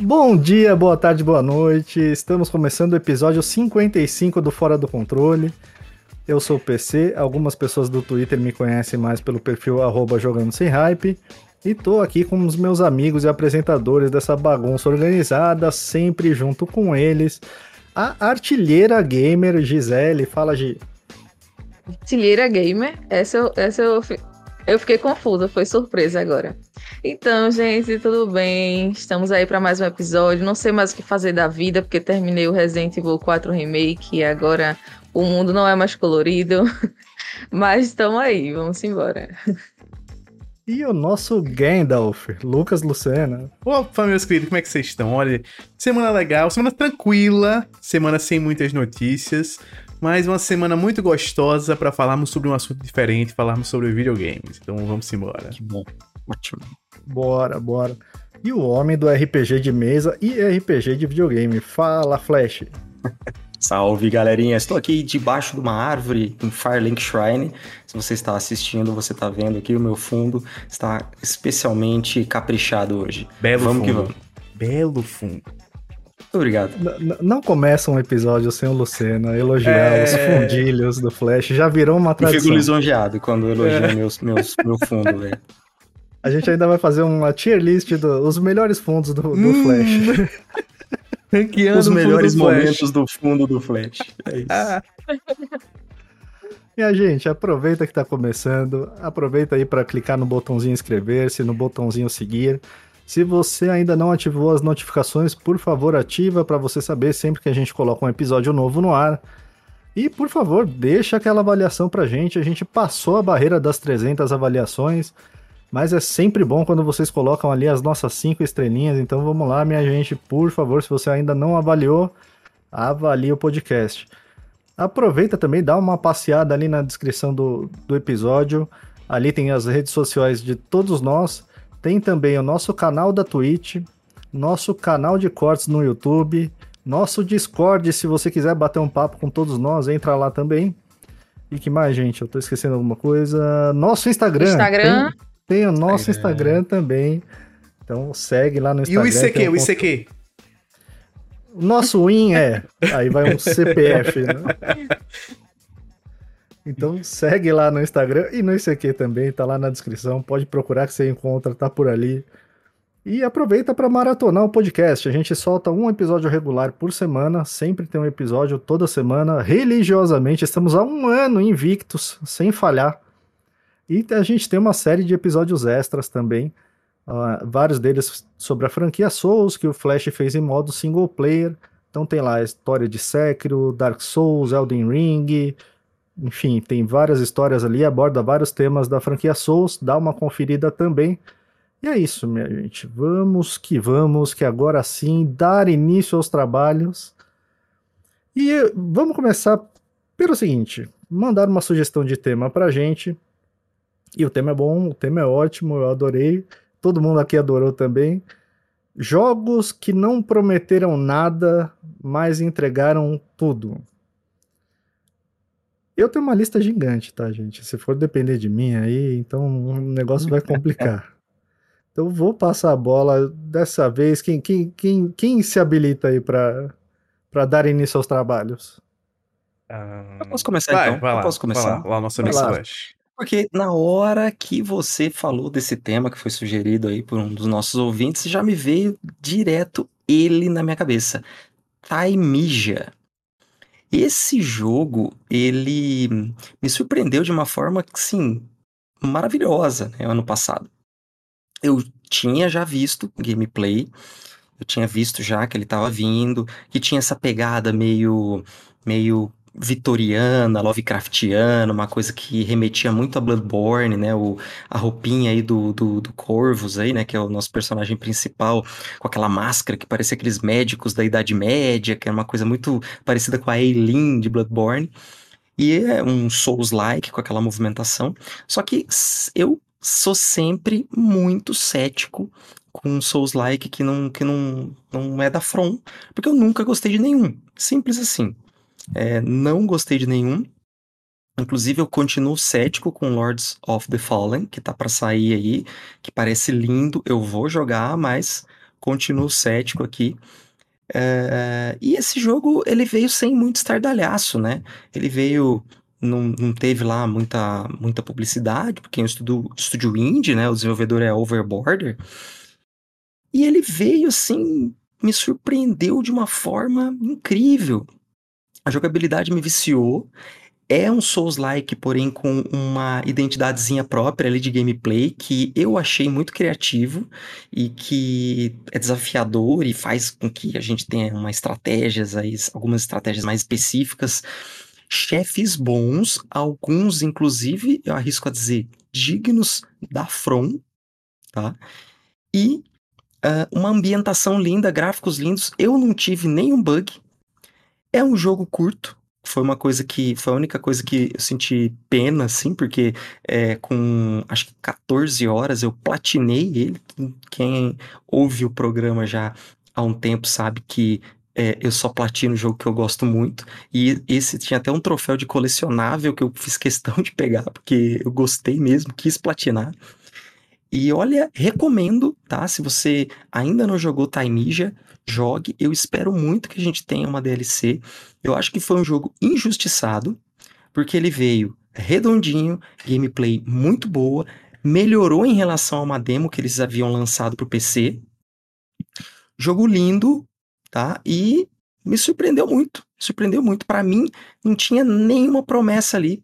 Bom dia, boa tarde, boa noite. Estamos começando o episódio 55 do Fora do Controle. Eu sou o PC, algumas pessoas do Twitter me conhecem mais pelo perfil jogando sem hype. E tô aqui com os meus amigos e apresentadores dessa bagunça organizada, sempre junto com eles. A artilheira gamer Gisele, fala Gi. Artilheira gamer? Essa, essa eu, eu fiquei confusa, foi surpresa agora. Então, gente, tudo bem? Estamos aí para mais um episódio. Não sei mais o que fazer da vida, porque terminei o Resident Evil 4 Remake e agora o mundo não é mais colorido. Mas estamos aí, vamos embora. E o nosso Gandalf, Lucas Lucena. Opa, meus queridos, como é que vocês estão? Olha, semana legal, semana tranquila, semana sem muitas notícias, mas uma semana muito gostosa para falarmos sobre um assunto diferente, falarmos sobre videogames. Então vamos embora. Que bom. Ótimo. Bora, bora. E o homem do RPG de mesa e RPG de videogame. Fala, Flash. Salve, galerinha. Estou aqui debaixo de uma árvore em Firelink Shrine. Se você está assistindo, você está vendo aqui o meu fundo está especialmente caprichado hoje. Belo vamos fundo. que vamos. Belo fundo. Obrigado. N não começa um episódio sem o Lucena elogiar é... os fundilhos do Flash. Já virou uma tradição. Eu fico lisonjeado quando elogia é. meus, meus, meu fundo, velho. A gente ainda vai fazer uma tier list dos do, melhores fundos do, do hum. Flash. Os melhores do momentos do fundo do Flash. É isso. E a gente, aproveita que está começando, aproveita aí para clicar no botãozinho inscrever-se, no botãozinho seguir. Se você ainda não ativou as notificações, por favor, ativa para você saber sempre que a gente coloca um episódio novo no ar. E, por favor, deixa aquela avaliação pra gente. A gente passou a barreira das 300 avaliações. Mas é sempre bom quando vocês colocam ali as nossas cinco estrelinhas. Então vamos lá, minha gente, por favor, se você ainda não avaliou, avalie o podcast. Aproveita também, dá uma passeada ali na descrição do, do episódio. Ali tem as redes sociais de todos nós. Tem também o nosso canal da Twitch, nosso canal de cortes no YouTube, nosso Discord, se você quiser bater um papo com todos nós, entra lá também. E que mais, gente? Eu tô esquecendo alguma coisa. Nosso Instagram. Instagram. Tem tem o nosso Instagram, Instagram também. Então segue lá no Instagram. E o ICQ, um o ICQ? O nosso win é. Aí vai um CPF, né? Então segue lá no Instagram e no ICQ também, tá lá na descrição. Pode procurar que você encontra, tá por ali. E aproveita para maratonar o podcast. A gente solta um episódio regular por semana, sempre tem um episódio toda semana, religiosamente. Estamos há um ano invictos, sem falhar. E a gente tem uma série de episódios extras também, uh, vários deles sobre a franquia Souls, que o Flash fez em modo single player. Então tem lá a história de Sekiro, Dark Souls, Elden Ring, enfim, tem várias histórias ali, aborda vários temas da franquia Souls, dá uma conferida também. E é isso, minha gente. Vamos que vamos, que agora sim, dar início aos trabalhos. E vamos começar pelo seguinte: mandar uma sugestão de tema pra gente. E o tema é bom, o tema é ótimo, eu adorei. Todo mundo aqui adorou também. Jogos que não prometeram nada, mas entregaram tudo. Eu tenho uma lista gigante, tá, gente? Se for depender de mim aí, então o negócio vai complicar. Então vou passar a bola dessa vez. Quem, quem, quem, quem se habilita aí para dar início aos trabalhos? eu posso começar vai, então? Vai lá, eu posso começar. Vai lá, lá nosso Flash. Porque na hora que você falou desse tema que foi sugerido aí por um dos nossos ouvintes, já me veio direto ele na minha cabeça. Taimija. Esse jogo, ele me surpreendeu de uma forma, sim, maravilhosa, né, ano passado. Eu tinha já visto gameplay, eu tinha visto já que ele estava vindo, que tinha essa pegada meio meio vitoriana, Lovecraftiana, uma coisa que remetia muito a Bloodborne, né? O, a roupinha aí do, do, do Corvus aí, né? Que é o nosso personagem principal, com aquela máscara que parecia aqueles médicos da Idade Média, que era uma coisa muito parecida com a Eileen de Bloodborne. E é um Souls-like com aquela movimentação. Só que eu sou sempre muito cético com Souls-like que não, que não, não é da From, porque eu nunca gostei de nenhum. Simples assim. É, não gostei de nenhum. Inclusive, eu continuo cético com Lords of the Fallen, que tá para sair aí, que parece lindo. Eu vou jogar, mas continuo cético aqui. É, e esse jogo, ele veio sem muito estardalhaço, né? Ele veio... Não, não teve lá muita, muita publicidade, porque é um estúdio, estúdio indie, né? O desenvolvedor é Overborder. E ele veio, assim, me surpreendeu de uma forma incrível. A jogabilidade me viciou. É um Souls-like, porém com uma identidadezinha própria ali de gameplay que eu achei muito criativo e que é desafiador e faz com que a gente tenha estratégias algumas estratégias mais específicas. Chefes bons, alguns inclusive, eu arrisco a dizer, dignos da From, tá? E uh, uma ambientação linda, gráficos lindos. Eu não tive nenhum bug. É um jogo curto, foi uma coisa que foi a única coisa que eu senti pena, assim, porque é, com acho que 14 horas eu platinei ele. Quem ouve o programa já há um tempo sabe que é, eu só platino o jogo que eu gosto muito. E esse tinha até um troféu de colecionável que eu fiz questão de pegar, porque eu gostei mesmo, quis platinar. E olha, recomendo, tá? Se você ainda não jogou Taimija, jogue. Eu espero muito que a gente tenha uma DLC. Eu acho que foi um jogo injustiçado, porque ele veio redondinho, gameplay muito boa, melhorou em relação a uma demo que eles haviam lançado para o PC. Jogo lindo, tá? E me surpreendeu muito. Surpreendeu muito. Para mim, não tinha nenhuma promessa ali.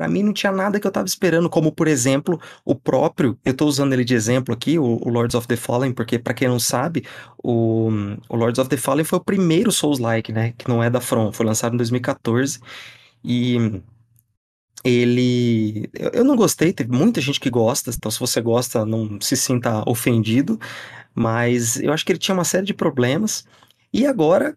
Para mim não tinha nada que eu tava esperando, como por exemplo, o próprio, eu tô usando ele de exemplo aqui, o, o Lords of the Fallen, porque para quem não sabe, o, o, Lords of the Fallen foi o primeiro Souls-like, né, que não é da From, foi lançado em 2014 e ele eu não gostei, teve muita gente que gosta, então se você gosta, não se sinta ofendido, mas eu acho que ele tinha uma série de problemas. E agora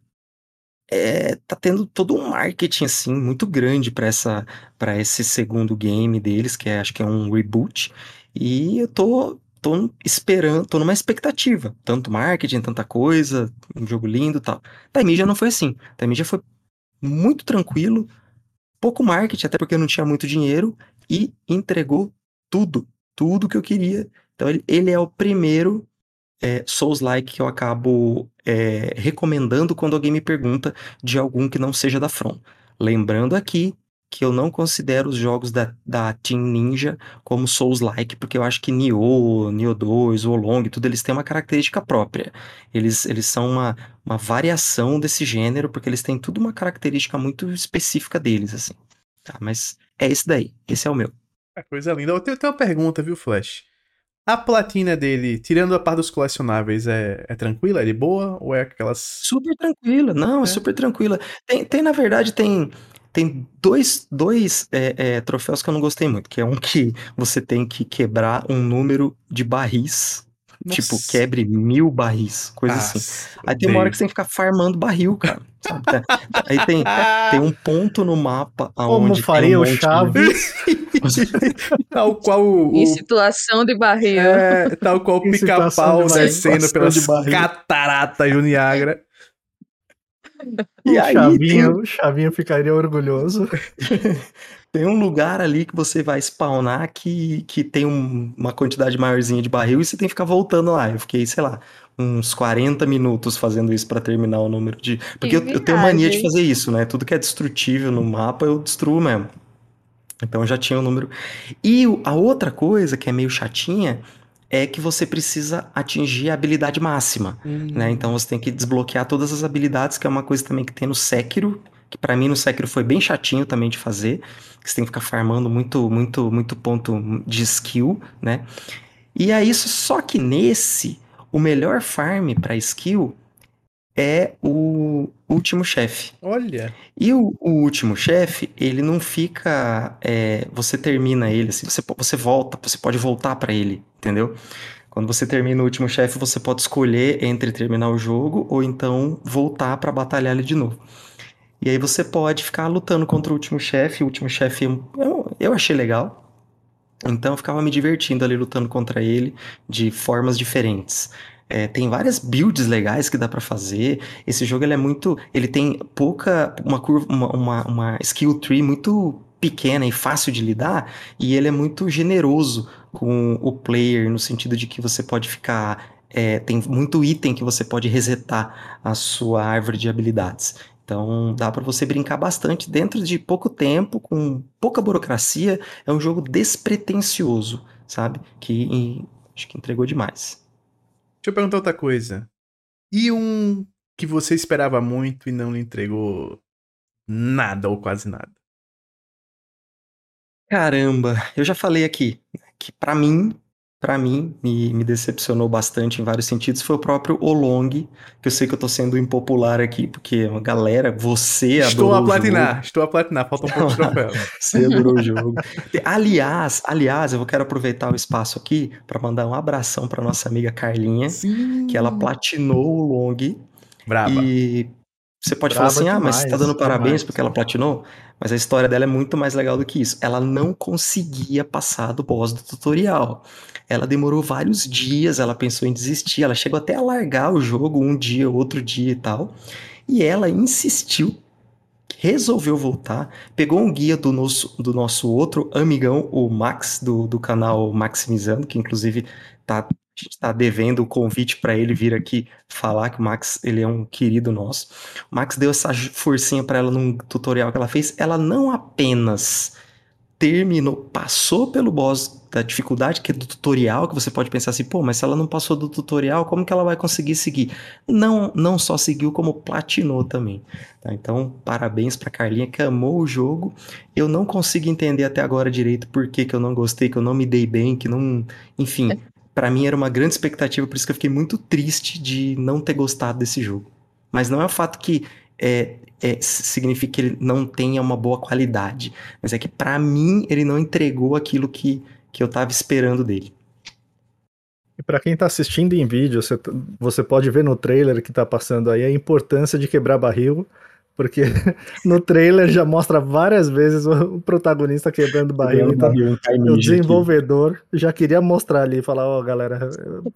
é, tá tendo todo um marketing assim muito grande para essa para esse segundo game deles, que é, acho que é um reboot. E eu tô tô esperando, tô numa expectativa, tanto marketing, tanta coisa, um jogo lindo, tal. Time já não foi assim. Time já foi muito tranquilo, pouco marketing, até porque eu não tinha muito dinheiro e entregou tudo, tudo que eu queria. Então ele, ele é o primeiro é, Souls-like que eu acabo é, recomendando quando alguém me pergunta de algum que não seja da From. Lembrando aqui que eu não considero os jogos da, da Team Ninja como Souls-like, porque eu acho que Nioh, Nioh 2, Long, tudo eles têm uma característica própria. Eles, eles são uma, uma variação desse gênero, porque eles têm tudo uma característica muito específica deles, assim. Tá, mas é esse daí, esse é o meu. É coisa linda. Eu tenho, tenho uma pergunta, viu, Flash? A platina dele, tirando a parte dos colecionáveis, é, é tranquila? É de boa? Ou é aquelas. Super tranquila, não, é, super tranquila. Tem, tem, na verdade, tem, tem dois, dois é, é, troféus que eu não gostei muito, que é um que você tem que quebrar um número de barris. Nossa. Tipo, quebre mil barris, coisa Nossa, assim. Aí tem uma hora que você tem que ficar farmando barril, cara. Aí tem, tem um ponto no mapa aonde Como faria um o Chaves? tal qual o, Em situação de barril. É, tal qual o pica-pau descendo pelas cataratas do Niágara. E o aí, Chavinho, tem... Chavinho ficaria orgulhoso. tem um lugar ali que você vai spawnar que, que tem um, uma quantidade maiorzinha de barril e você tem que ficar voltando lá. Eu fiquei, sei lá, uns 40 minutos fazendo isso para terminar o número de. Porque eu, eu, tenho mania de fazer isso, né? Tudo que é destrutível no mapa eu destruo mesmo. Então já tinha o um número. E a outra coisa que é meio chatinha é que você precisa atingir a habilidade máxima, né? Então você tem que desbloquear todas as habilidades, que é uma coisa também que tem no Sekiro, que para mim no Sekiro foi bem chatinho também de fazer, que você tem que ficar farmando muito, muito, muito ponto de skill, né? E é isso, só que nesse, o melhor farm para skill é o último chefe. Olha. E o, o último chefe, ele não fica. É, você termina ele, assim, você, você volta, você pode voltar para ele, entendeu? Quando você termina o último chefe, você pode escolher entre terminar o jogo ou então voltar para batalhar ele de novo. E aí você pode ficar lutando contra o último chefe. O último chefe eu, eu achei legal. Então eu ficava me divertindo ali lutando contra ele de formas diferentes. É, tem várias builds legais que dá para fazer. Esse jogo ele é muito, ele tem pouca uma curva, uma, uma, uma skill tree muito pequena e fácil de lidar, e ele é muito generoso com o player, no sentido de que você pode ficar. É, tem muito item que você pode resetar a sua árvore de habilidades. Então dá para você brincar bastante dentro de pouco tempo, com pouca burocracia. É um jogo despretensioso, sabe? Que em, acho que entregou demais. Deixa eu perguntar outra coisa. E um que você esperava muito e não lhe entregou nada ou quase nada? Caramba, eu já falei aqui que para mim, para mim, me, me decepcionou bastante em vários sentidos foi o próprio Olong, que eu sei que eu tô sendo impopular aqui, porque uma galera, você Estou adorou a platinar, o jogo. estou a platinar, falta um pouco de troféu. Você adorou o jogo. Aliás, aliás, eu quero aproveitar o espaço aqui para mandar um abração para nossa amiga Carlinha, Sim. que ela platinou o Long Braba. e você pode Braba falar assim, ah, mas você tá demais, dando parabéns demais. porque ela platinou? Mas a história dela é muito mais legal do que isso. Ela não conseguia passar do boss do tutorial. Ela demorou vários dias, ela pensou em desistir, ela chegou até a largar o jogo um dia, outro dia e tal. E ela insistiu, resolveu voltar, pegou um guia do nosso, do nosso outro amigão, o Max, do, do canal Maximizando, que inclusive tá, a gente tá devendo o convite para ele vir aqui falar que o Max ele é um querido nosso. O Max deu essa forcinha para ela num tutorial que ela fez. Ela não apenas terminou, passou pelo boss da dificuldade que é do tutorial, que você pode pensar assim, pô, mas se ela não passou do tutorial, como que ela vai conseguir seguir? Não, não só seguiu, como platinou também. tá? Então, parabéns pra Carlinha que amou o jogo. Eu não consigo entender até agora direito por que, que eu não gostei, que eu não me dei bem, que não. Enfim, pra mim era uma grande expectativa, por isso que eu fiquei muito triste de não ter gostado desse jogo. Mas não é o fato que é, é, significa que ele não tenha uma boa qualidade, mas é que pra mim ele não entregou aquilo que, que eu tava esperando dele. E pra quem tá assistindo em vídeo, você, você pode ver no trailer que tá passando aí a importância de quebrar barril, porque no trailer já mostra várias vezes o, protagonista quebrando barril, então o desenvolvedor já queria mostrar ali, falar, ó, galera,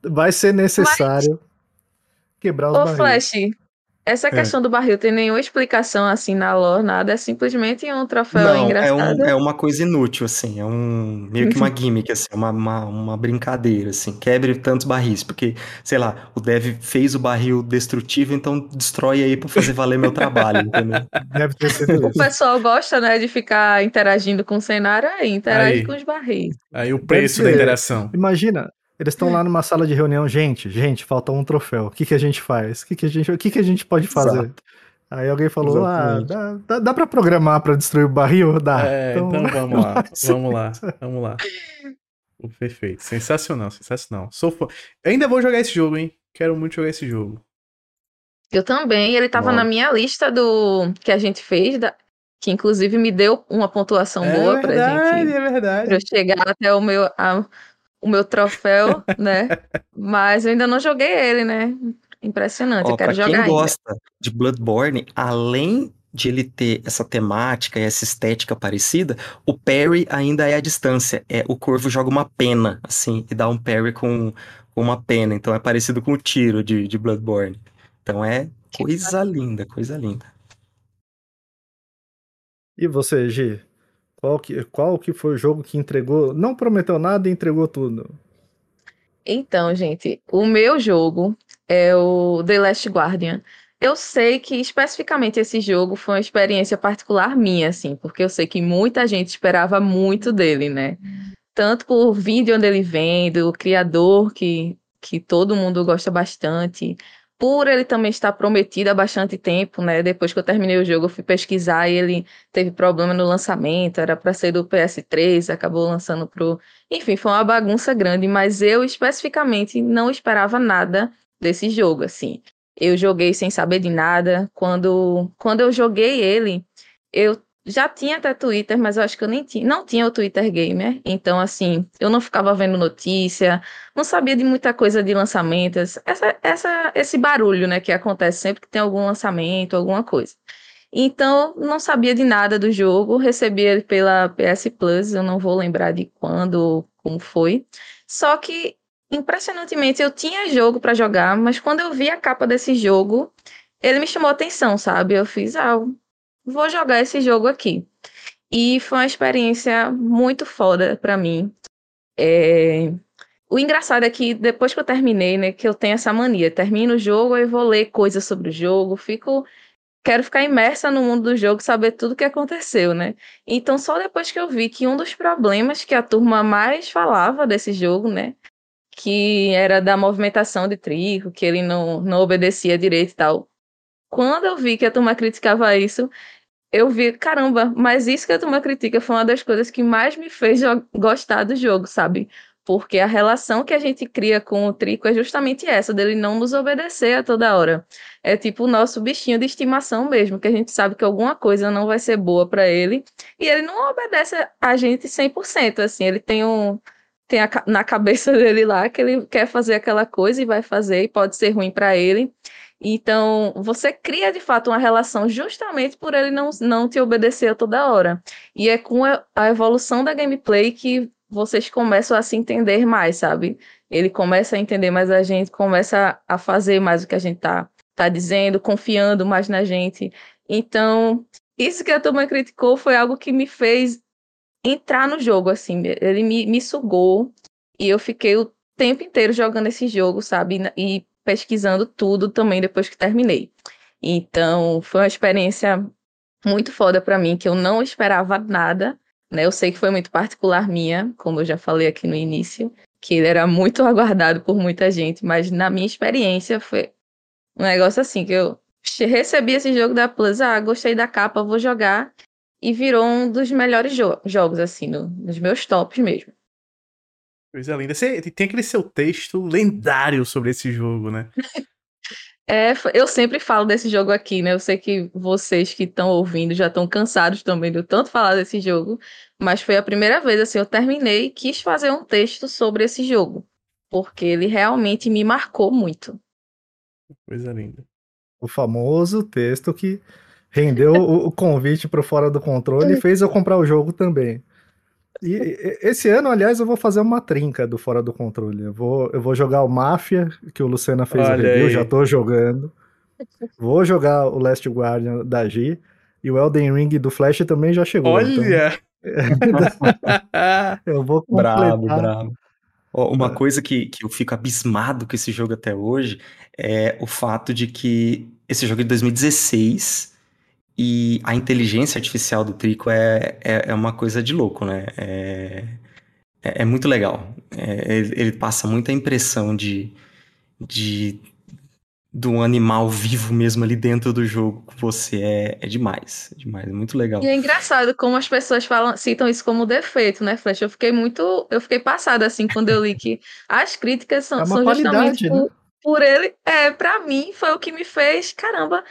vai ser necessário quebrar os Ô, barris. Flash, essa É. questão do barril tem nenhuma explicação assim na lore, nada, é simplesmente um troféu Não, é, engraçado. um, é uma coisa inútil, assim, é um meio que uma gimmick, assim, uma, uma, uma brincadeira, assim, quebre tantos barris, porque, sei lá, o dev fez o barril destrutivo, então destrói aí pra fazer valer meu trabalho, entendeu? Deve ter sido O pessoal gosta, né, de ficar interagindo com o cenário, aí interage Aí. com os barris. Aí o preço da interação. Imagina, eles estão lá numa sala de reunião, gente, gente, falta um troféu. O que, que a gente faz? O que, que, a, gente, o que, que a gente pode fazer? Exato. Aí alguém falou: ah, Exatamente. dá, dá, dá pra programar pra destruir o barril? Dá. É, então, vamos lá, vamos lá, vamos lá. Perfeito, sensacional, sensacional. Sou fã. Eu ainda vou jogar esse jogo, hein? Quero muito jogar esse jogo. Eu também, ele tava Bom. na minha lista do que a gente fez, da- que inclusive me deu uma pontuação boa é pra verdade, gente, é verdade. pra eu chegar até o meu, a- o meu troféu, né? Mas eu ainda não joguei ele, né? Impressionante, Ó, eu quero pra jogar quem ainda. gosta de Bloodborne, além de ele ter essa temática e essa estética parecida, o parry ainda é a distância. É, o corvo joga uma pena, assim, e dá um parry com, com uma pena. Então é parecido com o tiro de, de Bloodborne. Então é coisa linda, coisa linda. E você, Gi? Qual que, qual que foi o jogo que entregou? Não prometeu nada e entregou tudo. Então, gente, o meu jogo é o The Last Guardian. Eu sei que especificamente esse jogo foi uma experiência particular minha, assim, porque eu sei que muita gente esperava muito dele, né? Tanto por vídeo onde ele vem, do criador que, que todo mundo gosta bastante, por ele também estar prometido há bastante tempo, né? Depois que eu terminei o jogo, eu fui pesquisar e ele teve problema no lançamento, era para ser do PS3, acabou lançando pro enfim, foi uma bagunça grande, mas eu especificamente não esperava nada desse jogo, assim. Eu joguei sem saber de nada. Quando, quando eu joguei ele, eu já tinha até Twitter, mas eu acho que eu nem tinha, não tinha o Twitter Gamer. Então, assim, eu não ficava vendo notícia, não sabia de muita coisa de lançamentos. Essa, essa, esse barulho, né, que acontece sempre que tem algum lançamento, alguma coisa. Então, não sabia de nada do jogo, recebi ele pela PS Plus, eu não vou lembrar de quando como foi. Só que, impressionantemente, eu tinha jogo para jogar, mas quando eu vi a capa desse jogo, ele me chamou atenção, sabe? Eu fiz, ah, vou jogar esse jogo aqui. E foi uma experiência muito foda para mim. É... O engraçado é que depois que eu terminei, né, que eu tenho essa mania, termino o jogo, eu vou ler coisas sobre o jogo, fico quero ficar imersa no mundo do jogo, saber tudo o que aconteceu, né? Então, só depois que eu vi que um dos problemas que a turma mais falava desse jogo, né? Que era da movimentação de trigo, que ele não, não obedecia direito e tal. Quando eu vi que a turma criticava isso, eu vi, caramba, mas isso que a turma critica foi uma das coisas que mais me fez gostar do jogo, sabe? porque a relação que a gente cria com o Trico é justamente essa, dele não nos obedecer a toda hora. É tipo o nosso bichinho de estimação mesmo, que a gente sabe que alguma coisa não vai ser boa para ele, e ele não obedece a gente 100%, assim, ele tem um tem a, na cabeça dele lá que ele quer fazer aquela coisa e vai fazer e pode ser ruim para ele. Então, você cria de fato uma relação justamente por ele não, não te obedecer toda hora. E é com a evolução da gameplay que vocês começam a se entender mais, sabe? Ele começa a entender mais a gente, começa a fazer mais o que a gente tá, tá dizendo, confiando mais na gente. Então, isso que a turma criticou foi algo que me fez entrar no jogo, assim. Ele me, me sugou e eu fiquei o tempo inteiro jogando esse jogo, sabe? E pesquisando tudo também depois que terminei. Então, foi uma experiência muito foda para mim, que eu não esperava nada. Né? Eu sei que foi muito particular minha, como eu já falei aqui no início, que ele era muito aguardado por muita gente, mas na minha experiência foi um negócio assim, que eu recebi esse jogo da Plus, ah, gostei da capa, vou jogar, e virou um dos melhores jo jogos, assim, no, nos meus tops mesmo. Coisa linda. Você tem aquele seu texto lendário sobre esse jogo, né? É, eu sempre falo desse jogo aqui, né? Eu sei que vocês que estão ouvindo já estão cansados também de tanto falar desse jogo, mas foi a primeira vez assim, eu terminei e quis fazer um texto sobre esse jogo, porque ele realmente me marcou muito. Coisa linda. O famoso texto que rendeu o, convite para Fora do Controle e fez eu comprar o jogo também. E esse ano, aliás, eu vou fazer uma trinca do Fora do Controle. Eu vou, eu vou jogar o Máfia, que o Lucena fez Olha o review, aí. já tô jogando. Vou jogar o Last Guardian da G. E o Elden Ring do Flash também já chegou. Então Olha! Então... eu vou completar. Bravo, bravo. uma coisa que, que eu fico abismado com esse jogo até hoje é o fato de que esse jogo é de 2016 e a inteligência artificial do Trico é, é, é uma coisa de louco, né? É, é, é muito legal. É, ele, ele, passa muita impressão de, de de um animal vivo mesmo ali dentro do jogo com você é, é demais, é demais, é muito legal. E é engraçado como as pessoas falam, citam isso como defeito, né, Flash? Eu fiquei muito, eu fiquei passada assim quando eu li que as críticas são, é são justamente por, né? por ele. É, para mim foi o que me fez, caramba,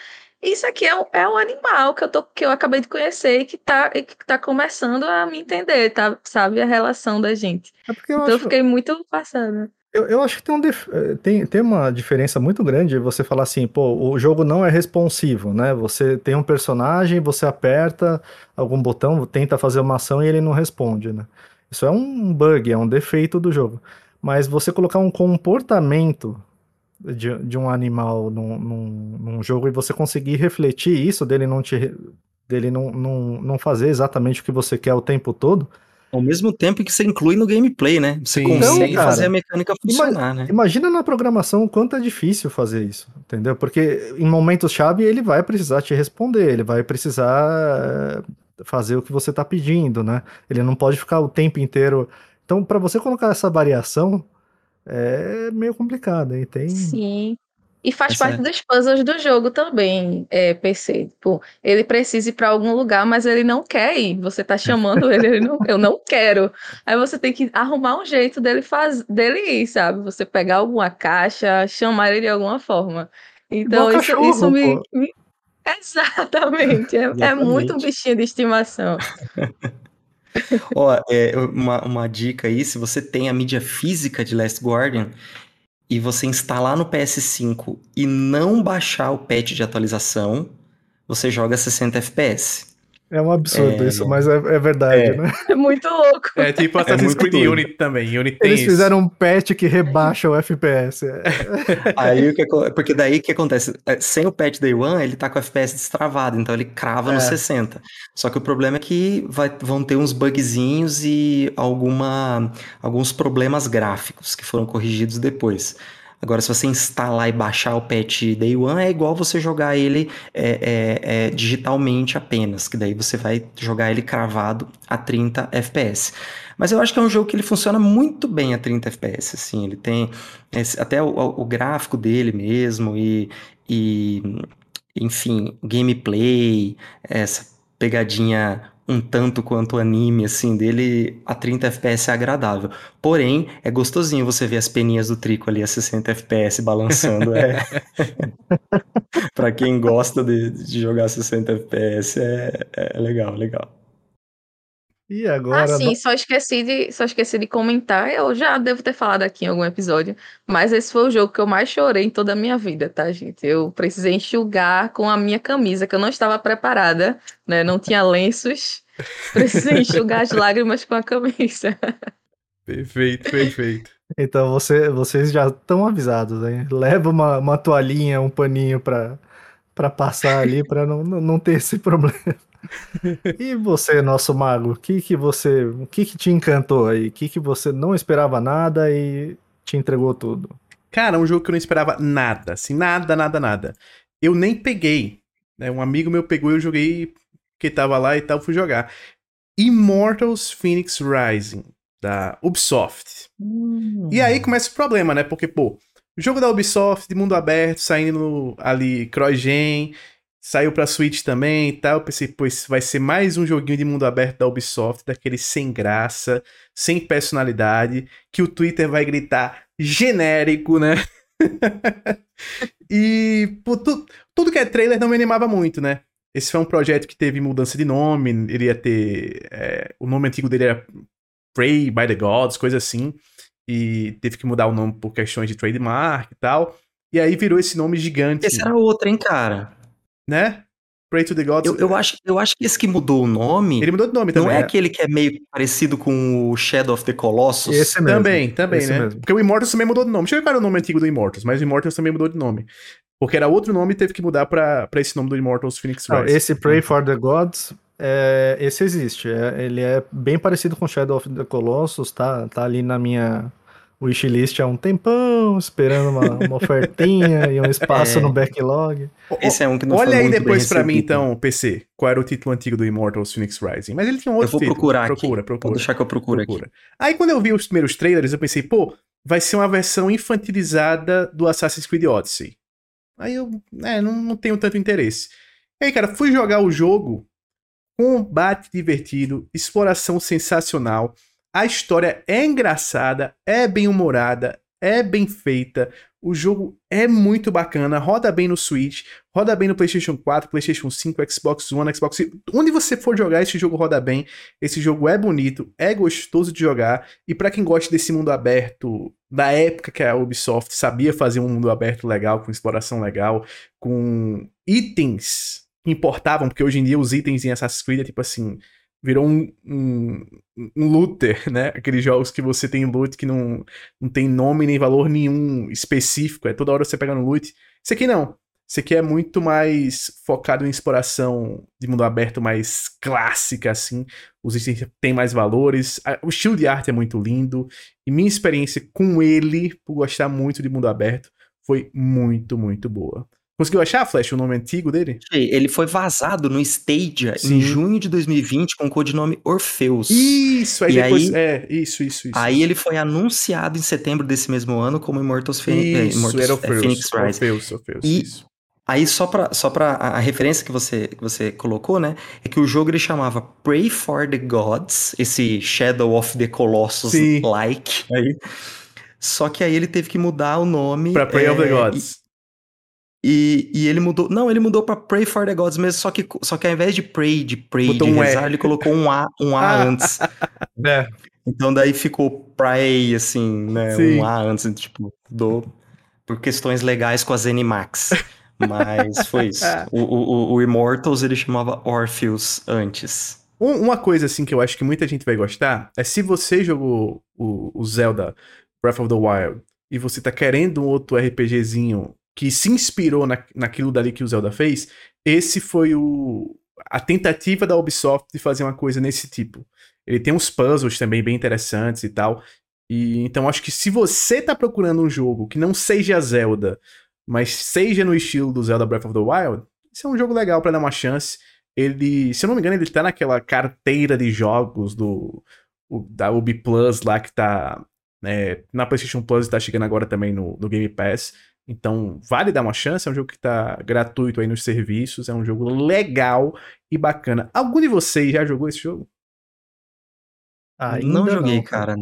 isso aqui é um, é um animal que eu, tô, que eu acabei de conhecer e que tá, e que tá começando a me entender, tá? Sabe? A relação da gente. É então eu, acho... eu fiquei muito passada. Eu, eu acho que tem, um dif... Eh, tem, tem uma diferença muito grande você falar assim, pô, o jogo não é responsivo, né? Você tem um personagem, você aperta algum botão, tenta fazer uma ação e ele não responde, né? Isso é um bug, é um defeito do jogo. Mas você colocar um comportamento de, de um animal num, num, num, jogo e você conseguir refletir isso, dele não te dele não, não, não fazer exatamente o que você quer o tempo todo. Ao mesmo tempo que você inclui no gameplay, né? Você Sim. consegue então, cara, fazer a mecânica funcionar, né? Imagina na programação o quanto é difícil fazer isso, entendeu? Porque em momentos-chave ele vai precisar te responder, ele vai precisar eh, fazer o que você está pedindo, né? Ele não pode ficar o tempo inteiro. Então, para você colocar essa variação, é meio complicado, hein? Tem... Sim. E faz Essa parte dos puzzles do jogo também, é, PC. Tipo, ele precisa ir para algum lugar, mas ele não quer ir. Você tá chamando ele, ele não, eu não quero. Aí você tem que arrumar um jeito dele, faz, dele ir, sabe? Você pegar alguma caixa, chamar ele de alguma forma. Então, isso, cachorro, isso me, me, Exatamente. É, é muito um bichinho de estimação. Ó, é, uma, uma dica aí, se você tem a mídia física de Last Guardian e você instalar no PS5 e não baixar o patch de atualização, você joga 60 FPS. É um absurdo É. isso, mas é, é verdade, É. né? É muito louco. É tipo Assassin's muito Creed doido. Unity também. Unity tem Eles isso. fizeram um patch que rebaixa o FPS. É, Aí o que porque daí o que acontece? É, Sem o patch Day One, ele tá com o FPS destravado, então ele crava no É. 60. Só que o problema é que vai- vão ter uns bugzinhos e alguma, alguns problemas gráficos que foram corrigidos depois. Agora, se você instalar e baixar o patch Day One, é igual você jogar ele é, é, é, digitalmente apenas, que daí você vai jogar ele cravado a 30 FPS. Mas eu acho que é um jogo que ele funciona muito bem a 30 FPS, assim, ele tem esse- até o, o gráfico dele mesmo e, e, enfim, gameplay, essa pegadinha um tanto quanto anime, assim, dele a 30 FPS é agradável. Porém, é gostosinho você ver as peninhas do Trico ali a 60 FPS balançando. É... pra quem gosta de, de jogar 60 FPS, é, é legal, legal. E agora. Ah, sim, só esqueci de, só esqueci de comentar. Eu já devo ter falado aqui em algum episódio, mas esse foi o jogo que eu mais chorei em toda a minha vida, tá, gente? Eu precisei enxugar com a minha camisa, que eu não estava preparada, né? Não tinha lenços. Precisei enxugar as lágrimas com a camisa. Perfeito, perfeito. Então você, vocês já estão avisados, hein? Leva uma, uma toalhinha, um paninho pra, pra passar ali, pra não, não não ter esse problema. E você, nosso mago, o que que você, o que que te encantou aí? O que que você não esperava nada e te entregou tudo? Cara, um jogo que eu não esperava nada, assim, nada, nada, nada. Eu nem peguei, né? Um amigo meu pegou e eu joguei, que tava lá e tal, fui jogar. Immortals Phoenix Rising, da Ubisoft. E aí começa o problema, né? Porque, pô, jogo da Ubisoft, de mundo aberto, saindo ali cross-gen, saiu pra Switch também e tal. Eu pensei, esse vai ser mais um joguinho de mundo aberto da Ubisoft, daquele sem graça, sem personalidade, que o Twitter vai gritar genérico, né? e, pô, tu- tudo que é trailer não me animava muito, né? Esse foi um projeto que teve mudança de nome, ele ia ter. é, o nome antigo dele era Pray by the Gods, coisa assim. E teve que mudar o nome por questões de trademark e tal. E aí virou esse nome gigante, Esse era outro, hein, cara? Né? Pray to the Gods. Eu, eu, acho, eu acho que esse que mudou o nome Ele mudou de nome não também. é né? aquele que é meio parecido com o Shadow of the Colossus. Esse mesmo. Também, também, esse né? mesmo. Porque o Immortals também mudou de nome. Deixa eu ver qual era o nome antigo do Immortals, mas o Immortals também mudou de nome. Porque era outro nome e teve que mudar pra, pra esse nome do Immortals Phoenix Não, esse Pray for the Gods, é, esse existe. é- ele é bem parecido com Shadow of the Colossus, tá, tá ali na minha wishlist há um tempão, esperando uma, uma ofertinha e um espaço É. no backlog. Esse é um que não Olha foi aí depois pra mim, então, PC, qual era o título antigo do Immortals Phoenix Rising. Mas ele tinha um outro Eu vou título. procurar Procura, aqui. procura. Vou deixar que eu procuro aqui. procura. Aí quando eu vi os primeiros trailers, eu pensei, pô, vai ser uma versão infantilizada do Assassin's Creed Odyssey. Aí eu, é, não, não tenho tanto interesse. E aí, cara, fui jogar o jogo, combate divertido, exploração sensacional, a história é engraçada, é bem humorada, é bem feita, o jogo é muito bacana, roda bem no Switch, roda bem no PlayStation 4, PlayStation 5, Xbox One, Xbox. Onde você for jogar, esse jogo roda bem. Esse jogo é bonito, é gostoso de jogar. E pra quem gosta desse mundo aberto, da época que a Ubisoft sabia fazer um mundo aberto legal, com exploração legal, com itens que importavam, porque hoje em dia os itens em Assassin's Creed é tipo assim. Virou um, um, um looter, né? Aqueles jogos que você tem loot que não, não tem nome nem valor nenhum específico. É toda hora você pega no loot. Isso aqui não. Isso aqui é muito mais focado em exploração de mundo aberto, mais clássica, assim. Os itens têm mais valores. O estilo de arte é muito lindo. E minha experiência com ele, por gostar muito de mundo aberto, foi muito, muito boa. Conseguiu achar, Flash, o nome antigo dele? Ele foi vazado no Stadia Sim. em junho de 2020 com o codinome Orpheus. Isso, aí E depois. aí- é, isso, isso, isso. Aí ele foi anunciado em setembro desse mesmo ano como Immortals Phoenix, Isso, Immortals, era é, Orpheus. Phoenix Rising. Orpheus, Orpheus, E- isso. Aí só pra, só pra a referência que você, que você colocou, né? É que o jogo ele chamava Pray for the Gods, esse Shadow of the Colossus Sim. like. Aí. Só que aí ele teve que mudar o nome. Pra Pray of the é, Gods. E, e ele mudou. Não, ele mudou pra Pray for the Gods mesmo, só que, só que ao invés de pray, de pray, Botou de um E. rezar, ele colocou um A, um A antes. É, Então daí ficou pray, assim, né? Sim. Um A antes, tipo, do. Por questões legais com a Zenimax. Mas foi isso. O, o, o Immortals ele chamava Orpheus antes. Um- uma coisa assim que eu acho que muita gente vai gostar é se você jogou o, o Zelda Breath of the Wild e você tá querendo um outro RPGzinho que se inspirou na, naquilo dali que o Zelda fez, esse foi o a tentativa da Ubisoft de fazer uma coisa nesse tipo. Ele tem uns puzzles também bem interessantes e tal. E então acho que se você tá procurando um jogo que não seja Zelda, mas seja no estilo do Zelda Breath of the Wild, esse é um jogo legal pra dar uma chance. Ele, se eu não me engano, ele tá naquela carteira de jogos do o- da Ubi Plus lá que tá né, na PlayStation Plus e tá chegando agora também no, no Game Pass. Então, vale dar uma chance, é um jogo que tá gratuito aí nos serviços, é um jogo legal e bacana. Algum de vocês já jogou esse jogo? Ainda não joguei, não, cara.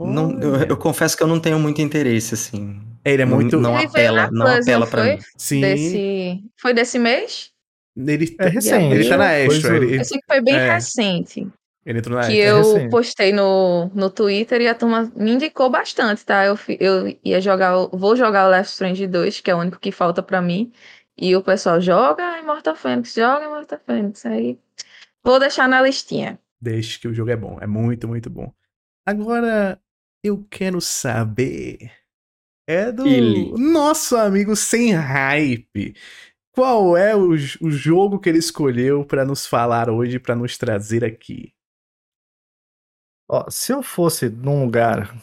Não, eu, eu confesso que eu não tenho muito interesse, assim. Ele é Não- muito. Não veio apela, não Plus, apela não pra foi? mim. Sim, Desse... Foi desse mês? ele, É recente. ele tá na Extra, ele, Eu sei que foi bem É. recente. Ele entrou na que eu recente. postei no, no Twitter e a turma me indicou bastante, tá? Eu, eu ia jogar, vou jogar o Left Strange 2, que é o único que falta pra mim. E o pessoal joga Immortal Phoenix, joga Immortal Phoenix. Aí vou deixar na listinha. Deixe que o jogo é bom, é muito, muito bom. Agora, eu quero saber. É do Ele. nosso amigo sem hype. Qual é o, o jogo que ele escolheu pra nos falar hoje, pra nos trazer aqui? Ó, se eu fosse num lugar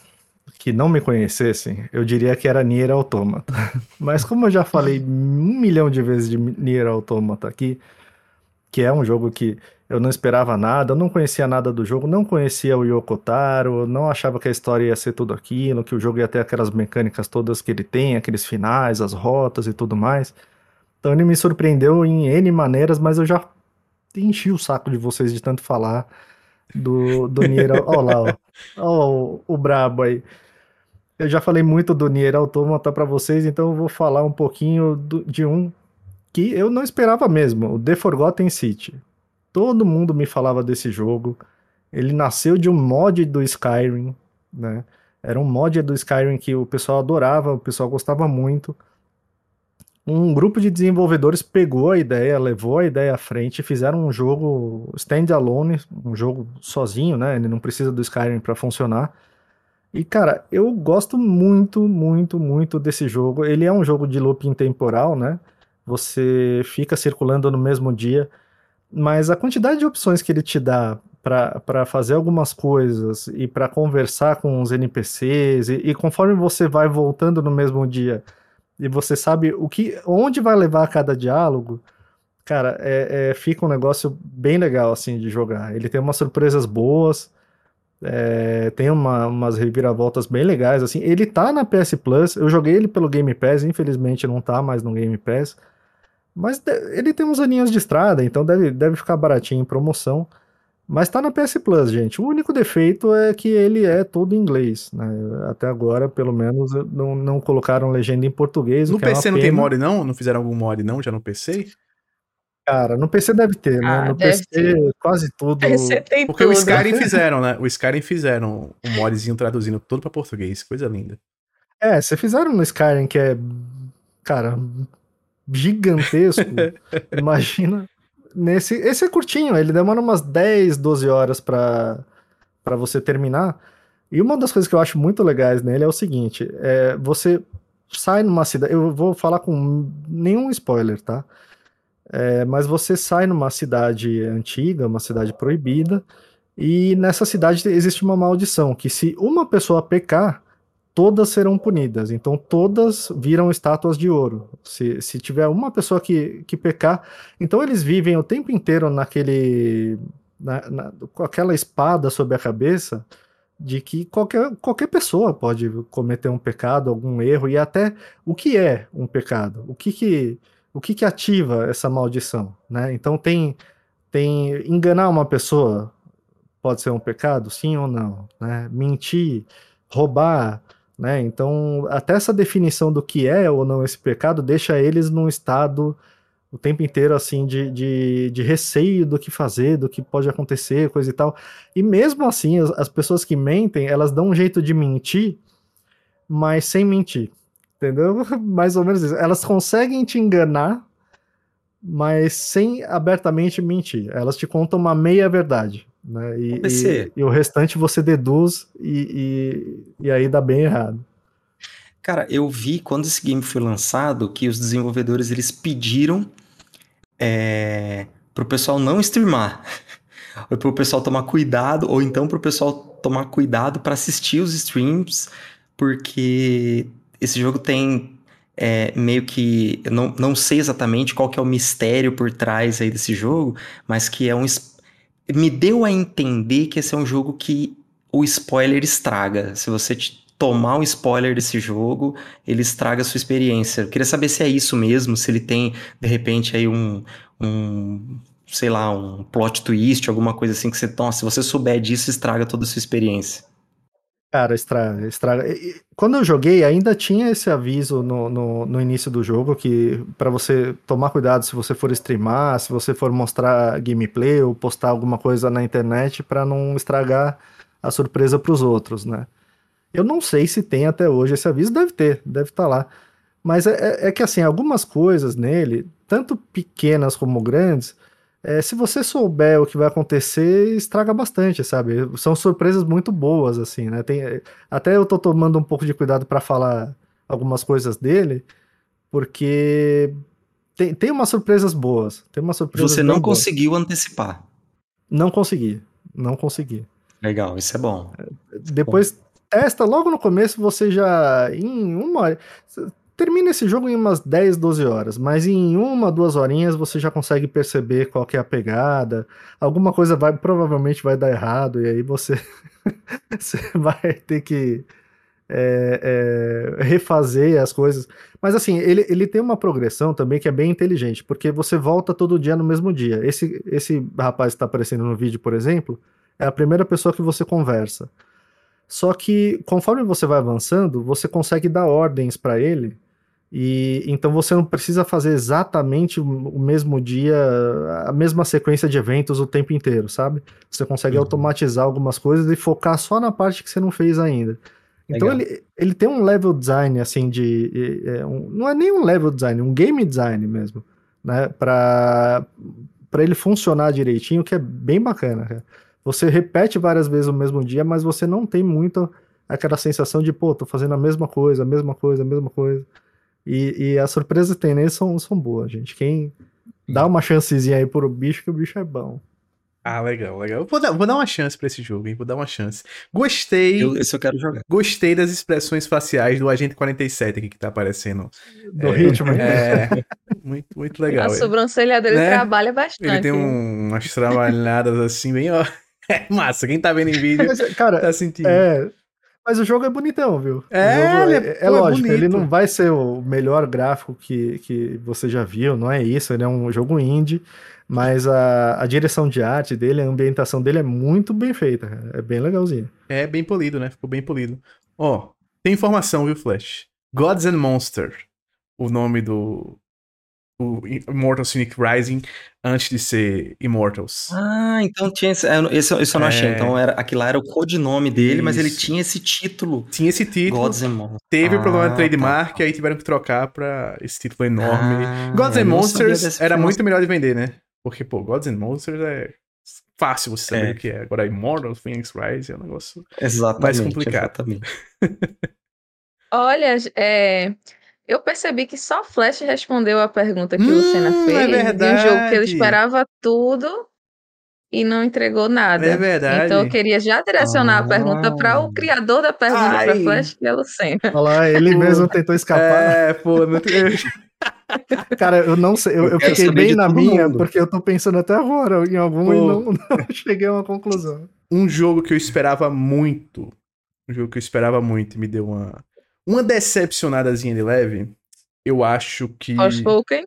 que não me conhecessem, eu diria que era Nier Automata. Mas como eu já falei um milhão de vezes de Nier Automata aqui, que é um jogo que eu não esperava nada, eu não conhecia nada do jogo, não conhecia o Yoko Taro, não achava que a história ia ser tudo aquilo, que o jogo ia ter aquelas mecânicas todas que ele tem, aqueles finais, as rotas e tudo mais. Então ele me surpreendeu em N maneiras, mas eu já enchi o saco de vocês de tanto falar do, do Nier. Olha lá, ó. Ó, o, o brabo aí. Eu já falei muito do Nier Automata pra vocês, então eu vou falar um pouquinho do- de um que eu não esperava mesmo, o The Forgotten City. Todo mundo me falava desse jogo. Ele nasceu de um mod do Skyrim, né? Era um mod do Skyrim que o pessoal adorava, o pessoal gostava muito. Um grupo de desenvolvedores pegou a ideia, levou a ideia à frente, fizeram um jogo standalone, um jogo sozinho, né? Ele não precisa do Skyrim para funcionar. E cara, eu gosto muito, muito, muito desse jogo. Ele é um jogo de looping temporal, né? Você fica circulando no mesmo dia, mas a quantidade de opções que ele te dá para fazer algumas coisas e para conversar com os NPCs, e, e conforme você vai voltando no mesmo dia e você sabe o que, onde vai levar cada diálogo, cara, é, é- fica um negócio bem legal assim de jogar. Ele tem umas surpresas boas, é, tem uma- umas reviravoltas bem legais assim. Ele tá na PS Plus, eu joguei ele pelo Game Pass, infelizmente não tá mais no Game Pass. Mas ele tem uns aninhos de estrada, então deve, deve ficar baratinho em promoção. Mas tá na PS Plus, gente. O único defeito é que ele é todo em inglês, né? Até agora, pelo menos, não, não colocaram legenda em português. o No que é PC não tem mod, não? Não fizeram algum mod, não? Já no PC? Cara, no PC deve ter, né? Ah, no deve PC, quase tudo. Você tem Porque tudo. o Skyrim fizeram, né? O Skyrim fizeram um modzinho traduzindo tudo pra português. Coisa linda. É, você fizeram no Skyrim, que é, cara, gigantesco. Imagina. Nesse, esse é curtinho, ele demora umas 10, 12 horas pra você terminar. E uma das coisas que eu acho muito legais nele é o seguinte: é, você sai numa cidade. Eu vou falar com nenhum spoiler, tá? É, mas você sai numa cidade antiga, uma cidade proibida, e nessa cidade existe uma maldição: que se uma pessoa pecar, todas serão punidas. Então todas viram estátuas de ouro. Se, se tiver uma pessoa que, que pecar, então eles vivem o tempo inteiro naquele. na- na- com aquela espada sobre a cabeça de que qualquer, qualquer pessoa pode cometer um pecado, algum erro, e até o que é um pecado, o que que, o que, que ativa essa maldição, né? Então tem, tem enganar uma pessoa pode ser um pecado, sim ou não, né? Mentir, roubar, né? Então até essa definição do que é ou não esse pecado deixa eles num estado o tempo inteiro assim de, de, de receio do que fazer, do que pode acontecer, coisa e tal. E mesmo assim, as, as pessoas que mentem, elas dão um jeito de mentir, mas sem mentir. Entendeu? Mais ou menos isso. Elas conseguem te enganar, mas sem abertamente mentir. Elas te contam uma meia verdade. Né? E, e, e o restante você deduz e, e, e aí dá bem errado. Cara, eu vi quando esse game foi lançado que os desenvolvedores eles pediram é, pro pessoal não streamar. ou pro pessoal tomar cuidado, ou então pro pessoal tomar cuidado para assistir os streams, porque esse jogo tem é, meio que. Eu não, não sei exatamente qual que é o mistério por trás aí desse jogo, mas que é um. Me deu a entender que esse é um jogo que o spoiler estraga. Se você tomar um spoiler desse jogo, ele estraga a sua experiência. Eu queria saber se é isso mesmo, se ele tem, de repente, aí um, um sei lá, um plot twist, alguma coisa assim que você, nossa, se você souber disso, estraga toda a sua experiência. Cara, estraga, estraga. Quando eu joguei, ainda tinha esse aviso no, no, no início do jogo que para você tomar cuidado se você for streamar, se você for mostrar gameplay ou postar alguma coisa na internet para não estragar a surpresa para os outros, né? Eu não sei se tem até hoje esse aviso, deve ter, deve estar tá lá. Mas é, é, é que assim, algumas coisas nele, tanto pequenas como grandes, é, se você souber o que vai acontecer, estraga bastante, sabe? São surpresas muito boas, assim, né? Tem, até eu tô tomando um pouco de cuidado para falar algumas coisas dele, porque tem, tem umas surpresas boas. Tem umas surpresas Você não conseguiu antecipar. Não consegui, não consegui. Legal, isso é bom. Depois bom. testa, logo no começo você já, em uma hora, termina esse jogo em umas 10, 12 horas, mas em uma, duas horinhas você já consegue perceber qual que é a pegada. Alguma coisa vai provavelmente vai dar errado, e aí você, você vai ter que é, é, refazer as coisas. Mas assim, ele, ele tem uma progressão também que é bem inteligente, porque você volta todo dia no mesmo dia. Esse, esse rapaz que está aparecendo no vídeo, por exemplo, é a primeira pessoa que você conversa. Só que conforme você vai avançando, você consegue dar ordens para ele e então você não precisa fazer exatamente o mesmo dia, a mesma sequência de eventos o tempo inteiro, sabe? Você consegue uhum. automatizar algumas coisas e focar só na parte que você não fez ainda. Então ele, ele tem um level design assim de, é, um, não é nem um level design, um game design mesmo, né? Para para ele funcionar direitinho, que é bem bacana. Você repete várias vezes o mesmo dia, mas você não tem muito aquela sensação de, pô, tô fazendo a mesma coisa, a mesma coisa, a mesma coisa. E, e as surpresas que tem nele são, são boas, gente. Quem dá uma chancezinha aí pro bicho, que o bicho é bom. Ah, legal, legal. Vou dar, vou dar uma chance pra esse jogo, hein? Vou dar uma chance. Gostei. Eu, esse eu quero jogar. Gostei das expressões faciais do Agente 47 aqui que tá aparecendo. Do é, ritmo, É. muito, muito legal. A é. sobrancelha dele né? trabalha bastante. Ele tem um, umas trabalhadas assim, bem, ó. É massa. Quem tá vendo em vídeo Mas, cara, tá sentindo. É, mas o jogo é bonitão, viu? É, é, é, é lógico, bonito. ele não vai ser o melhor gráfico que, que você já viu, não é isso, ele é um jogo indie, mas a, a direção de arte dele, a ambientação dele é muito bem feita, é bem legalzinho. É bem polido, né? Ficou bem polido. Ó, tem informação, viu, Flash? Gods and Monsters, o nome do, o Immortal Cynic Rising antes de ser Immortals. Ah, então tinha esse. Esse, esse eu não é... achei. Então era, aquilo lá era o codinome dele, Isso. mas ele tinha esse título. Tinha esse título. Gods and Monsters. Teve o ah, problema de trademark, tá. aí tiveram que trocar pra esse título enorme. Ah, Gods and Monsters era muito melhor de vender, né? Porque, pô, Gods and Monsters é fácil você saber é. o que é. Agora, Immortals, Phoenix Rise é um negócio exatamente, mais complicado. Exatamente. Olha, é, eu percebi que só Flash respondeu a pergunta que hum, o Lucena fez. É verdade. De um jogo que ele esperava tudo e não entregou nada. É verdade. Então eu queria já direcionar ah. a pergunta para o criador da pergunta para Flash, que é o Lucena. Olha lá, ele mesmo tentou escapar. É, pô, não... Cara, eu não sei, eu, eu, eu fiquei bem na minha, mundo. porque eu tô pensando até agora em algum pô. e não, não cheguei a uma conclusão. Um jogo que eu esperava muito, um jogo que eu esperava muito e me deu uma, uma decepcionadazinha de leve, eu acho que. Forspoken?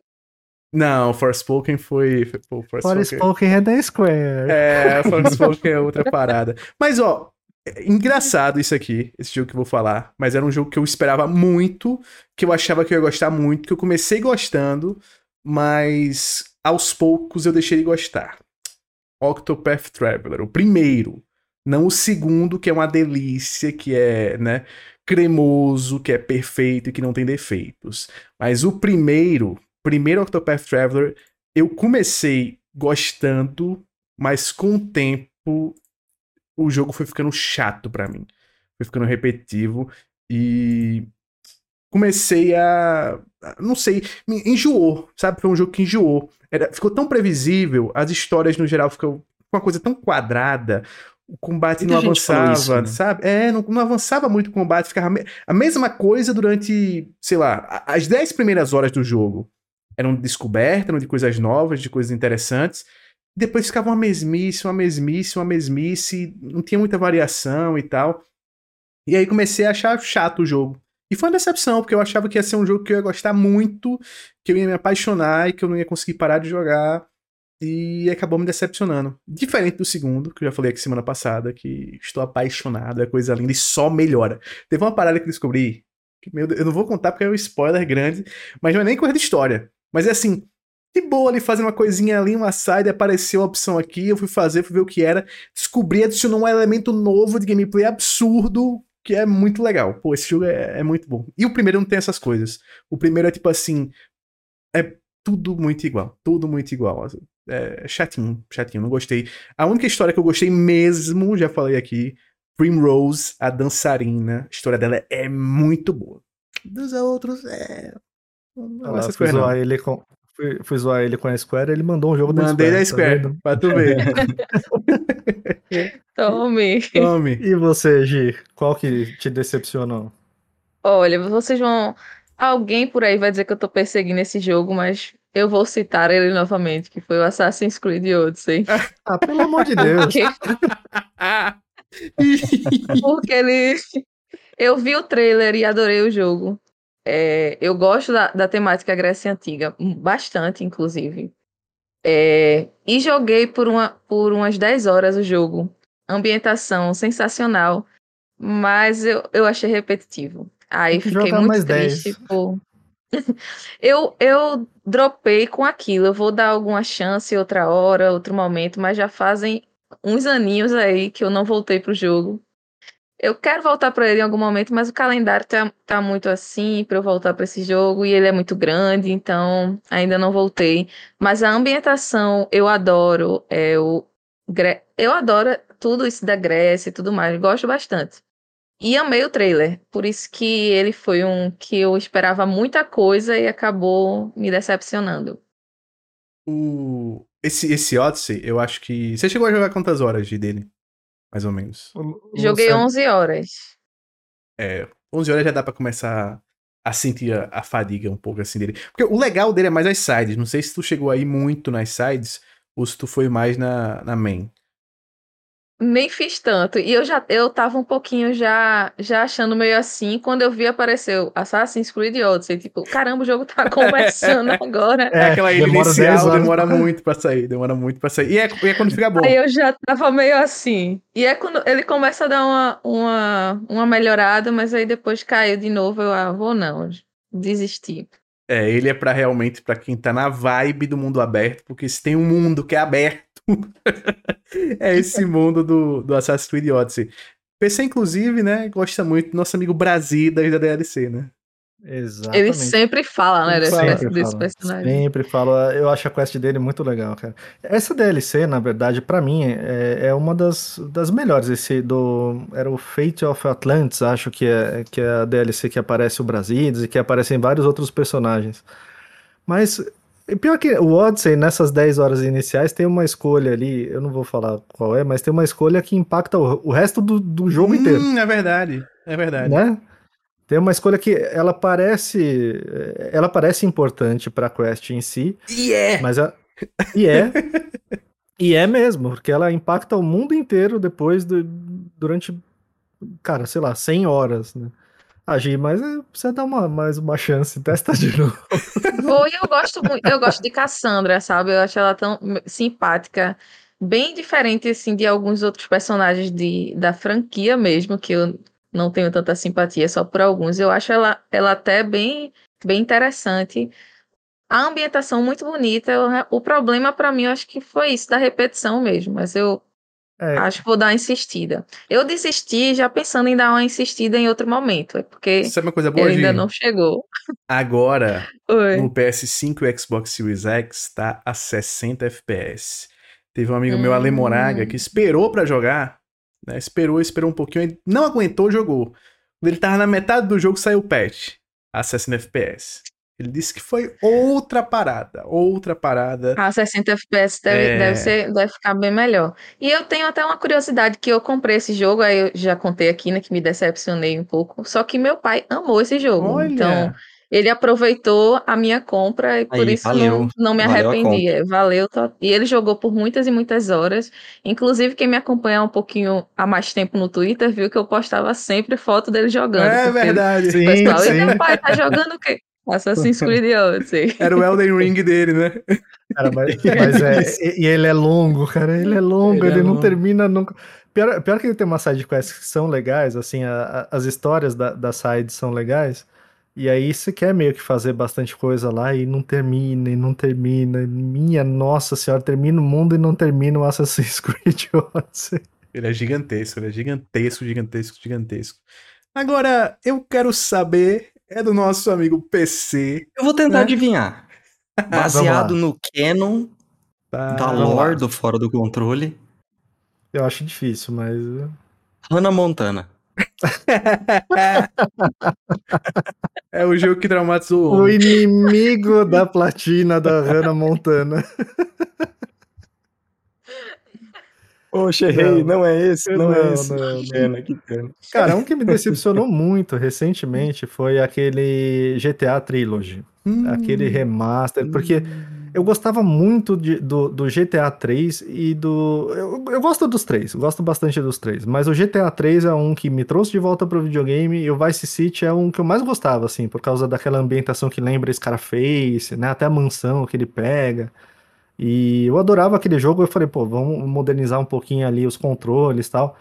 Não, Forspoken foi. Pô, Forspoken... Forspoken é da Square. É, Forspoken é outra parada. Mas, ó, é engraçado isso aqui, esse jogo que eu vou falar. Mas era um jogo que eu esperava muito, que eu achava que eu ia gostar muito, que eu comecei gostando, mas aos poucos eu deixei de gostar. Octopath Traveler, o primeiro. Não o segundo, que é uma delícia, que é, né? Cremoso, que é perfeito e que não tem defeitos. Mas o primeiro, primeiro Octopath Traveler, eu comecei gostando, mas com o tempo o jogo foi ficando chato para mim. Foi ficando repetitivo e comecei a, não sei, me enjoou, sabe? Foi um jogo que enjoou. Era, ficou tão previsível, as histórias no geral ficam uma coisa tão quadrada, o combate Muita não avançava, isso, né? sabe? É, não, não, avançava muito o combate, ficava a mesma coisa durante, sei lá, as 10 primeiras horas do jogo. Eram de descoberta, eram de coisas novas, de coisas interessantes. Depois ficava uma mesmice, uma mesmice, uma mesmice, não tinha muita variação e tal. E aí comecei a achar chato o jogo. E foi uma decepção, porque eu achava que ia ser um jogo que eu ia gostar muito, que eu ia me apaixonar e que eu não ia conseguir parar de jogar. E acabou me decepcionando. Diferente do segundo, que eu já falei aqui semana passada, que estou apaixonado, é coisa linda e só melhora. Teve uma parada que descobri, que, meu eu não vou contar porque é um spoiler grande, mas não é nem coisa de história. Mas é assim, de boa ali fazendo uma coisinha ali, uma side, apareceu a opção aqui, eu fui fazer, fui ver o que era, descobri, adicionou um elemento novo de gameplay absurdo, que é muito legal. Pô, esse jogo é, é muito bom. E o primeiro não tem essas coisas. O primeiro é tipo assim, é tudo muito igual, tudo muito igual. É chatinho, chatinho, não gostei. A única história que eu gostei mesmo, já falei aqui, Primrose, a dançarina. A história dela é muito boa. Dos outros, é. Não ah, fui, zoar ele com, fui, fui zoar ele com a Square, ele mandou um jogo da Mandei da Square, tá pra tu ver. Tome. Tome. E você, Gi, qual que te decepcionou? Olha, vocês vão. Alguém por aí vai dizer que eu tô perseguindo esse jogo, mas eu vou citar ele novamente, que foi o Assassin's Creed Odyssey. ah, pelo amor de Deus. Porque... Porque ele. Eu vi o trailer e adorei o jogo. É, eu gosto da, da temática Grécia Antiga, bastante, inclusive. É, e joguei por, uma, por umas 10 horas o jogo. Ambientação sensacional, mas eu, eu achei repetitivo. Aí fiquei muito triste por. Eu, eu dropei com aquilo. Eu vou dar alguma chance outra hora, outro momento, mas já fazem uns aninhos aí que eu não voltei pro jogo. Eu quero voltar para ele em algum momento, mas o calendário tá, tá muito assim para eu voltar para esse jogo e ele é muito grande, então ainda não voltei. Mas a ambientação eu adoro, é o eu adoro tudo isso da Grécia e tudo mais, gosto bastante. E amei o trailer, por isso que ele foi um que eu esperava muita coisa e acabou me decepcionando. O esse esse Odyssey, eu acho que você chegou a jogar quantas horas de dele? mais ou menos. Joguei 11 horas. É, 11 horas já dá para começar a sentir a, a, fadiga um pouco assim dele. Porque o legal dele é mais as sides. Não sei se tu chegou aí muito nas sides ou se tu foi mais na, na main. Nem fiz tanto. E eu já eu tava um pouquinho já já achando meio assim quando eu vi apareceu Assassin's Creed Odyssey, tipo, caramba, o jogo tá começando agora. É, aquela ilha inicial demora muito para sair, demora muito para sair. E é, e é, quando fica bom. Aí eu já tava meio assim. E é quando ele começa a dar uma uma, uma melhorada, mas aí depois caiu de novo, eu ah, vou não, desisti. É, ele é para realmente para quem tá na vibe do mundo aberto, porque se tem um mundo que é aberto é esse mundo do, do Assassin's Creed Odyssey. PC, inclusive, né, gosta muito do nosso amigo Brasida da DLC, né? Exatamente. Ele sempre fala, né, desse, sempre desse fala, personagem. Sempre fala. Eu acho a quest dele muito legal, cara. Essa DLC, na verdade, para mim, é, é, uma das, das melhores. Esse do. Era o Fate of Atlantis, acho que é, que é a DLC que aparece o Brasides e que aparecem vários outros personagens. Mas pior que o Odyssey, nessas 10 horas iniciais, tem uma escolha ali, eu não vou falar qual é, mas tem uma escolha que impacta o, o resto do, do jogo hum, inteiro. É verdade, é verdade. Né? Tem uma escolha que ela parece ela parece importante para a quest em si. E é. Mas a, e é. e é mesmo, porque ela impacta o mundo inteiro depois do, durante cara, sei lá, 100 horas, né? Agir, mas é, precisa dar uma, mais uma chance, testa de novo. Vou e eu gosto muito, eu gosto de Cassandra, sabe? Eu acho ela tão simpática, bem diferente assim de alguns outros personagens de, da franquia mesmo, que eu não tenho tanta simpatia só por alguns. Eu acho ela, ela até bem, bem interessante. A ambientação muito bonita. o problema para mim, eu acho que foi isso da repetição mesmo, mas eu É, Acho que vou dar uma insistida. Eu desisti já pensando em dar uma insistida em outro momento. É porque Sabe uma coisa boa, ele ainda não chegou. Agora, Oi. no PS5 e Xbox Series X, tá a 60 FPS. Teve um amigo meu, Ale Moraga, Hum. que esperou pra jogar, né? Esperou, esperou um pouquinho, não aguentou, jogou. Quando ele tava na metade do jogo, saiu o patch a 60 FPS. Ele disse que foi outra parada, outra parada. A 60 FPS deve, É. deve, ser, deve ficar bem melhor. E eu tenho até uma curiosidade que eu comprei esse jogo, aí eu já contei aqui, né, que me decepcionei um pouco. Só que meu pai amou esse jogo. Olha, Então, ele aproveitou a minha compra e por Aí, isso valeu. não, não me Valeu arrependi. É, Valeu. to- E ele jogou por muitas e muitas horas. Inclusive, quem me acompanha um pouquinho há mais tempo no Twitter viu que eu postava sempre foto dele jogando. é verdade. Sim, pessoal, e sim. meu pai tá jogando o quê? Assassin's Creed Odyssey. Era o Elden Ring dele, né? Cara, mas, mas é. E, ele é longo, cara. Ele é longo, Ele ele, é não longo. termina nunca. Pior, pior que ele tem umas side quests que são legais, assim, a- a- as histórias da, da side são legais. E aí você quer meio que fazer bastante coisa lá e não termina, e não termina. Minha nossa senhora, termina o mundo e não termina o Assassin's Creed Odyssey. Ele é gigantesco, ele é gigantesco, gigantesco, gigantesco. Agora, eu quero saber, é do nosso amigo PC, Eu vou tentar Né? adivinhar. Baseado no canon tá? da lore do Fora do Controle, Eu acho difícil, mas. Hannah Montana. É o jogo que traumatizou o O inimigo da platina da Hannah Montana. Poxa, errei, não é esse, não é esse. Que pena, que pena. Cara, um que me decepcionou muito recentemente foi aquele GTA Trilogy. Hum, Aquele remaster, porque eu gostava muito de- do, do GTA 3 e do. Eu, eu gosto dos três, gosto bastante dos três, mas o GTA 3 é um que me trouxe de volta pro videogame e o Vice City é um que eu mais gostava, assim, por causa daquela ambientação que lembra Scarface, né? Até a mansão que ele pega. E eu adorava aquele jogo, eu falei, pô, vamos modernizar um pouquinho ali os controles e tal.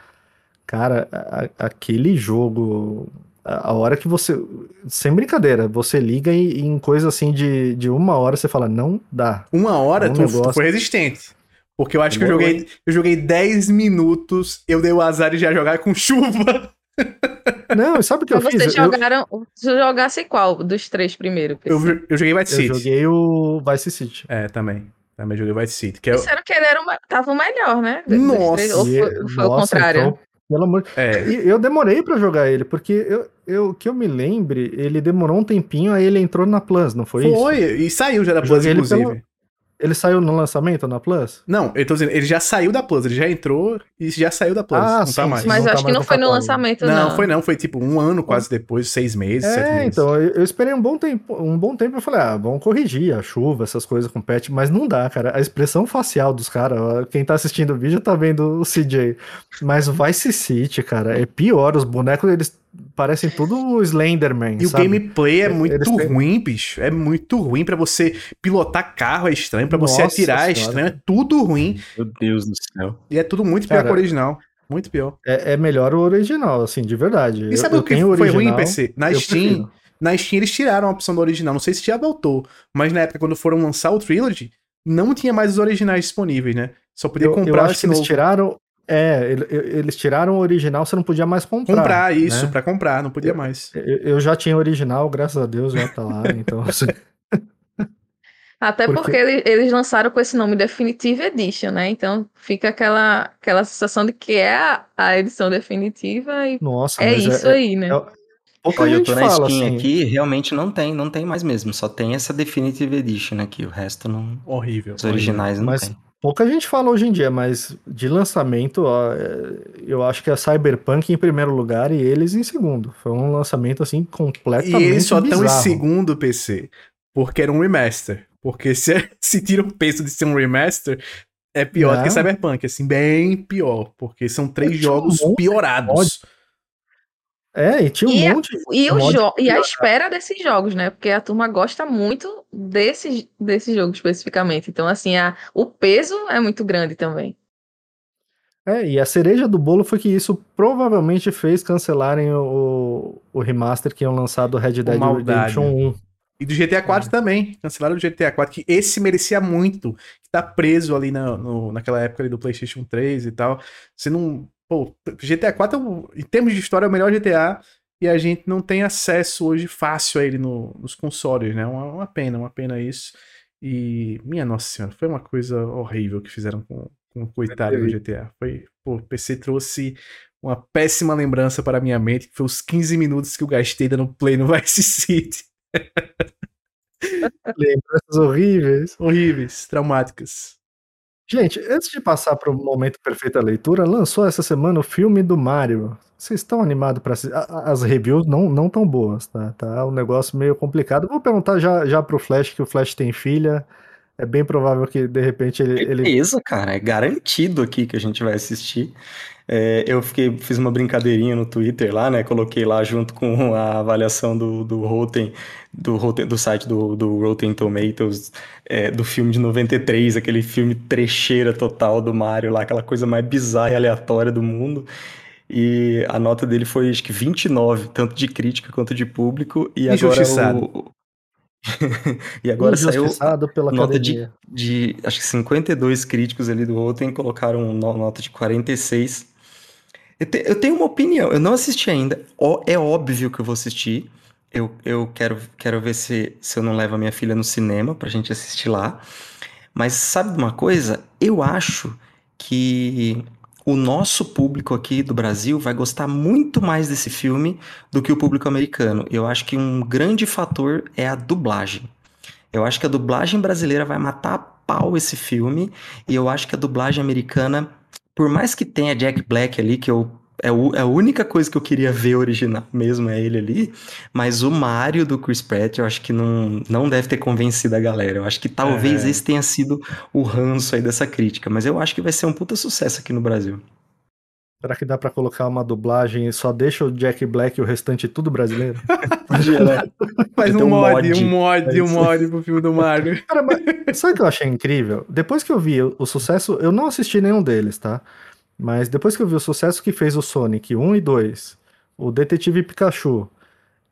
Cara, a- aquele jogo, a, a hora que você. Sem brincadeira, você liga e, e em coisa assim de, de uma hora você fala, não dá. Uma hora Um tu, tu negócio- foi resistente. Porque eu acho que eu joguei, eu joguei 10 minutos, eu dei o azar de já jogar com chuva. Não, sabe o que eu Mas fiz? vocês Eu, jogaram. Você jogasse qual dos três primeiro? Eu, eu joguei Vice eu City. joguei o Vice City. É, também. Também joguei Vice City. Que é, o- Disseram que ele era uma, tava o melhor, né? Nossa, Ou foi, ou foi o nossa, contrário? então, pelo amor. é, E eu demorei pra jogar ele, porque eu, eu que eu me lembre, ele demorou um tempinho, aí ele entrou na Plus, não foi, foi, isso? e saiu já da Plus, joguei ele inclusive. pelo- Ele saiu no lançamento na Plus? Não, eu tô dizendo, ele já saiu da Plus, ele já entrou e já saiu da Plus. Ah, não sim, tá mais. Mas não eu tá acho que mais não foi no lançamento, Não, não. foi não, foi tipo um ano quase depois, seis meses, sete É, meses. então, eu, esperei um bom tempo, um bom tempo, eu falei, ah, vamos corrigir a chuva, essas coisas com patch, mas não dá, cara. A expressão facial dos caras, quem tá assistindo o vídeo tá vendo o CJ. Mas o Vice City, cara, é pior. Os bonecos, eles parecem tudo o Slenderman, E o sabe? gameplay é muito têm- ruim, bicho. É muito ruim pra você pilotar carro, é estranho. Pra você Nossa atirar, é estranho. É tudo ruim. Meu Deus do céu. E é tudo muito pior Cara, que o original. Muito pior. É, é melhor o original, assim, de verdade. E sabe eu, o que foi ruim, original, PC? Na Steam, prefiro. na Steam eles tiraram a opção do original. Não sei se já voltou. Mas na época, quando foram lançar o Trilogy, não tinha mais os originais disponíveis, né? Só podia Eu, eu comprar acho que eles tiraram. É, ele- eles tiraram o original, você não podia mais comprar. Comprar isso, né? pra comprar, não podia mais. Eu, eu já tinha original, graças a Deus já tá lá, então. assim, Até Porque- porque ele- eles lançaram com esse nome Definitive Edition, né? Então fica aquela, aquela sensação de que é a, a edição definitiva e Nossa, é mas isso é, aí, né? é- pouca Olha, eu tô na fala Steam assim. aqui, realmente não tem, não tem mais mesmo. Só tem essa Definitive Edition aqui. O resto não. Horrível. Os originais não Mas tem. Pouca gente fala hoje em dia, mas de lançamento, ó, é, eu acho que a Cyberpunk em primeiro lugar e eles em segundo. Foi um lançamento assim E completamente eles só estão em segundo PC. Porque era um remaster. Porque se, se tira o peso de ser um remaster, é pior do que Não. Cyberpunk. Assim, bem pior. Porque são três um jogos de piorados. É, e tinha um E a- monte. E, o mod jo- e a espera desses jogos, né? Porque a turma gosta muito desse, desse jogo especificamente. Então, assim, a, o peso é muito grande também. É, e a cereja do bolo foi que isso provavelmente fez cancelarem o, o remaster que iam lançar do Red Dead. Redemption 1. E do GTA 4 É. também. Cancelaram o GTA 4, que esse merecia muito. Que tá preso ali na, no- naquela época ali do PlayStation 3 e tal. Você não. Pô, GTA 4, é o- em termos de história, é o melhor GTA. E a gente não tem acesso hoje fácil a ele no- nos consoles, né? Uma, uma pena, uma pena isso. E, minha nossa senhora, foi uma coisa horrível que fizeram com, com o coitado do GTA. Foi, pô, o PC trouxe uma péssima lembrança para a minha mente, que foi os 15 minutos que eu gastei dando play no Vice City. Lembranças horríveis. Horríveis, traumáticas. Gente, antes de passar para o momento perfeita leitura, lançou essa semana o filme do Mario. Vocês estão animados para assistir? As reviews não não tão boas, tá? Tá um negócio meio complicado. Vou perguntar já já pro Flash que o Flash tem filha. É bem provável que de repente ele, ele... Beleza, cara, é garantido aqui que a gente vai assistir. É, eu fiquei, fiz uma brincadeirinha no Twitter lá, né? Coloquei lá junto com a avaliação do, do Rotten, do, Rotten- do site do, do Rotten Tomatoes, é, do filme de 93, aquele filme trecheira total do Mario lá, aquela coisa mais bizarra e aleatória do mundo. E a nota dele foi acho que 29, tanto de crítica quanto de público. E agora o. e agora saiu pela nota de, de acho que 52 críticos ali do Rotten colocaram no- nota de 46. Eu, te- eu tenho uma opinião, eu não assisti ainda. Ó, é óbvio que eu vou assistir. Eu, eu quero, quero ver se, se eu não levo a minha filha no cinema pra gente assistir lá. Mas sabe de uma coisa? Eu acho que o nosso público aqui do Brasil vai gostar muito mais desse filme do que o público americano. Eu acho que um grande fator é a dublagem. Eu acho que a dublagem brasileira vai matar a pau esse filme, e eu acho que a dublagem americana, por mais que tenha Jack Black ali, que eu é, o- é a única coisa que eu queria ver original mesmo, é ele ali. Mas o Mario do Chris Pratt, eu acho que não, não deve ter convencido a galera. Eu acho que talvez É. esse tenha sido o ranço aí dessa crítica. Mas eu acho que vai ser um puta sucesso aqui no Brasil. Será que dá pra colocar uma dublagem e só deixa o Jack Black e o restante tudo brasileiro? Faz Tem um um mod, mod. um mod, É um mod pro filme do Mario. Cara, mas sabe o que eu achei incrível? Depois que eu vi o, o sucesso, eu não assisti nenhum deles, tá? Mas depois que eu vi o sucesso que fez o Sonic 1 e 2, o Detetive Pikachu,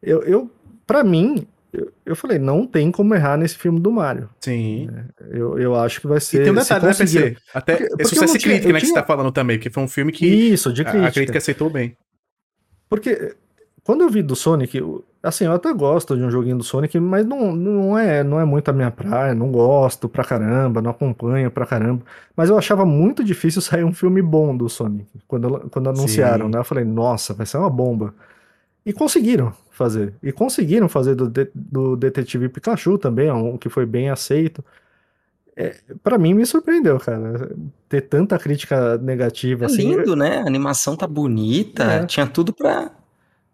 eu, eu para mim, eu, eu falei, não tem como errar nesse filme do Mario. Sim. Eu, eu acho que vai E ser. tem um detalhe, né, PC? Até Porque- é porque sucesso e tinha- crítica, né, que você tá falando também, porque foi um filme que Isso, de a- crítica. a crítica aceitou bem. Porque quando eu vi do Sonic, eu- assim, eu até gosto de um joguinho do Sonic, mas não, não, é, não é muito a minha praia, não gosto pra caramba, não acompanho pra caramba. Mas eu achava muito difícil sair um filme bom do Sonic, quando, quando anunciaram, Sim. né? Eu falei, nossa, vai ser uma bomba. E conseguiram fazer. E conseguiram fazer do, de- do Detetive Pikachu também, um que foi bem aceito. É, para mim me surpreendeu, cara, ter tanta crítica negativa É assim. lindo, né? A animação tá bonita, É. tinha tudo pra.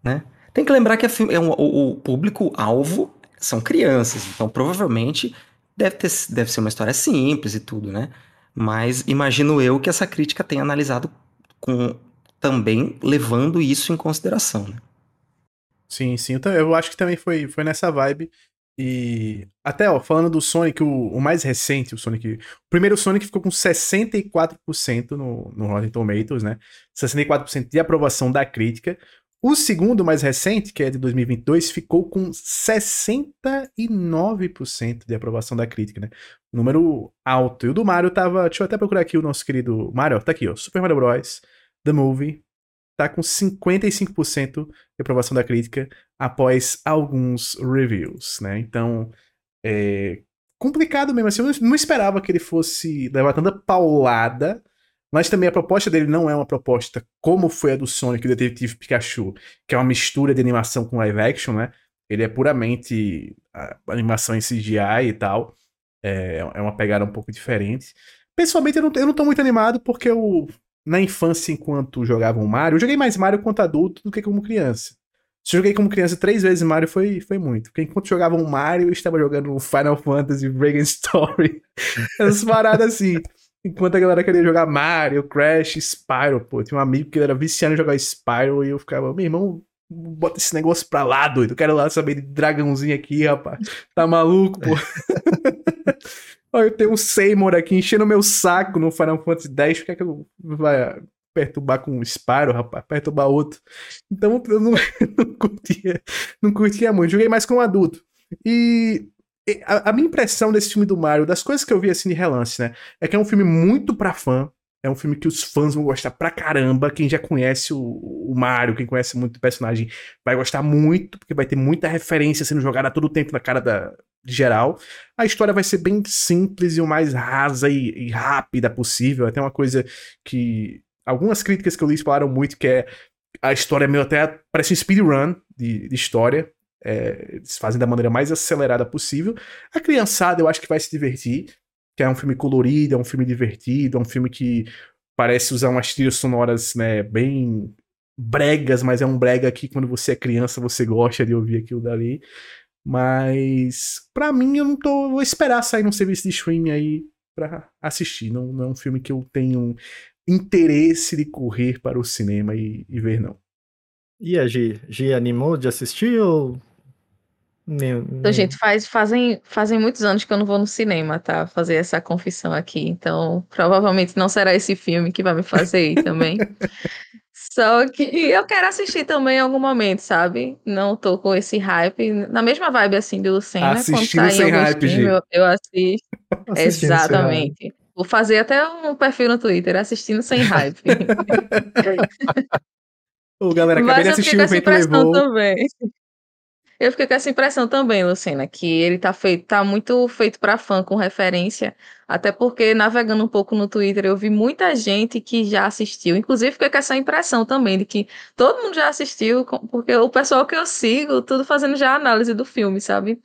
Né? Tem que lembrar que a fi- é um- o, público-alvo são crianças, então provavelmente deve, ter, deve ser uma história simples e tudo, né? Mas imagino eu que essa crítica tenha analisado com também levando isso em consideração, né? Sim, sim. Eu, ta- eu acho que também foi, foi nessa vibe. E até, ó, falando do Sonic, o, o mais recente, o Sonic. O primeiro Sonic ficou com 64% no, no Rotten Tomatoes, né? 64% de aprovação da crítica. O segundo, mais recente, que é de 2022, ficou com 69% de aprovação da crítica, né? Número alto. E o do Mario tava. Deixa eu até procurar aqui o nosso querido Mario. Tá aqui, ó. Super Mario Bros. The Movie. Tá com 55% de aprovação da crítica após alguns reviews, né? Então, é complicado mesmo. Assim, eu não esperava que ele fosse levar tanta paulada, mas também a proposta dele não é uma proposta como foi a do Sonic e o Detetive Pikachu, que é uma mistura de animação com live action, né? Ele é puramente animação em CGI e tal. É, é uma pegada um pouco diferente. Pessoalmente, eu não, eu não tô muito animado porque eu, na infância, enquanto jogava Mario, eu joguei mais Mario quanto adulto do que como criança. Se eu joguei como criança três vezes Mario, foi, foi muito. Porque enquanto jogava Mario, eu estava jogando Final Fantasy Breaking Story. Essas paradas assim. Enquanto a galera queria jogar Mario, Crash, Spyro, pô. Tinha um amigo que era viciado em jogar Spyro e eu ficava, meu irmão, bota esse negócio pra lá, doido. Eu quero lá saber de dragãozinho aqui, rapaz. Tá maluco, pô. Ó, eu tenho um Seymour aqui enchendo meu saco no Final Fantasy X. Por que, é que eu vai perturbar com um Spyro, rapaz? Perturbar outro. Então eu não, não curtia, não curtia muito. Joguei mais como adulto. E a, a, minha impressão desse filme do Mario, das coisas que eu vi assim de relance, né? É que é um filme muito pra fã. É um filme que os fãs vão gostar pra caramba. Quem já conhece o, o Mario, quem conhece muito o personagem, vai gostar muito, porque vai ter muita referência sendo jogada todo o tempo na cara da, geral. A história vai ser bem simples e o mais rasa e, e rápida possível. Até uma coisa que. Algumas críticas que eu li falaram muito, que é a história é meio até. Parece um speedrun de, de história. É, eles fazem da maneira mais acelerada possível. A criançada eu acho que vai se divertir, que é um filme colorido, é um filme divertido, é um filme que parece usar umas trilhas sonoras né, bem bregas, mas é um brega que quando você é criança você gosta de ouvir aquilo dali. Mas para mim eu não tô, vou esperar sair num serviço de streaming aí para assistir. Não, não é um filme que eu tenho interesse de correr para o cinema e, e ver não. E a G, G animou de assistir ou meu, então, gente, faz, fazem, fazem muitos anos que eu não vou no cinema, tá? Fazer essa confissão aqui. Então, provavelmente não será esse filme que vai me fazer ir também. Só que eu quero assistir também em algum momento, sabe? Não tô com esse hype. Na mesma vibe assim do Lucena. Assistindo sem hype, filme, eu, eu assisto. Exatamente. Vou fazer até um perfil no Twitter, assistindo sem hype. Ô, galera, acabei Mas de assistir o Vento Levou. Também. Eu fiquei com essa impressão também, Lucina, que ele tá feito, tá muito feito para fã com referência, até porque navegando um pouco no Twitter eu vi muita gente que já assistiu, inclusive fiquei com essa impressão também de que todo mundo já assistiu, porque o pessoal que eu sigo, tudo fazendo já análise do filme, sabe?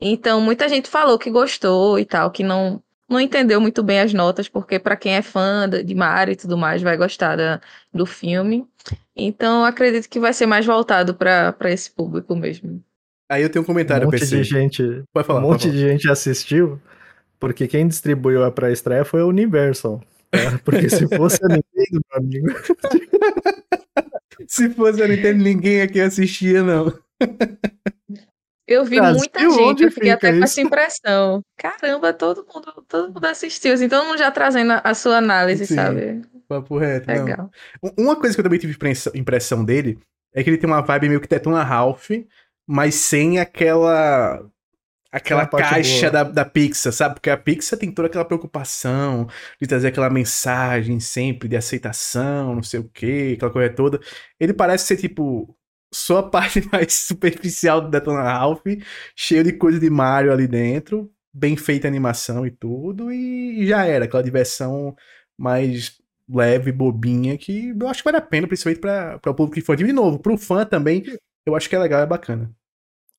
Então muita gente falou que gostou e tal, que não não entendeu muito bem as notas, porque para quem é fã de Mario e tudo mais vai gostar da, do filme. Então acredito que vai ser mais voltado para esse público mesmo. Aí eu tenho um comentário, um monte PC. De gente, pode falar, um monte de gente assistiu, porque quem distribuiu a pré-estreia foi a Universal. Tá? Porque se fosse a Nintendo, meu amigo. se fosse a Nintendo, ninguém aqui assistia, não. Eu vi muita gente, eu fiquei até isso? com essa impressão. Caramba, todo mundo, todo mundo assistiu, assim, todo mundo já trazendo a sua análise, Sim, sabe? Papo reto. Legal. Não. Uma coisa que eu também tive impressão dele é que ele tem uma vibe meio que Tetona Ralph, mas sem aquela aquela caixa da, da Pixar, sabe? Porque a Pixar tem toda aquela preocupação de trazer aquela mensagem sempre de aceitação, não sei o que, aquela coisa toda. Ele parece ser tipo só a parte mais superficial do Detona Ralph, cheio de coisa de Mario ali dentro, bem feita a animação e tudo, e já era aquela diversão mais leve, bobinha, que eu acho que vale a pena, principalmente para o público infantil. De novo, para o fã também, eu acho que é legal, é bacana.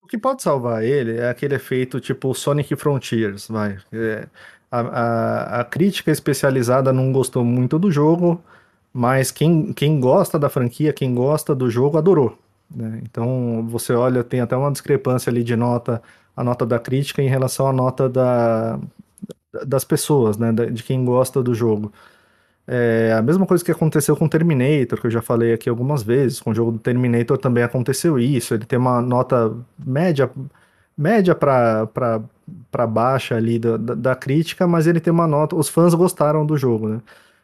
O que pode salvar ele é aquele efeito tipo Sonic Frontiers, vai. É, a, a, a, crítica especializada não gostou muito do jogo, mas quem, quem gosta da franquia, quem gosta do jogo, adorou. Né? Então você olha, tem até uma discrepância ali de nota, a nota da crítica em relação à nota da, das pessoas, né? de quem gosta do jogo. É a mesma coisa que aconteceu com Terminator, que eu já falei aqui algumas vezes. Com o jogo do Terminator também aconteceu isso. Ele tem uma nota média, média para baixa ali da, da, da, crítica, mas ele tem uma nota. Os fãs gostaram do jogo, né?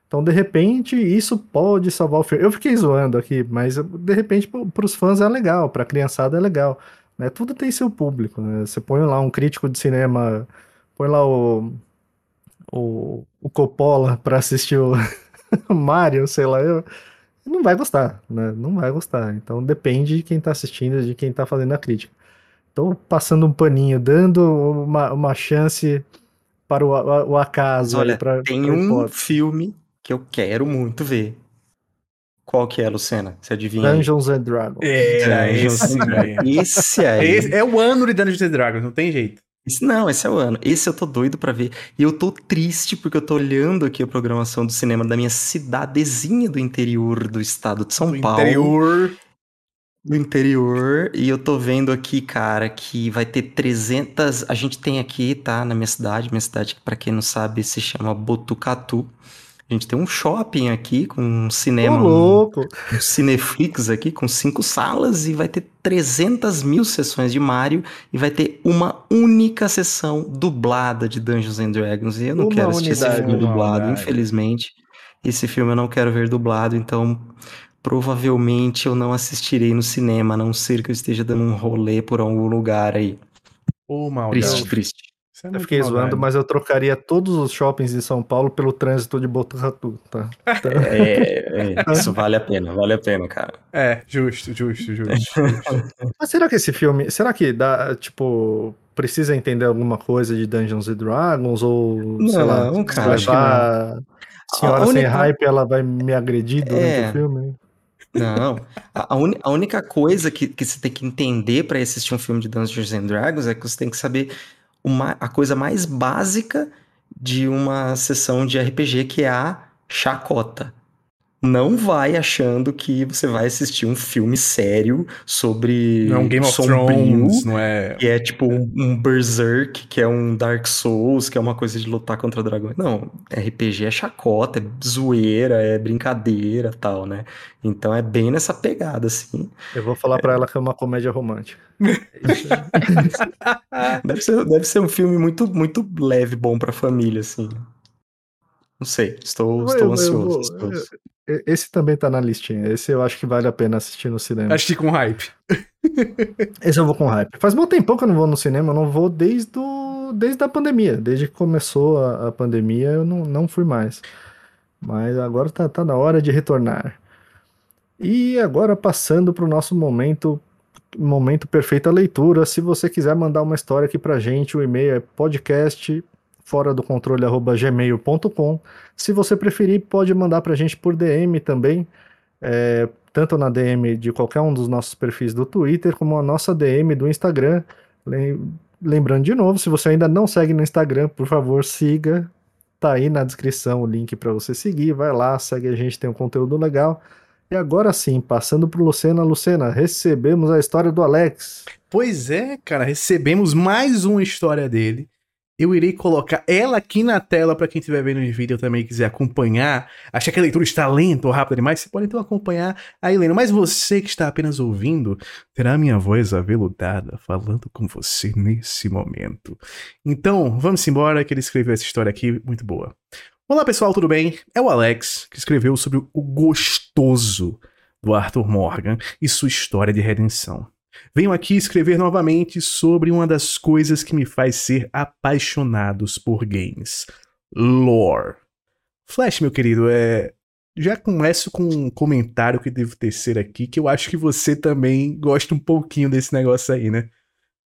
Então, de repente, isso pode salvar o filme. Eu fiquei zoando aqui, mas de repente, para os fãs é legal, para a criançada é legal. Né? Tudo tem seu público. Né? Você põe lá um crítico de cinema, põe lá o o, o Coppola para assistir o Mario, sei lá, eu, não vai gostar, né? Não vai gostar. Então depende de quem tá assistindo, de quem tá fazendo a crítica. Tô passando um paninho, dando uma, uma chance para o, o acaso. Olha, pra, tem pra um filme que eu quero muito ver. Qual que é, Lucena? Você adivinha? Dungeons and Dragons. É, Dungeons esse, esse aí. Esse é o ano de Dungeons and Dragons, não tem jeito. Esse, não, esse é o ano. Esse eu tô doido para ver. E eu tô triste porque eu tô olhando aqui a programação do cinema da minha cidadezinha do interior do estado de São do Paulo. Interior. Do interior. E eu tô vendo aqui, cara, que vai ter 300. A gente tem aqui, tá? Na minha cidade. Minha cidade, para quem não sabe, se chama Botucatu. A gente tem um shopping aqui com um cinema. Ô, louco! Um, Cineflix aqui com cinco salas e vai ter 300 mil sessões de Mario e vai ter uma única sessão dublada de Dungeons and Dragons. E eu não uma quero assistir esse filme dublado, unidade. infelizmente. Esse filme eu não quero ver dublado, então provavelmente eu não assistirei no cinema, a não ser que eu esteja dando um rolê por algum lugar aí. Ô. Triste, triste. É Eu fiquei maldade. zoando, mas eu trocaria todos os shoppings de São Paulo pelo trânsito de Botucatu, tá? Tá. É, é, isso vale a pena, vale a pena, cara. É, justo, justo, justo. justo. Mas será que esse filme, será que dá, tipo, precisa entender alguma coisa de Dungeons and Dragons ou, sei lá, Não, se cara, acho que levar a senhora A sem única- hype, ela vai me agredir durante É. o filme? Não, a, a uni- a única coisa que, que você tem que entender pra assistir um filme de Dungeons and Dragons é que você tem que saber uma, a coisa mais básica de uma sessão de RPG, que é a chacota. Não vai achando que você vai assistir um filme sério sobre Não é um Game of sombrio, Thrones, não é. que é tipo um, um Berserk, que é um Dark Souls, que é uma coisa de lutar contra dragões. Não, RPG é chacota, é zoeira, é brincadeira tal, né? Então é bem nessa pegada, assim. Eu vou falar pra ela que é uma comédia romântica. Deve ser, deve ser um filme muito, muito leve, bom pra família, assim. Não sei, estou, Eu- estou eu- eu ansioso. vou- estou- E- Esse também tá na listinha. Esse eu acho que vale a pena assistir no cinema. Acho que com hype. Esse eu vou com hype. Faz bom tempo que eu não vou no cinema, eu não vou desde, o, desde a pandemia. Desde que começou a, a pandemia, eu não, não fui mais. Mas agora tá, tá na hora de retornar. E agora passando para o nosso momento, momento perfeita leitura. Se você quiser mandar uma história aqui pra gente, o e-mail é podcast fora do controle gmail.com. Se você preferir, pode mandar pra gente por DM também. é, tanto na DM de qualquer um dos nossos perfis do Twitter, como a nossa DM do Instagram. Lem- Lembrando de novo, se você ainda não segue no Instagram, por favor, siga. Tá aí na descrição o link para você seguir. Vai lá, segue a gente, tem um conteúdo legal. E agora sim, passando pro Lucena. Lucena, recebemos a história do Alex. Pois é, cara, recebemos mais uma história dele. Eu irei colocar ela aqui na tela para quem estiver vendo o vídeo também quiser acompanhar. Achar que a leitura está lenta ou rápida demais, você pode então acompanhar aí lendo. Mas você que está apenas ouvindo, terá a minha voz aveludada falando com você nesse momento. Então, vamos embora que ele escreveu essa história aqui, muito boa. Olá pessoal, tudo bem? É o Alex que escreveu sobre o gostoso do Arthur Morgan e sua história de redenção. Venho aqui escrever novamente sobre uma das coisas que me faz ser apaixonados por games: lore. Flash, meu querido, é. Já começo com um comentário que devo tecer aqui, que eu acho que você também gosta um pouquinho desse negócio aí, né?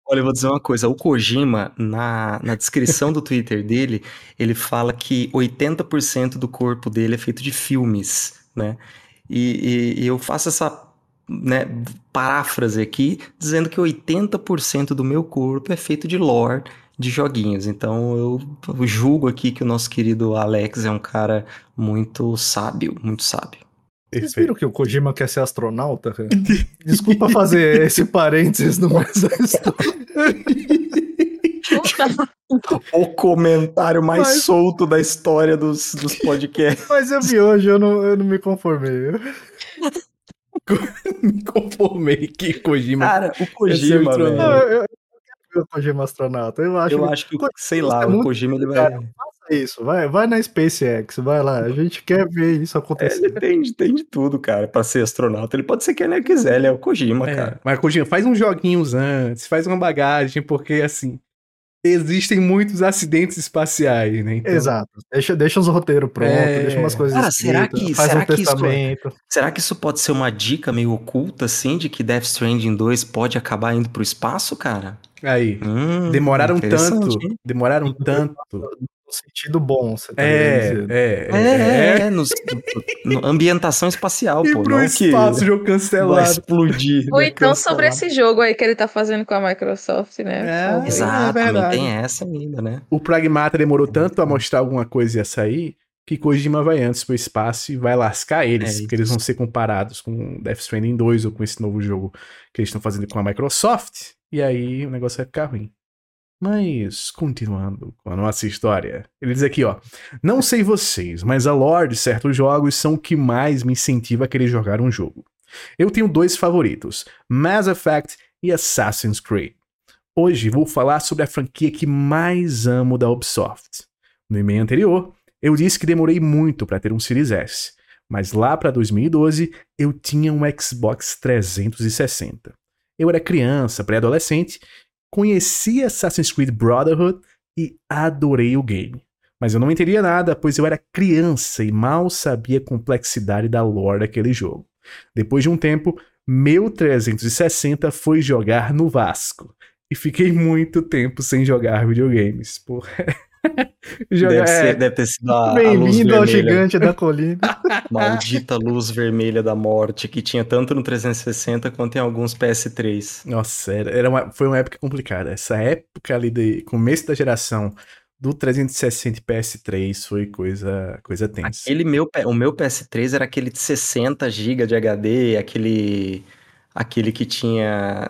Olha, eu vou dizer uma coisa. O Kojima, na, na descrição do Twitter dele, ele fala que 80% do corpo dele é feito de filmes, né? E, e- e eu faço essa né, paráfrase aqui, dizendo que 80% do meu corpo é feito de lore de joguinhos. Então eu, julgo aqui que o nosso querido Alex é um cara muito sábio, muito sábio. Vocês viram que o Kojima quer ser astronauta? Desculpa fazer esse parênteses no história. O comentário mais Mas- solto da história dos, dos podcasts. Mas eu vi hoje, eu não, eu não me conformei. Me conformei que Kojima. Cara, o é Kojima, o velho. Não, eu, eu quero ver o Kojima astronauta. Eu acho Eu que acho que, Kojima sei é lá, o muito Kojima ele vai. cara. faça isso. Vai, vai na SpaceX, vai lá. A gente quer ver isso acontecer. Ele tem, tem de tudo, cara, pra ser astronauta. Ele pode ser quem ele quiser, ele é o Kojima, É, cara. Mas, Kojima, faz uns joguinhos antes, faz uma bagagem, porque assim. Existem muitos acidentes espaciais, né? Então, Exato. Deixa, deixa os roteiros prontos, É. deixa umas coisas Cara, será escritas, que- faz será um que isso testamento. Será que isso pode ser uma dica meio oculta, assim, de que Death Stranding 2 pode acabar indo pro espaço, cara? Aí. Hum, Demoraram tanto. Demoraram tanto. No sentido bom, você tá É, querendo dizer. é, É, é, é, nos- no- ambientação espacial, E pô, pro não espaço, que jogo vai cancelado. explodir. Ou né, então sobre cancelar. esse jogo aí que ele tá fazendo com a Microsoft, né? É, Pô, Exato, É tem essa ainda, né? O Pragmata demorou tanto a mostrar alguma coisa e ia sair que Kojima vai antes pro espaço e vai lascar eles, É porque eles vão ser comparados com Death Stranding 2 ou com esse novo jogo que eles estão fazendo com a Microsoft, e aí o negócio vai ficar ruim. Mas, continuando com a nossa história, ele diz aqui, ó: Não sei vocês, mas a lore de certos jogos são o que mais me incentiva a querer jogar um jogo. Eu tenho dois favoritos: Mass Effect e Assassin's Creed. Hoje vou falar sobre a franquia que mais amo da Ubisoft. No e-mail anterior, eu disse que demorei muito para ter um Series S, mas lá para 2012 eu tinha um Xbox 360. Eu era criança, pré-adolescente, conheci Assassin's Creed Brotherhood e adorei o game. Mas eu não entendia nada, pois eu era criança e mal sabia a complexidade da lore daquele jogo. Depois de um tempo, meu 360 foi jogar no Vasco. E fiquei muito tempo sem jogar videogames. Porra. Deve, ser, é, deve ter sido a, a Bem-vindo ao gigante da colina. Maldita luz vermelha da morte, que tinha tanto no 360 quanto em alguns PS3. Nossa, era, era uma, foi uma época complicada. Essa época ali de começo da geração do 360 PS3 foi coisa, coisa tensa. Aquele meu, o meu PS3 era aquele de 60 GB de HD, aquele aquele que tinha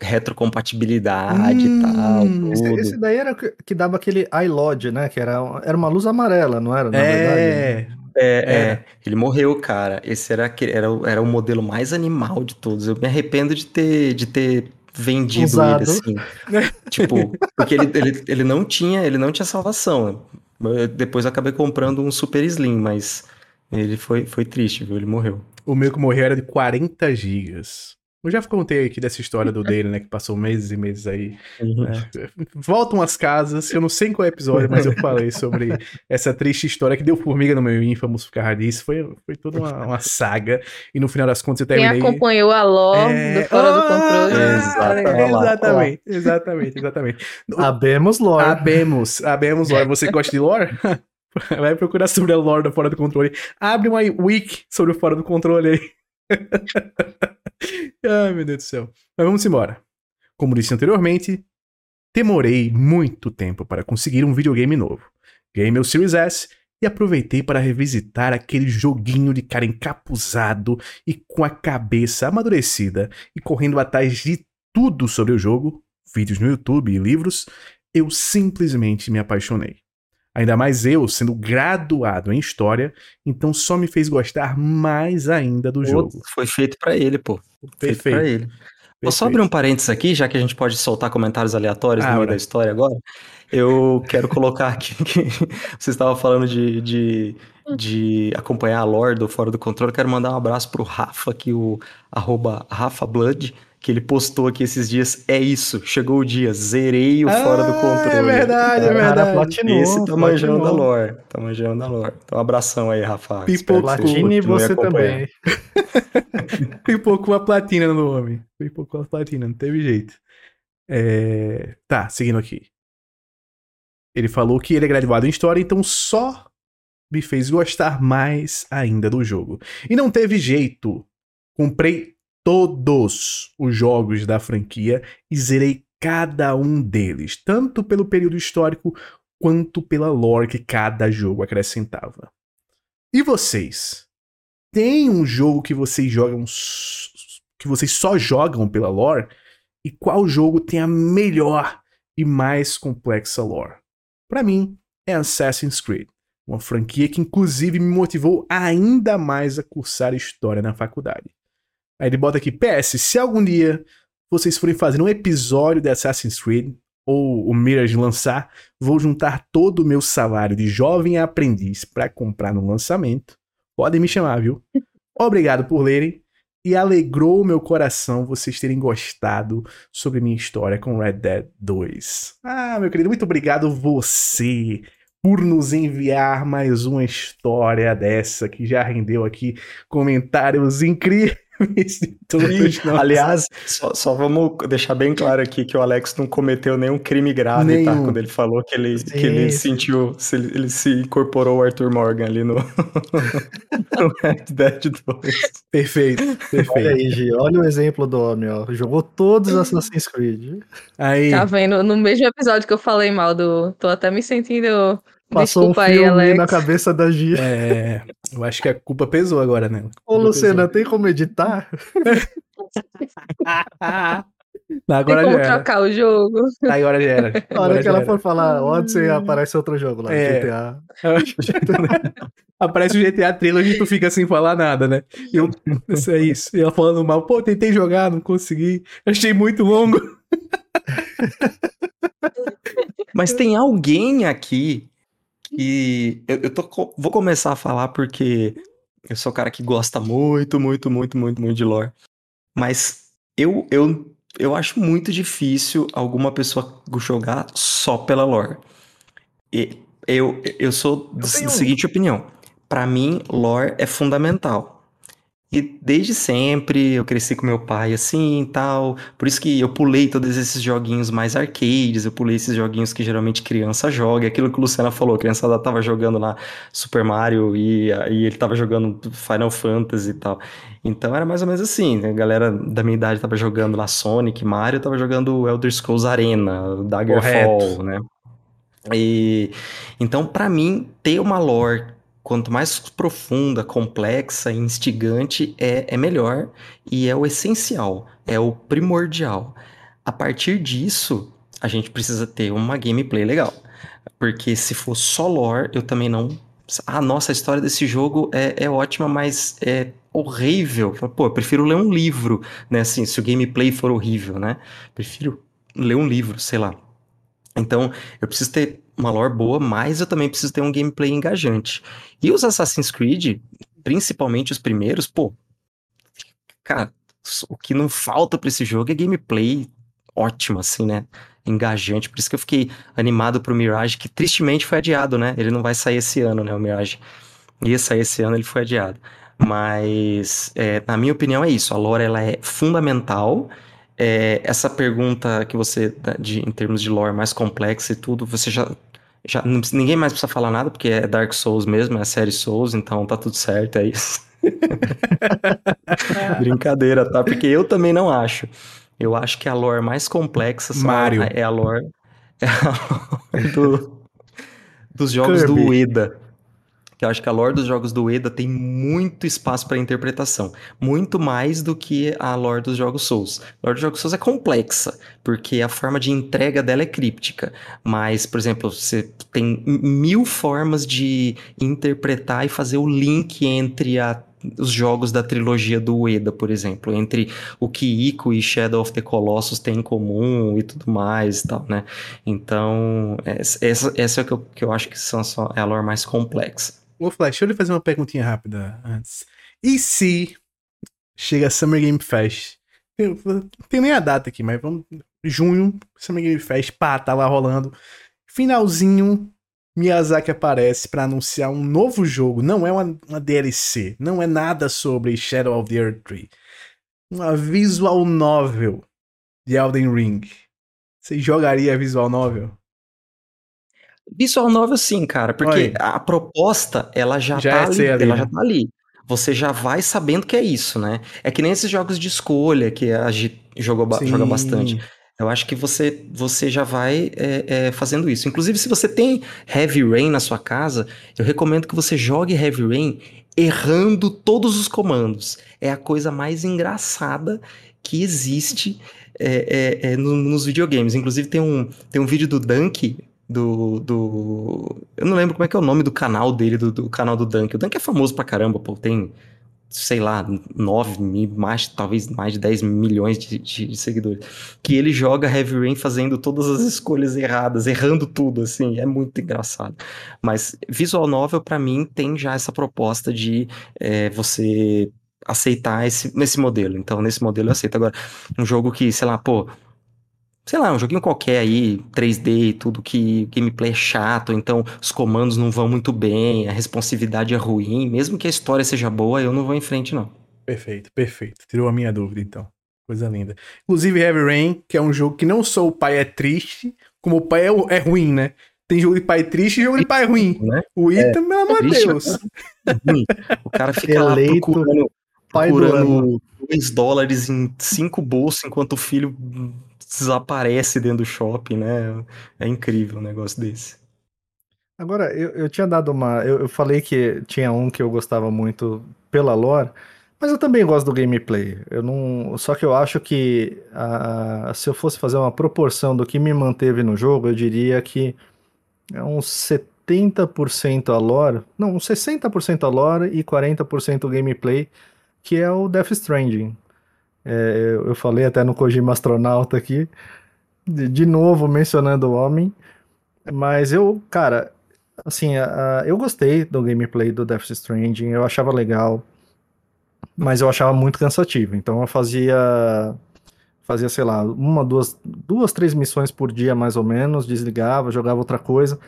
retrocompatibilidade hum, e tal. Esse, esse, daí era que, que dava aquele iLodge, né? Que era, era uma luz amarela, não era? Na é, verdade. É, é, é. Ele morreu, cara. Esse era, era, era o modelo mais animal de todos. Eu me arrependo de ter, de ter vendido Usado. ele assim. tipo, porque ele, ele, ele não tinha, ele não tinha salvação. Eu, depois eu acabei comprando um Super Slim, mas ele foi, foi triste, viu? Ele morreu. O meu que morreu era de 40 gigas. Eu já contei aqui dessa história do dele, né? Que passou meses e meses aí. Uhum. Né? Voltam as casas, eu não sei em qual episódio, mas eu falei sobre essa triste história que deu formiga no meu Infamous por causa disso. Foi, foi toda uma, uma saga. E no final das contas eu terminei... Quem acompanhou a lore é... do Fora ah, do Controle. Exatamente, exatamente, exatamente. Abemos lore. Abemos, abemos lore. Você gosta de lore? Vai procurar sobre a lore do Fora do Controle. Abre uma wiki sobre o Fora do Controle aí. Ai, meu Deus do céu. Mas vamos embora. Como disse anteriormente, demorei muito tempo para conseguir um videogame novo. Ganhei meu Series S e aproveitei para revisitar aquele joguinho de cara encapuzado e com a cabeça amadurecida e correndo atrás de tudo sobre o jogo, vídeos no YouTube e livros, eu simplesmente me apaixonei. Ainda mais eu, sendo graduado em história, então só me fez gostar mais ainda do pô, jogo. Foi feito para ele, pô. Perfeito. Feito pra ele. Vou só abrir um parênteses aqui, já que a gente pode soltar comentários aleatórios ah, no meio da história agora. Eu quero colocar aqui que você estava falando de, de, de, acompanhar a lore do Fora do Controle. Quero mandar um abraço pro Rafa, aqui, o arroba Rafa Blood que ele postou aqui esses dias. É isso, chegou o dia, zerei o ah, Fora do Controle. É verdade, é verdade. Platinou, Esse tá manjando da lore, tá manjando da lore. Então, um abração aí, Rafa. Pipocou. Platine você também. Pipocou a platina no homem. Pipocou a platina, não teve jeito. É... Tá, seguindo aqui. Ele falou que ele é graduado em História, então só me fez gostar mais ainda do jogo. E não teve jeito. Comprei todos os jogos da franquia e zerei cada um deles, tanto pelo período histórico quanto pela lore que cada jogo acrescentava. E vocês? Tem um jogo que vocês jogam que vocês só jogam pela lore? E qual jogo tem a melhor e mais complexa lore? Para mim, é Assassin's Creed, uma franquia que inclusive me motivou ainda mais a cursar história na faculdade. Aí ele bota aqui: PS, se algum dia vocês forem fazer um episódio de Assassin's Creed, ou o Mirage lançar, vou juntar todo o meu salário de jovem aprendiz para comprar no lançamento. Podem me chamar, viu? Obrigado por lerem e alegrou o meu coração vocês terem gostado sobre minha história com Red Dead 2. Ah, meu querido, muito obrigado você por nos enviar mais uma história dessa que já rendeu aqui comentários incríveis Aliás, só, só, vamos deixar bem claro aqui que o Alex não cometeu nenhum crime grave, tá? nenhum. tá? Quando ele falou que ele, que ele sentiu, ele, ele se incorporou o Arthur Morgan ali no, no Red Dead 2. Perfeito, perfeito. Olha aí, Gi, olha o exemplo do homem, ó. Jogou todos os Assassin's Creed. Aí. Tá vendo? No mesmo episódio que eu falei mal do. Tô até me sentindo Passou Desculpa um filme aí, Alex. na cabeça da Gia. É, eu acho que a culpa pesou agora, né? Ô, Luciana, pesou. tem como editar? Não, agora tem como já trocar o jogo. Agora já era. Na hora que ela for falar Odyssey, aparece outro jogo lá, é. GTA. aparece o GTA Trilogy e tu fica sem falar nada, né? Eu, isso é isso. E ela falando mal, pô, tentei jogar, não consegui. Achei muito longo. Mas tem alguém aqui e eu, eu tô, vou começar a falar porque eu sou o cara que gosta muito, muito, muito, muito, muito de lore. Mas eu, eu eu acho muito difícil alguma pessoa jogar só pela lore. E eu, eu sou da seguinte opinião. Para mim, lore é fundamental. E desde sempre eu cresci com meu pai assim e tal. Por isso que eu pulei todos esses joguinhos mais arcades, eu pulei esses joguinhos que geralmente criança joga. Aquilo que o Luciana falou, a criançada tava jogando lá Super Mario e, e ele tava jogando Final Fantasy e tal. Então era mais ou menos assim, a galera da minha idade tava jogando lá Sonic, Mario, tava jogando Elder Scrolls Arena, Daggerfall, Correto. né? E então para mim ter uma lore quanto mais profunda, complexa e instigante é, é melhor e é o essencial, é o primordial. A partir disso, a gente precisa ter uma gameplay legal. Porque se for só lore, eu também não. Ah, nossa, a história desse jogo é, é ótima, mas é horrível. Pô, eu prefiro ler um livro, né? Assim, se o gameplay for horrível, né? Prefiro ler um livro, sei lá. Então, eu preciso ter uma lore boa, mas eu também preciso ter um gameplay engajante. E os Assassin's Creed, principalmente os primeiros, pô, cara, o que não falta para esse jogo é gameplay ótimo, assim, né? Engajante. Por isso que eu fiquei animado pro Mirage, que tristemente foi adiado, né? Ele não vai sair esse ano, né? O Mirage ia sair esse ano, ele foi adiado. Mas, é, na minha opinião, é isso. A lore ela é fundamental. É, essa pergunta que você, de, em termos de lore mais complexa e tudo, você já já, não, ninguém mais precisa falar nada, porque é Dark Souls mesmo, é a série Souls, então tá tudo certo, é isso. Brincadeira, tá? Porque eu também não acho. Eu acho que a lore mais complexa Mario. é a lore, é a lore do, dos jogos Kirby. do Ueda que eu acho que a lore dos jogos do Eda tem muito espaço para interpretação, muito mais do que a lore dos jogos Souls. A lore dos jogos Souls é complexa, porque a forma de entrega dela é críptica, mas, por exemplo, você tem mil formas de interpretar e fazer o link entre a os jogos da trilogia do Ueda, por exemplo, entre o que Ico e Shadow of the Colossus têm em comum e tudo mais e tal, né? Então, essa, essa é o que eu, que eu acho que são, é a lore mais complexa. Ô, Flash, deixa eu lhe fazer uma perguntinha rápida antes. E se chega Summer Game Fest? Não tem nem a data aqui, mas vamos. Junho, Summer Game Fest, pá, tá lá rolando. Finalzinho, Miyazaki aparece para anunciar um novo jogo. Não é uma, uma, DLC, não é nada sobre Shadow of the Earth Tree. Uma visual novel de Elden Ring. Você jogaria visual novel? Visual novel sim, cara, porque Oi. a proposta, ela já, já tá é ali, ali, ela né? já tá ali. Você já vai sabendo que é isso, né? É que nem esses jogos de escolha que a gente jogou, joga bastante. Eu acho que você, você já vai é, é, fazendo isso. Inclusive, se você tem Heavy Rain na sua casa, eu recomendo que você jogue Heavy Rain errando todos os comandos. É a coisa mais engraçada que existe é, é, é no, nos videogames. Inclusive, tem um, tem um vídeo do Dunk do, do. Eu não lembro como é que é o nome do canal dele, do, do canal do Dunk. O Dunk é famoso pra caramba, pô. Tem, sei lá, 9 mil, mais, talvez mais de 10 milhões de, de, de, seguidores. Que ele joga Heavy Rain fazendo todas as escolhas erradas, errando tudo, assim. É muito engraçado. Mas Visual Novel, para mim, tem já essa proposta de é, você aceitar esse, nesse modelo. Então, nesse modelo eu aceito. Agora, um jogo que, sei lá, pô sei lá, um joguinho qualquer aí, 3D e tudo, que gameplay é chato, então os comandos não vão muito bem, a responsividade é ruim, mesmo que a história seja boa, eu não vou em frente, não. Perfeito, perfeito. Tirou a minha dúvida, então. Coisa linda. Inclusive, Heavy Rain, que é um jogo que não só o pai é triste, como o pai é, é ruim, né? Tem jogo de pai triste e jogo de pai ruim. Né? O Ita, é, pelo amor de Deus. O cara fica lá procurando, procurando 2 dólares em cinco bolsos enquanto o filho desaparece dentro do shopping, né? É incrível um negócio desse. Agora, eu, eu tinha dado uma. Eu, eu, falei que tinha um que eu gostava muito pela lore, mas eu também gosto do gameplay. Eu não. Só que eu acho que a, se eu fosse fazer uma proporção do que me manteve no jogo, eu diria que é uns 70% a lore. Não, uns 60% a lore e 40% o gameplay, que é o Death Stranding. É, eu falei até no Kojima Astronauta aqui, de, de novo mencionando o homem, mas eu, cara, assim, a, a, eu gostei do gameplay do Death Stranding, eu achava legal, mas eu achava muito cansativo, então eu fazia fazia, sei lá, uma, duas, duas, três missões por dia mais ou menos, desligava, jogava outra coisa.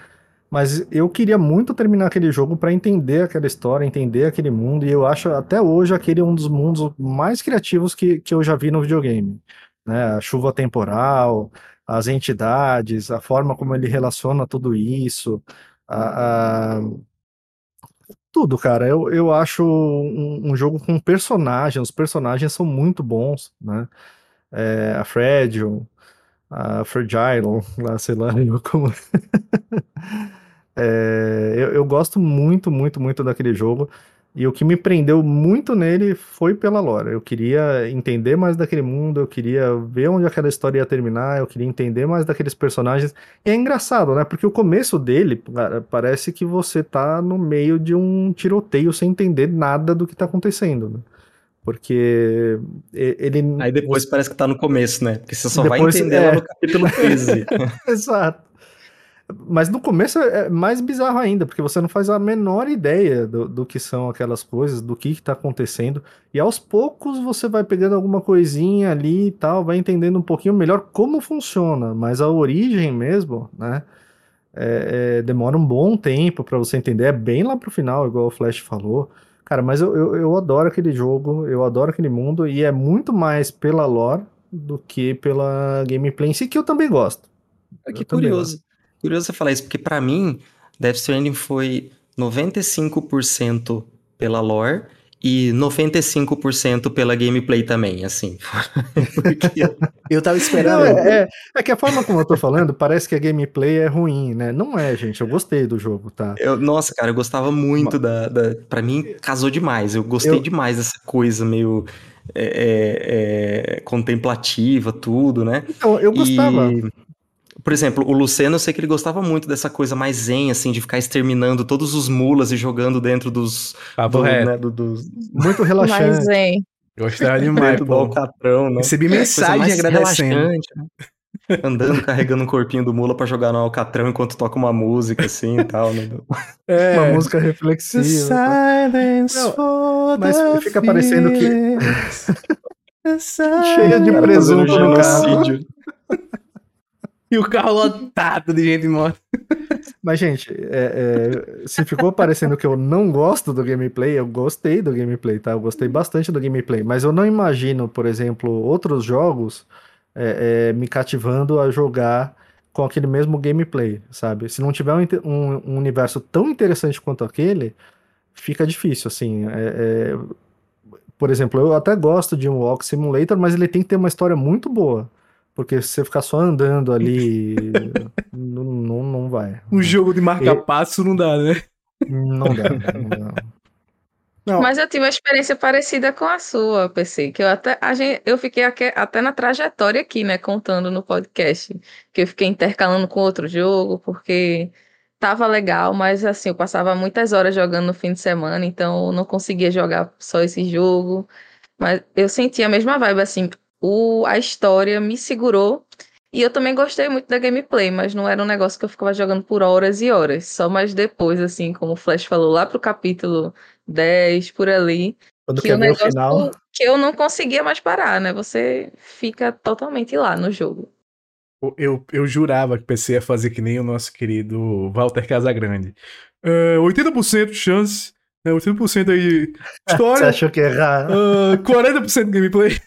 Mas eu queria muito terminar aquele jogo para entender aquela história, entender aquele mundo, e eu acho até hoje aquele um dos mundos mais criativos que, que eu já vi no videogame. Né? A chuva temporal, as entidades, a forma como ele relaciona tudo isso, a, a... tudo, cara. Eu, eu acho um, um, jogo com personagens, os personagens são muito bons, né? É, a Fragile, a Fragile, lá, sei lá, como. é, eu, eu gosto muito, muito, muito daquele jogo. E o que me prendeu muito nele foi pela lore. Eu queria entender mais daquele mundo, eu queria ver onde aquela história ia terminar, eu queria entender mais daqueles personagens. E é engraçado, né? Porque o começo dele cara, parece que você tá no meio de um tiroteio sem entender nada do que tá acontecendo, né? Porque ele. Aí depois parece que tá no começo, né? Porque você só depois, vai entender é... lá no capítulo 13. Exato. Mas no começo é mais bizarro ainda, porque você não faz a menor ideia do, do que são aquelas coisas, do que está acontecendo. E aos poucos você vai pegando alguma coisinha ali e tal, vai entendendo um pouquinho melhor como funciona. Mas a origem mesmo, né? É, é, demora um bom tempo para você entender. É bem lá pro final, igual o Flash falou. Cara, mas eu, eu, eu adoro aquele jogo, eu adoro aquele mundo, e é muito mais pela lore do que pela gameplay em si, que eu também gosto. É que curioso. Curioso você falar isso, porque para mim, Death Stranding foi 95% pela lore e 95% pela gameplay também, assim. Porque eu tava esperando. Não, é, é, é, que a forma como eu tô falando, parece que a gameplay é ruim, né? Não é, gente. Eu gostei do jogo, tá? Eu, nossa, cara, eu gostava muito Mas... da, da. Pra mim, casou demais. Eu gostei eu... demais dessa coisa meio. É, é, é contemplativa, tudo, né? Então, eu gostava. E... Por exemplo, o Luciano, eu sei que ele gostava muito dessa coisa mais zen, assim, de ficar exterminando todos os mulas e jogando dentro dos. Papo do, né, do, dos... Muito relaxante. Mais zen. Gostava demais, do Alcatrão, né? Recebi mensagem agradecendo. Né? Andando, carregando um corpinho do mula para jogar no Alcatrão enquanto toca uma música assim e tal, né? É, uma música reflexiva. Silence Não, mas fica parecendo que. Cheia de presunto no carro. E o carro lotado de gente morta. Mas, gente, é, é, se ficou parecendo que eu não gosto do gameplay, eu gostei do gameplay, tá? Eu gostei bastante do gameplay. Mas eu não imagino, por exemplo, outros jogos é, é me cativando a jogar com aquele mesmo gameplay, sabe? Se não tiver um, um, um universo tão interessante quanto aquele, fica difícil, assim. É, é, por exemplo, eu até gosto de um Walk Simulator, mas ele tem que ter uma história muito boa. Porque se você ficar só andando ali, não, não, não vai. Um jogo de marca-passo não dá, né? Não dá, não dá. Não. Mas eu tive uma experiência parecida com a sua, PC, que eu até, a gente, eu fiquei aqui, até na trajetória aqui, né, contando no podcast, que eu fiquei intercalando com outro jogo, porque tava legal, mas assim, eu passava muitas horas jogando no fim de semana, então eu não conseguia jogar só esse jogo, mas eu sentia a mesma vibe, assim, o, a história me segurou. E eu também gostei muito da gameplay, mas não era um negócio que eu ficava jogando por horas e horas. Só mais depois, assim, como o Flash falou, lá pro capítulo 10, por ali. Quando que, o final. que eu não conseguia mais parar, né? Você fica totalmente lá no jogo. Eu, eu jurava que o PC ia fazer que nem o nosso querido Walter Casagrande. É, 80% de chance, né, 80% aí de história. Você achou que ia errar? Uh, 40% de gameplay.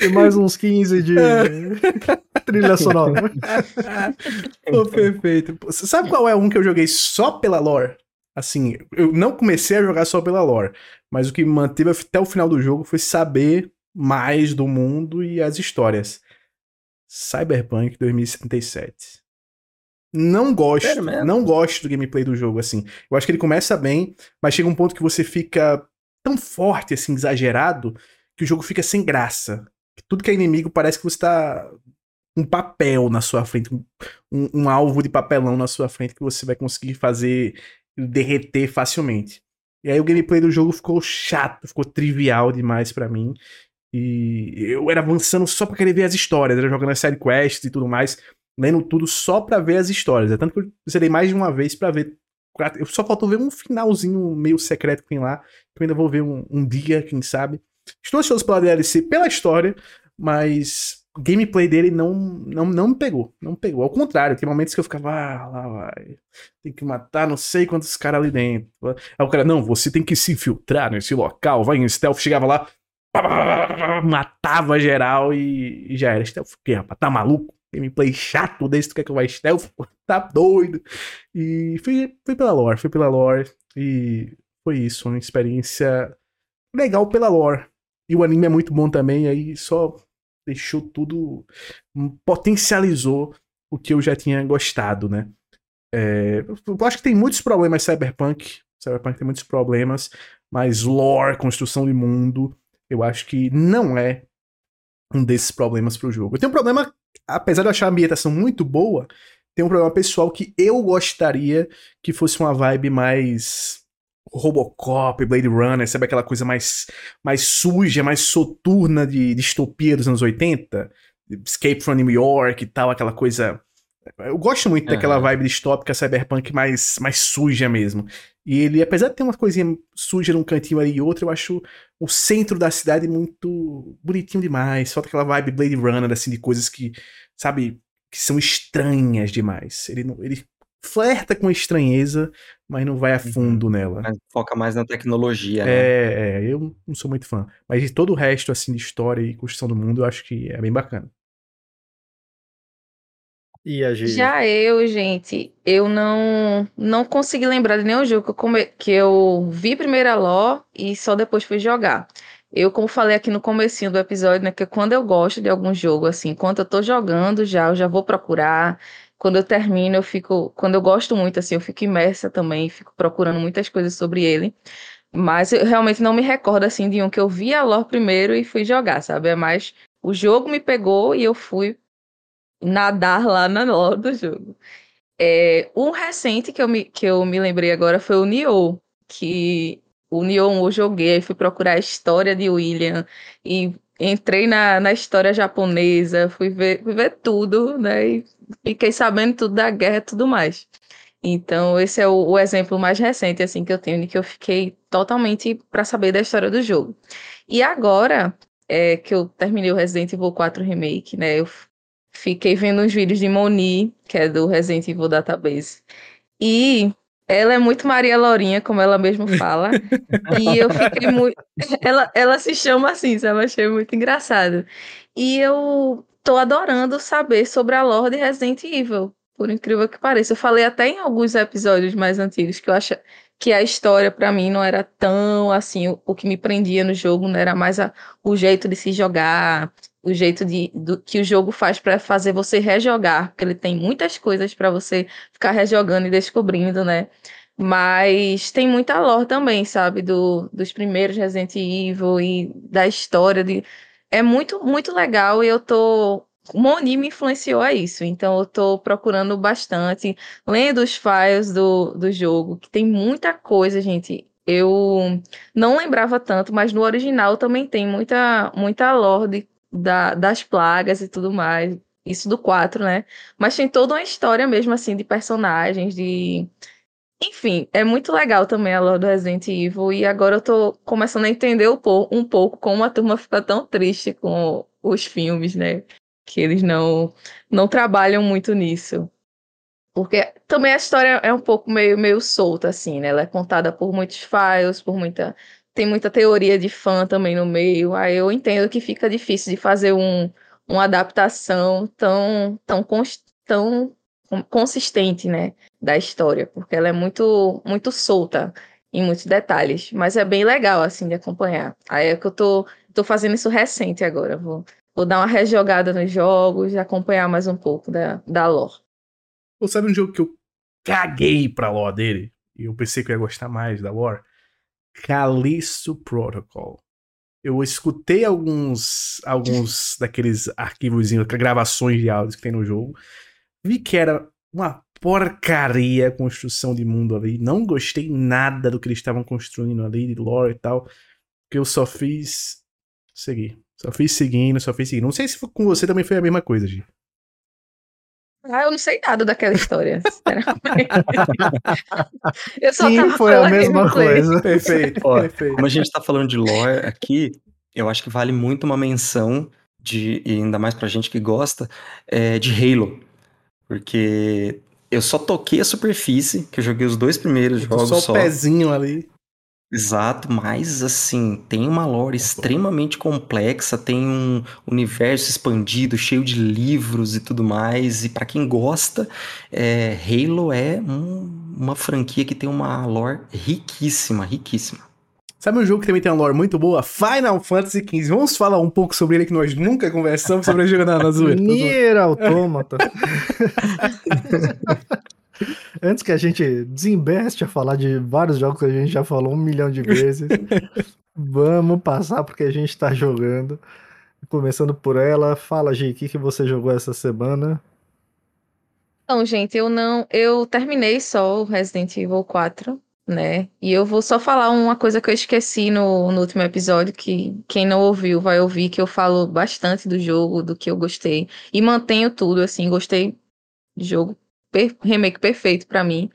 E mais uns 15 de trilha sonora. Pô, perfeito. Sabe qual é um que eu joguei só pela lore? Assim, eu não comecei a jogar só pela lore, mas o que me manteve até o final do jogo foi saber mais do mundo e as histórias. Cyberpunk 2077. Não gosto, não gosto do gameplay do jogo, assim. Eu acho que ele começa bem, mas chega um ponto que você fica tão forte, assim, exagerado, que o jogo fica sem graça. Tudo que é inimigo parece que você tá um papel na sua frente, um, um, alvo de papelão na sua frente que você vai conseguir fazer derreter facilmente. E aí o gameplay do jogo ficou chato, ficou trivial demais para mim. E eu era avançando só pra querer ver as histórias, era jogando as sidequests e tudo mais, lendo tudo só pra ver as histórias. É tanto que eu zerei mais de uma vez para ver eu só faltou ver um finalzinho meio secreto que tem lá. Que eu ainda vou ver um, um dia, quem sabe. Estou ansioso pela DLC, pela história, mas o gameplay dele não, não, não me pegou. Não me pegou. Ao contrário, tem momentos que eu ficava, ah, lá vai. Tem que matar não sei quantos caras ali dentro. Aí o cara, não, você tem que se infiltrar nesse local, vai em stealth, chegava lá, matava geral e, e já era. Stealth o quê, rapaz? Tá maluco? Gameplay chato desse, tu quer que eu vá stealth? Tá doido. E fui, fui pela lore, fui pela lore. E foi isso, uma experiência legal pela lore. E o anime é muito bom também, aí só deixou tudo. potencializou o que eu já tinha gostado, né? É, eu acho que tem muitos problemas Cyberpunk. Cyberpunk tem muitos problemas, mas lore, construção de mundo, eu acho que não é um desses problemas pro jogo. Eu tenho um problema, apesar de eu achar a ambientação muito boa, tem um problema pessoal que eu gostaria que fosse uma vibe mais Robocop, Blade Runner, sabe aquela coisa mais, mais suja, mais soturna de distopia dos anos 80? Escape from New York e tal, aquela coisa. Eu gosto muito uhum. daquela vibe distópica cyberpunk mais, mais suja mesmo. E ele, apesar de ter uma coisinha suja num cantinho ali e outro, eu acho o centro da cidade muito bonitinho demais. Falta aquela vibe Blade Runner, assim, de coisas que, sabe, que são estranhas demais. Ele, ele flerta com a estranheza, mas não vai a uhum. fundo nela. Mas foca mais na tecnologia, né? É, é, eu não sou muito fã. Mas de todo o resto, assim, de história e construção do mundo, eu acho que é bem bacana. E a Gigi? Já eu, gente, eu não não consegui lembrar de nenhum jogo que eu, come... que eu vi primeiro a lore e só depois fui jogar. Eu, como falei aqui no comecinho do episódio, né, que quando eu gosto de algum jogo, assim, enquanto eu tô jogando já, eu já vou procurar. Quando eu termino, eu fico, quando eu gosto muito, assim, eu fico imersa também, fico procurando muitas coisas sobre ele. Mas eu realmente não me recordo, assim, de um que eu vi a lore primeiro e fui jogar, sabe? É mais, o jogo me pegou e eu fui nadar lá na lore do jogo. É, um recente que eu, me, que eu me lembrei agora foi o Nioh, que o Nioh eu joguei, fui procurar a história de William e entrei na, na história japonesa, fui ver, fui ver tudo, né? E fiquei sabendo tudo da guerra e tudo mais. Então, esse é o, o, exemplo mais recente, assim, que eu tenho, de que eu fiquei totalmente para saber da história do jogo. E agora, é, que eu terminei o Resident Evil 4 Remake, né, eu Fiquei vendo uns vídeos de Moni, que é do Resident Evil Database. E ela é muito Maria Laurinha, como ela mesma fala. e eu fiquei muito. Ela, ela se chama assim, sabe? Achei muito engraçado. E eu tô adorando saber sobre a lore de Resident Evil, por incrível que pareça. Eu falei até em alguns episódios mais antigos que eu acho que a história para mim não era tão assim, o, o, que me prendia no jogo não era mais a, o jeito de se jogar, o jeito de, do, que o jogo faz para fazer você rejogar, porque ele tem muitas coisas para você ficar rejogando e descobrindo, né? Mas tem muita lore também, sabe? Do, dos primeiros Resident Evil e da história. De... É muito, muito legal e eu tô. Moni me influenciou a isso, então eu tô procurando bastante, lendo os files do, do jogo, que tem muita coisa, gente. Eu não lembrava tanto, mas no original também tem muita, muita lore da, das plagas e tudo mais. Isso do 4, né? Mas tem toda uma história mesmo, assim, de personagens, de. Enfim, é muito legal também a lore do Resident Evil. E agora eu tô começando a entender um pouco, como a turma fica tão triste com os filmes, né? Que eles não, não trabalham muito nisso. Porque também a história é um pouco meio, meio solta, assim, né? Ela é contada por muitos files, por muita tem muita teoria de fã também no meio. Aí eu entendo que fica difícil de fazer um, uma adaptação tão, tão, tão consistente, né, da história, porque ela é muito, muito solta em muitos detalhes, mas é bem legal, assim, de acompanhar. Aí é que eu tô, tô fazendo isso recente agora, vou, vou dar uma rejogada nos jogos e acompanhar mais um pouco da, da lore. Você sabe um jogo que eu caguei pra lore dele? E eu pensei que eu ia gostar mais da lore? Callisto Protocol. Eu escutei alguns alguns daqueles arquivos, gravações de áudios que tem no jogo. Vi que era uma porcaria a construção de mundo ali. Não gostei nada do que eles estavam construindo ali, de lore e tal. Que eu só fiz seguir. Só fiz seguindo, só fiz seguindo. Não sei se com você também foi a mesma coisa, Gi. Ah, eu não sei nada daquela história, eu só Sim, foi a mesma coisa. Perfeito, Ó, perfeito. Como a gente tá falando de lore aqui, eu acho que vale muito uma menção de, e ainda mais pra gente que gosta, é, de Halo. Porque eu só toquei a superfície, que eu joguei os dois primeiros jogos só. Só o pezinho ali. Exato, mas assim, tem uma lore extremamente complexa, tem um universo expandido, cheio de livros e tudo mais. E para quem gosta, é, Halo é um, uma franquia que tem uma lore riquíssima, riquíssima. Sabe um jogo que também tem uma lore muito boa? Final Fantasy XV. Vamos falar um pouco sobre ele, que nós nunca conversamos sobre na, na zoeira. Nier Automata. Antes que a gente desembeste a falar de vários jogos que a gente já falou um milhão de vezes, vamos passar porque a gente tá jogando. Começando por ela, fala, Gi, o que, que você jogou essa semana? Então, gente, eu não. Eu terminei só o Resident Evil 4, né? E eu vou só falar uma coisa que eu esqueci no, no último episódio, que quem não ouviu vai ouvir, que eu falo bastante do jogo, do que eu gostei. E mantenho tudo, assim, gostei do jogo per remake perfeito para mim.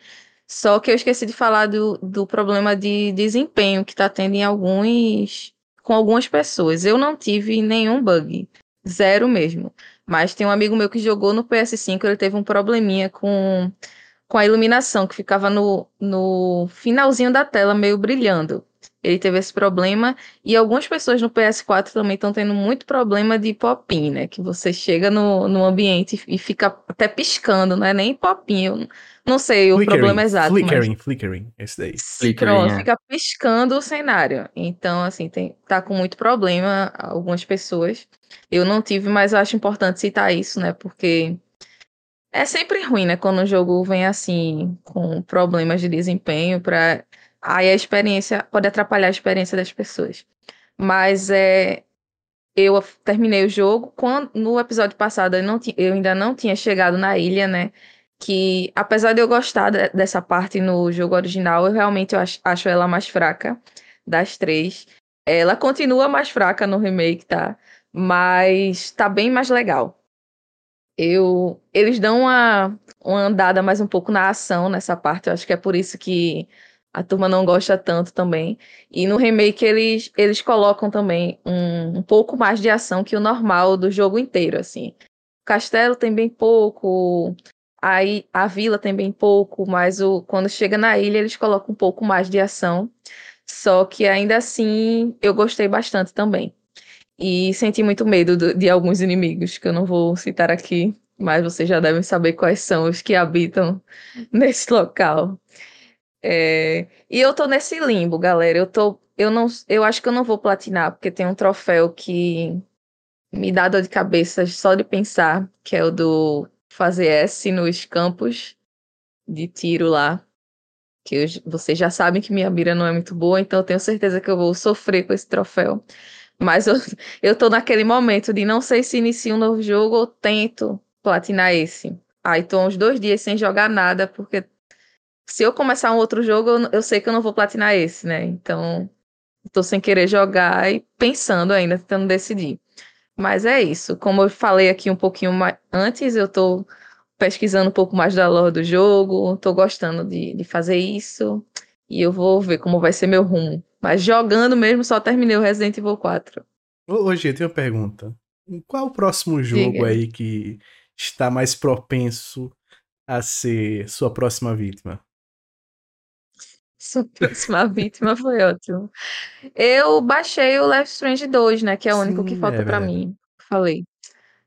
Só que eu esqueci de falar do, do problema de desempenho que tá tendo em alguns. com algumas pessoas. Eu não tive nenhum bug. Zero mesmo. Mas tem um amigo meu que jogou no PS5, ele teve um probleminha com, com a iluminação, que ficava no, no finalzinho da tela, meio brilhando. Ele teve esse problema. E algumas pessoas no PS4 também estão tendo muito problema de pop-in, né? Que você chega no, no ambiente e fica até piscando, não é nem pop-in. Não sei o problema exato. Flickering, mas... flickering, esse daí. Flickering, Pronto, é. fica piscando o cenário. Então, assim, tem, tá com muito problema algumas pessoas. Eu não tive, mas eu acho importante citar isso, né? Porque é sempre ruim, né? Quando o jogo vem assim, com problemas de desempenho para aí a experiência pode atrapalhar a experiência das pessoas. Mas é, eu terminei o jogo quando no episódio passado eu, não eu ainda não tinha chegado na ilha, né? Que apesar de eu gostar de, dessa parte no jogo original, eu realmente acho, acho ela mais fraca das três. Ela continua mais fraca no remake, tá? Mas tá bem mais legal. Eu, eles dão uma, uma andada mais um pouco na ação nessa parte. Eu acho que é por isso que a turma não gosta tanto também. E no remake eles, eles colocam também um, um pouco mais de ação que o normal do jogo inteiro, assim. O castelo tem bem pouco, aí a vila tem bem pouco, mas o, quando chega na ilha eles colocam um pouco mais de ação. Só que ainda assim eu gostei bastante também. E senti muito medo do, de alguns inimigos, que eu não vou citar aqui, mas vocês já devem saber quais são os que habitam nesse local. É, e eu tô nesse limbo, galera. Eu tô. Eu não. Eu acho que eu não vou platinar, porque tem um troféu que me dá dor de cabeça só de pensar, que é o do fazer S nos campos de tiro lá. Que eu, vocês já sabem que minha mira não é muito boa, então eu tenho certeza que eu vou sofrer com esse troféu. Mas eu, eu tô naquele momento de não sei se inicio um novo jogo ou tento platinar esse. Aí tô uns dois dias sem jogar nada, porque se eu começar um outro jogo, eu, eu, sei que eu não vou platinar esse, né? Então, tô sem querer jogar e pensando ainda, tentando decidir. Mas é isso. Como eu falei aqui um pouquinho mais antes, eu tô pesquisando um pouco mais da lore do jogo, tô gostando de, de fazer isso. E eu vou ver como vai ser meu rumo. Mas jogando mesmo, só terminei o Resident Evil 4. Hoje eu tenho uma pergunta. Qual o próximo jogo Diga. aí que está mais propenso a ser sua próxima vítima? Sua próxima vítima foi ótimo. Eu baixei o Left Strange 2, né? Que é o único Sim, que falta é para mim. Falei.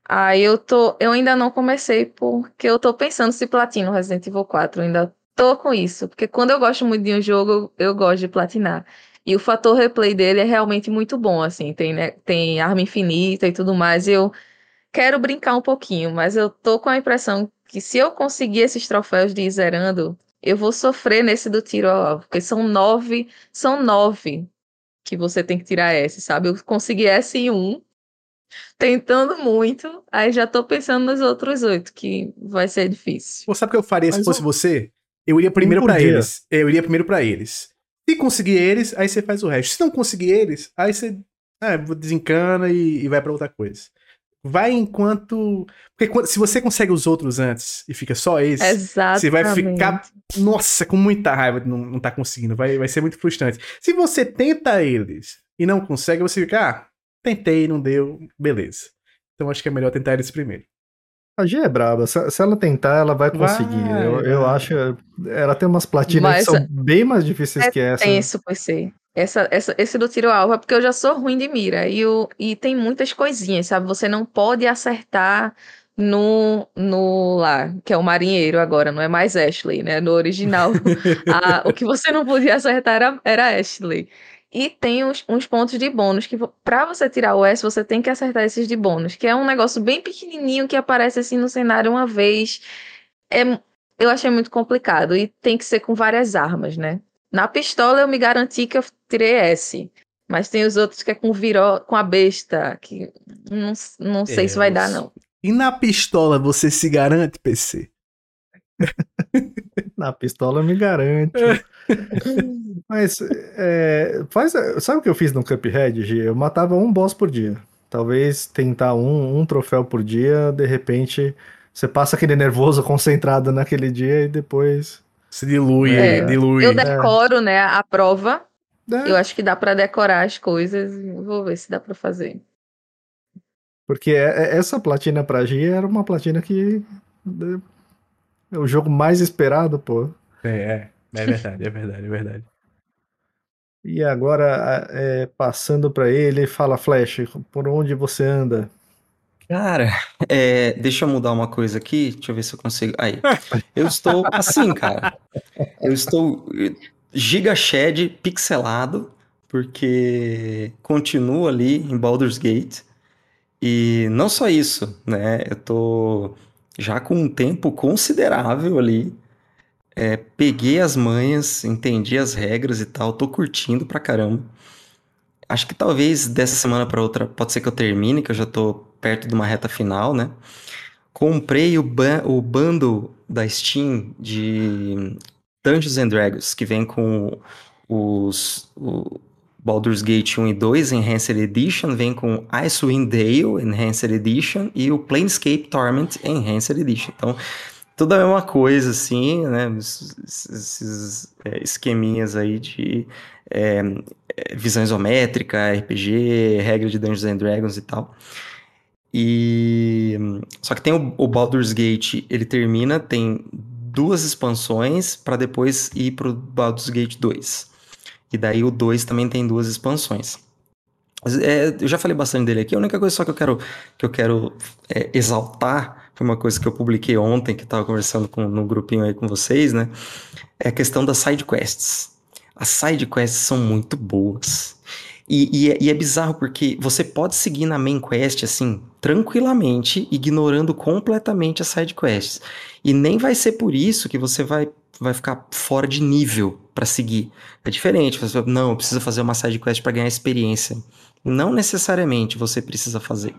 Aí eu tô. Eu ainda não comecei porque eu tô pensando se platino Resident Evil 4. Eu ainda tô com isso. Porque quando eu gosto muito de um jogo, eu, eu gosto de platinar. E o fator replay dele é realmente muito bom, assim. Tem, né, tem arma infinita e tudo mais. E eu quero brincar um pouquinho, mas eu tô com a impressão que se eu conseguir esses troféus de ir zerando, eu vou sofrer nesse do tiro ao alvo, porque são nove, são nove que você tem que tirar S, sabe? Eu consegui S em um, tentando muito, aí já tô pensando nos outros oito, que vai ser difícil. Você sabe o que eu faria Mas se fosse eu... você? Eu iria primeiro para eles. Eu iria primeiro para eles. Se conseguir eles, aí você faz o resto. Se não conseguir eles, aí você é, desencana e, e vai para outra coisa. Vai enquanto. Porque se você consegue os outros antes e fica só esse, Exatamente. você vai ficar, nossa, com muita raiva de não, não tá conseguindo. Vai, vai ser muito frustrante. Se você tenta eles e não consegue, você fica, ah, tentei, não deu, beleza. Então acho que é melhor tentar eles primeiro. A G é braba. Se, se ela tentar, ela vai conseguir. Vai, eu, eu vai. acho. Ela tem umas platinas Mas que são bem mais difíceis É que essa. tenso, PC. Essa, essa, esse do tiro alvo é porque eu já sou ruim de mira. E, e tem muitas coisinhas, sabe? Você não pode acertar no, no lá, que é o marinheiro agora, não é mais Ashley, né? No original, a- o que você não podia acertar era, era Ashley. E tem uns, uns pontos de bônus que pra você tirar o S, você tem que acertar esses de bônus, que é um negócio bem pequenininho que aparece assim no cenário uma vez. É, eu achei muito complicado e tem que ser com várias armas, né? Na pistola eu me garanti que eu tirei S. Mas tem os outros que é com viró, com a besta, que não, não sei É, se vai dar, não. E na pistola você se garante, PC? Na pistola eu me garanto. Mas é, faz, sabe o que eu fiz no Cuphead, G? Eu matava um boss por dia. Talvez tentar um, um troféu por dia, de repente você passa aquele nervoso concentrado naquele dia e depois. Se dilui, É, dilui. Eu decoro, né, a prova. É, Eu acho que dá pra decorar as coisas. Vou ver se dá pra fazer. Porque é- é- essa platina pra G era uma platina que. É o jogo mais esperado, pô. É, é, é verdade, é verdade, é verdade. E agora, é, passando pra ele, fala Flash, por onde você anda? Cara, é, deixa eu mudar uma coisa aqui. Deixa eu ver se eu consigo. Aí. Eu estou assim, cara. Eu estou eh, giga shed pixelado, porque continuo ali em Baldur's Gate. E não só isso, né? Eu tô já com um tempo considerável ali. É, peguei as manhas, entendi as regras e tal, tô curtindo pra caramba. Acho que talvez dessa semana pra outra pode ser que eu termine, que eu já tô perto de uma reta final, né? Comprei o, ban o bundle da Steam de Dungeons and Dragons, que vem com os o Baldur's Gate 1 e 2 Enhanced Edition, vem com Icewind Dale Enhanced Edition e o Planescape Torment Enhanced Edition. Então, tudo a mesma coisa, assim, né? Esses, é, esqueminhas aí de é, é, visão isométrica, RPG, regra de Dungeons and Dragons e tal. E só que tem o, o Baldur's Gate, ele termina, tem duas expansões para depois ir pro Baldur's Gate 2. E daí o 2 também tem duas expansões. É, eu já falei bastante dele aqui. A única coisa só que eu quero, que eu quero é, exaltar foi uma coisa que eu publiquei ontem, que estava conversando com, no grupinho aí com vocês, né? É a questão das side quests. As side quests são muito boas. E, e é, e é bizarro porque você pode seguir na main quest assim, tranquilamente, ignorando completamente as side quests. E nem vai ser por isso que você vai, vai ficar fora de nível para seguir. É diferente. Você não, eu preciso fazer uma side quest para ganhar experiência. Não necessariamente você precisa fazer.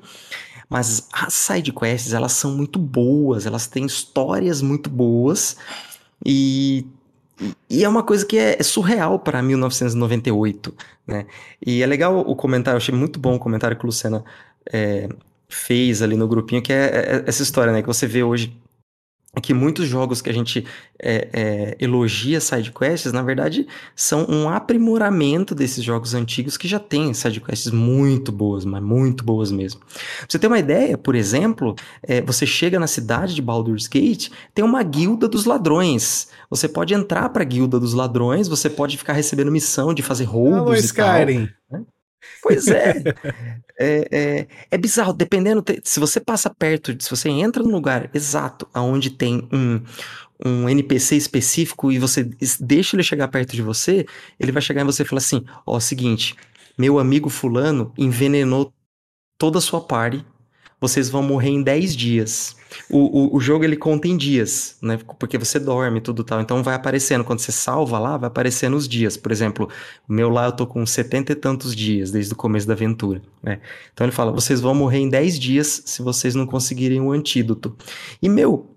Mas as side quests, elas são muito boas, elas têm histórias muito boas e, e é uma coisa que é, é surreal para 1998, né? E é legal o comentário, eu achei muito bom o comentário que o Luciana é, fez ali no grupinho, que é, é essa história, né? Que você vê hoje que muitos jogos que a gente é, é, elogia sidequests, na verdade, são um aprimoramento desses jogos antigos que já têm sidequests muito boas, mas muito boas mesmo. Pra você ter uma ideia, por exemplo, é, você chega na cidade de Baldur's Gate, tem uma guilda dos ladrões. Você pode entrar pra guilda dos ladrões, você pode ficar recebendo missão de fazer roubos Alô, e tal. Skyrim. Pois é. é, é, é bizarro, dependendo. Se você passa perto, se você entra no lugar exato aonde tem um, um NPC específico e você deixa ele chegar perto de você, ele vai chegar em você e falar assim: Ó, seguinte, meu amigo Fulano envenenou toda a sua party. Vocês vão morrer em 10 dias. O, o, o jogo ele conta em dias, né? Porque você dorme e tudo tal. Então vai aparecendo, quando você salva lá, vai aparecendo os dias. Por exemplo, meu lá eu tô com 70 e tantos dias desde o começo da aventura, né? Então ele fala: vocês vão morrer em 10 dias se vocês não conseguirem o antídoto. E meu,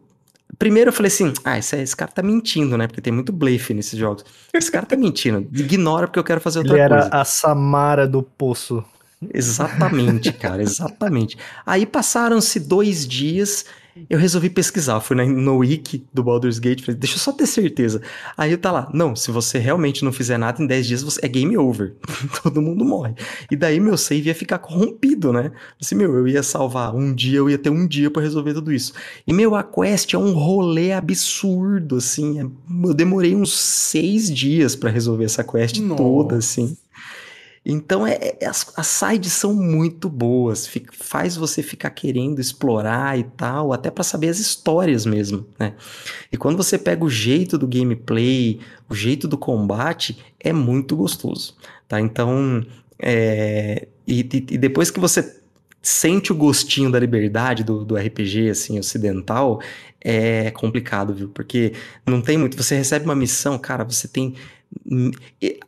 primeiro eu falei assim: ah, esse, esse cara tá mentindo, né? Porque tem muito blefe nesses jogos. Esse cara tá mentindo. Ignora porque eu quero fazer outra Ele era coisa. a Samara do poço. Exatamente, cara, exatamente. Aí passaram-se dois dias, Eu resolvi pesquisar, fui no wiki do Baldur's Gate, falei, deixa eu só ter certeza. Aí tá lá, não, se você realmente não fizer nada em 10 dias, você, é game over. Todo mundo morre. E daí meu save ia ficar corrompido, né? Assim, meu, eu ia salvar um dia, eu ia ter um dia para resolver tudo isso. E meu, a quest é um rolê absurdo, assim. É, eu demorei uns seis dias para resolver essa quest Nossa. toda, assim. Então é, é, as, as sides são muito boas, fica, faz você ficar querendo explorar e tal, até para saber as histórias mesmo, né? E quando você pega o jeito do gameplay, o jeito do combate, é muito gostoso, tá? Então, é, e, e depois que você sente o gostinho da liberdade do, do RPG, assim, ocidental, é complicado, viu? Porque não tem muito. Você recebe uma missão, cara, você tem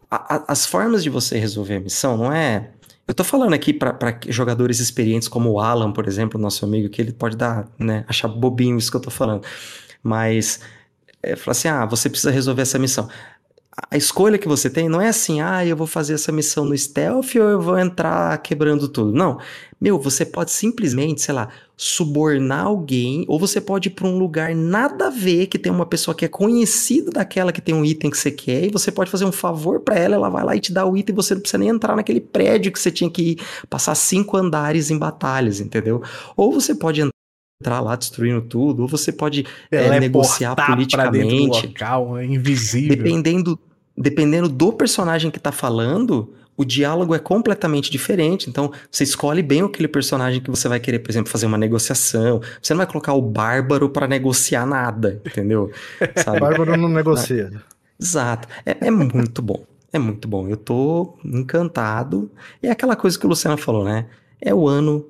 as formas de você resolver a missão não é. Eu tô falando aqui para jogadores experientes como o Alan, por exemplo, nosso amigo, que ele pode dar, né, achar bobinho isso que eu tô falando. Mas é, falar assim: ah, você precisa resolver essa missão a escolha que você tem não é assim, ah, eu vou fazer essa missão no stealth ou eu vou entrar quebrando tudo. Não. Meu, você pode simplesmente, sei lá, subornar alguém, ou você pode ir para um lugar nada a ver, que tem uma pessoa que é conhecida daquela que tem um item que você quer, e você pode fazer um favor para ela, ela vai lá e te dá o item, e você não precisa nem entrar naquele prédio que você tinha que ir, passar cinco andares em batalhas, entendeu? Ou você pode entrar entrar lá destruindo tudo, ou você pode é, negociar politicamente. Do local, é invisível. Dependendo, dependendo do personagem que tá falando, o diálogo é completamente diferente. Então, você escolhe bem aquele personagem que você vai querer, por exemplo, fazer uma negociação. Você não vai colocar o bárbaro para negociar nada, entendeu? Sabe? bárbaro não negocia. Exato. É, é muito bom. É muito bom. Eu tô encantado. E é aquela coisa que o Luciano falou, né? É o ano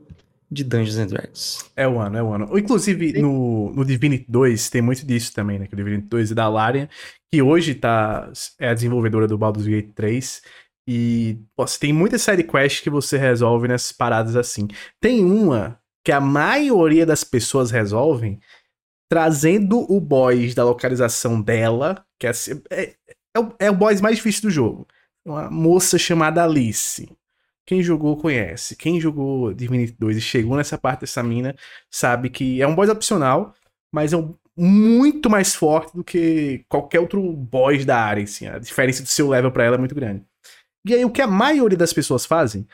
de Dungeons and Dragons. É o ano, é o ano. Inclusive, no, no Divinity 2 tem muito disso também, né? Que o Divinity 2 é da Larian, que hoje tá, é a desenvolvedora do Baldur's Gate 3. E você tem muitas sidequests que você resolve nessas paradas assim. Tem uma que a maioria das pessoas resolvem trazendo o boss da localização dela, que é, é, é, o, é o boss mais difícil do jogo. Uma moça chamada Alice. Quem jogou conhece. Quem jogou Divinity 2 e chegou nessa parte dessa mina sabe que é um boss opcional, mas é um, muito mais forte do que qualquer outro boss da área. Assim. A diferença do seu level para ela é muito grande. E aí o que a maioria das pessoas fazem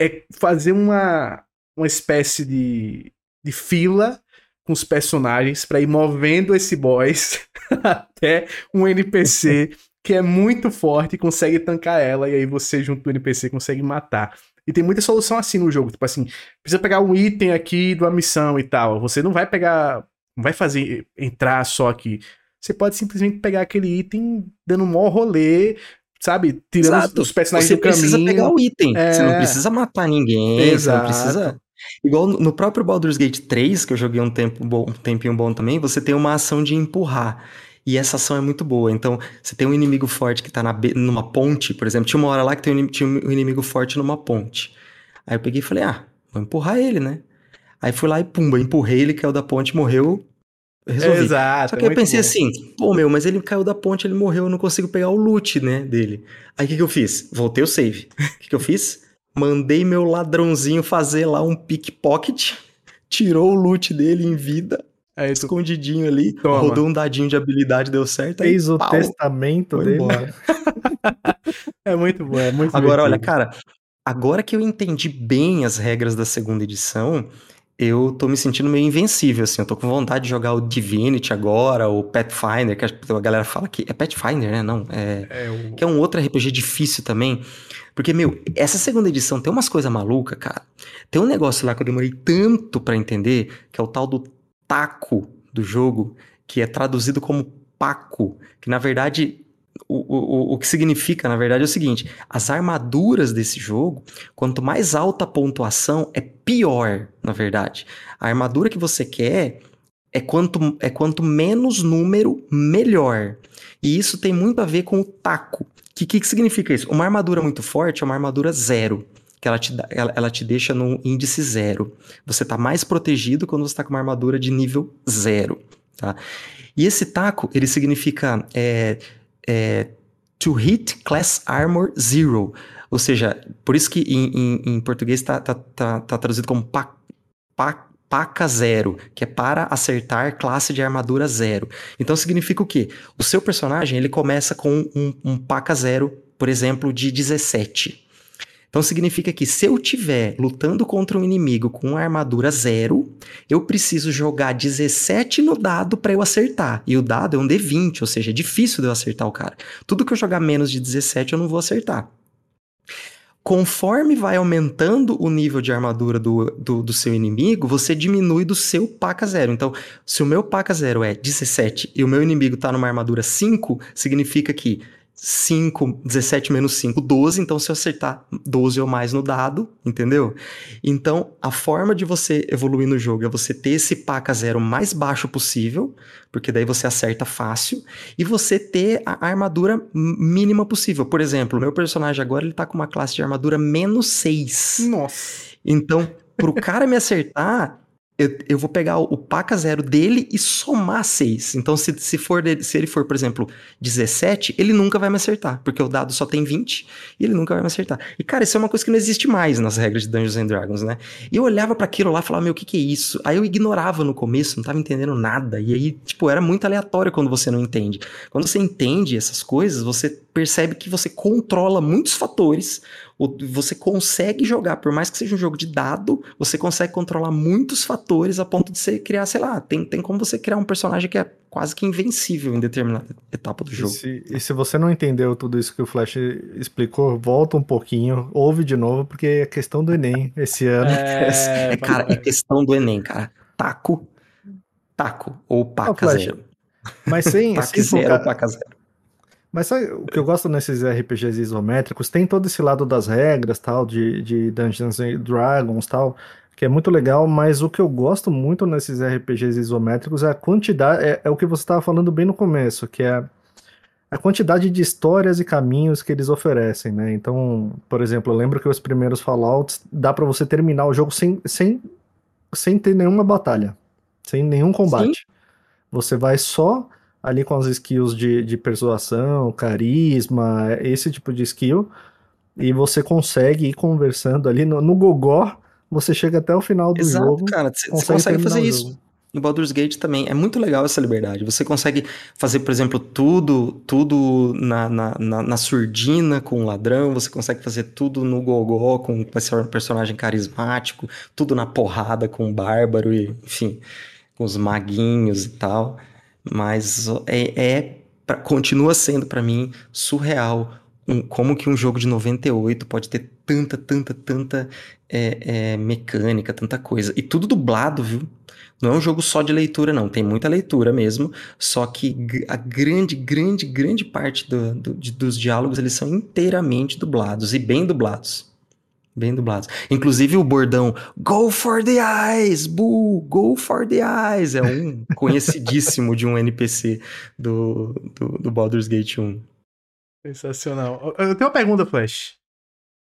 é fazer uma, uma espécie de, de fila com os personagens para ir movendo esse boss até um NPC que é muito forte e consegue tancar ela, e aí você, junto do NPC, consegue matar. E tem muita solução assim no jogo, tipo assim, precisa pegar um item aqui de uma missão e tal. Você não vai pegar, não vai fazer entrar só aqui. Você pode simplesmente pegar aquele item dando um maior rolê, sabe? Tirando Exato. os personagens você do caminho. Você precisa pegar o item. É... Você não precisa matar ninguém. Exato. Você não precisa. Igual no próprio Baldur's Gate 3, que eu joguei um, tempo bom, um tempinho bom também, você tem uma ação de empurrar. E essa ação é muito boa. Então, você tem um inimigo forte que tá na, numa ponte, por exemplo. Tinha uma hora lá que um, tinha um inimigo forte numa ponte. Aí eu peguei e falei, ah, vou empurrar ele, né? Aí fui lá e pumba, empurrei ele, caiu da ponte, morreu. Resolvi. Exato. Só que é eu pensei bom. assim, pô, meu, mas ele caiu da ponte, ele morreu, eu não consigo pegar o loot, né, dele. Aí o que, que eu fiz? Voltei o save. O que, que eu fiz? Mandei meu ladrãozinho fazer lá um pickpocket, tirou o loot dele em vida, Aí tu... Escondidinho ali, Toma. rodou um dadinho de habilidade, deu certo. Fez o pau, testamento dele. é muito bom, é muito Agora, olha, cara, agora que eu entendi bem as regras da segunda edição, eu tô me sentindo meio invencível, assim. Eu tô com vontade de jogar o Divinity agora, o Pathfinder, que a galera fala que é Pathfinder, né? Não, é. é o... Que é um outro RPG difícil também. Porque, meu, essa segunda edição tem umas coisas malucas, cara. Tem um negócio lá que eu demorei tanto para entender, que é o tal do taco do jogo, que é traduzido como Paco, que na verdade o, o, o que significa, na verdade, é o seguinte: as armaduras desse jogo, quanto mais alta a pontuação, é pior, na verdade. A armadura que você quer é quanto, é quanto menos número, melhor. E isso tem muito a ver com o taco. O que, que significa isso? Uma armadura muito forte é uma armadura zero que ela te, dá, ela, ela te deixa no índice zero. Você está mais protegido quando você está com uma armadura de nível zero. Tá? E esse taco, ele significa é, é, to hit class armor zero. Ou seja, por isso que em, em, em português está tá, tá, tá, traduzido como pa, pa, paca zero, que é para acertar classe de armadura zero. Então significa o quê? O seu personagem ele começa com um, um paca zero, por exemplo, de 17. Então significa que se eu tiver lutando contra um inimigo com uma armadura zero, eu preciso jogar 17 no dado para eu acertar. E o dado é um D20, ou seja, é difícil de eu acertar o cara. Tudo que eu jogar menos de 17 eu não vou acertar. Conforme vai aumentando o nível de armadura do, do, do, seu inimigo, você diminui do seu paca zero. Então, se o meu paca zero é 17 e o meu inimigo tá numa armadura 5, significa que 5, 17 menos 5, 12. Então, se eu acertar 12 ou mais no dado, entendeu? Então, a forma de você evoluir no jogo é você ter esse paca zero mais baixo possível, porque daí você acerta fácil, e você ter a armadura mínima possível. Por exemplo, o meu personagem agora ele tá com uma classe de armadura menos 6. Nossa. Então, pro cara me acertar, eu, eu vou pegar o, paca zero dele e somar 6. Então, se, se, for dele, se ele for, por exemplo, 17, ele nunca vai me acertar, porque o dado só tem 20 e ele nunca vai me acertar. E, cara, isso é uma coisa que não existe mais nas regras de Dungeons and Dragons, né? E eu olhava para aquilo lá e falava, meu, o que, que é isso? Aí eu ignorava no começo, não tava entendendo nada. E aí, tipo, era muito aleatório quando você não entende. Quando você entende essas coisas, você percebe que você controla muitos fatores você consegue jogar, por mais que seja um jogo de dado, você consegue controlar muitos fatores a ponto de você criar, sei lá, tem, tem como você criar um personagem que é quase que invencível em determinada etapa do jogo. E se, e se você não entendeu tudo isso que o Flash explicou, volta um pouquinho, ouve de novo, porque é questão do Enem esse ano. É, é cara, é questão do Enem, cara. Taco, taco ou paca zero. Mas sem, sem zero focar... ou paca zero. Mas sabe, o que eu gosto nesses RPGs isométricos, tem todo esse lado das regras, tal, de, de Dungeons and Dragons, tal, que é muito legal, mas o que eu gosto muito nesses RPGs isométricos é a quantidade, é, é o que você estava falando bem no começo, que é a quantidade de histórias e caminhos que eles oferecem, né? Então, por exemplo, eu lembro que os primeiros Fallouts dá para você terminar o jogo sem, sem, sem ter nenhuma batalha, sem nenhum combate. Sim. Você vai só ali com as skills de, de persuasão, carisma, esse tipo de skill, e você consegue ir conversando ali no, no gogó, você chega até o final do Exato, jogo. cara, você consegue, consegue fazer isso. Em Baldur's Gate também é muito legal essa liberdade. Você consegue fazer, por exemplo, tudo tudo na, na, na, na surdina com o ladrão, você consegue fazer tudo no gogó com um personagem carismático, tudo na porrada com o bárbaro, e, enfim, com os maguinhos e tal. Mas é, é continua sendo para mim surreal um, como que um jogo de 98 pode ter tanta, tanta, tanta é, é, mecânica, tanta coisa. E tudo dublado, viu? Não é um jogo só de leitura, não. Tem muita leitura mesmo. Só que a grande, grande, grande parte do, do, de, dos diálogos eles são inteiramente dublados e bem dublados. Bem dublados. Inclusive o bordão Go for the eyes! Boo! Go for the eyes! É um conhecidíssimo de um NPC do, do, do Baldur's Gate 1. Sensacional. Eu tenho uma pergunta, Flash.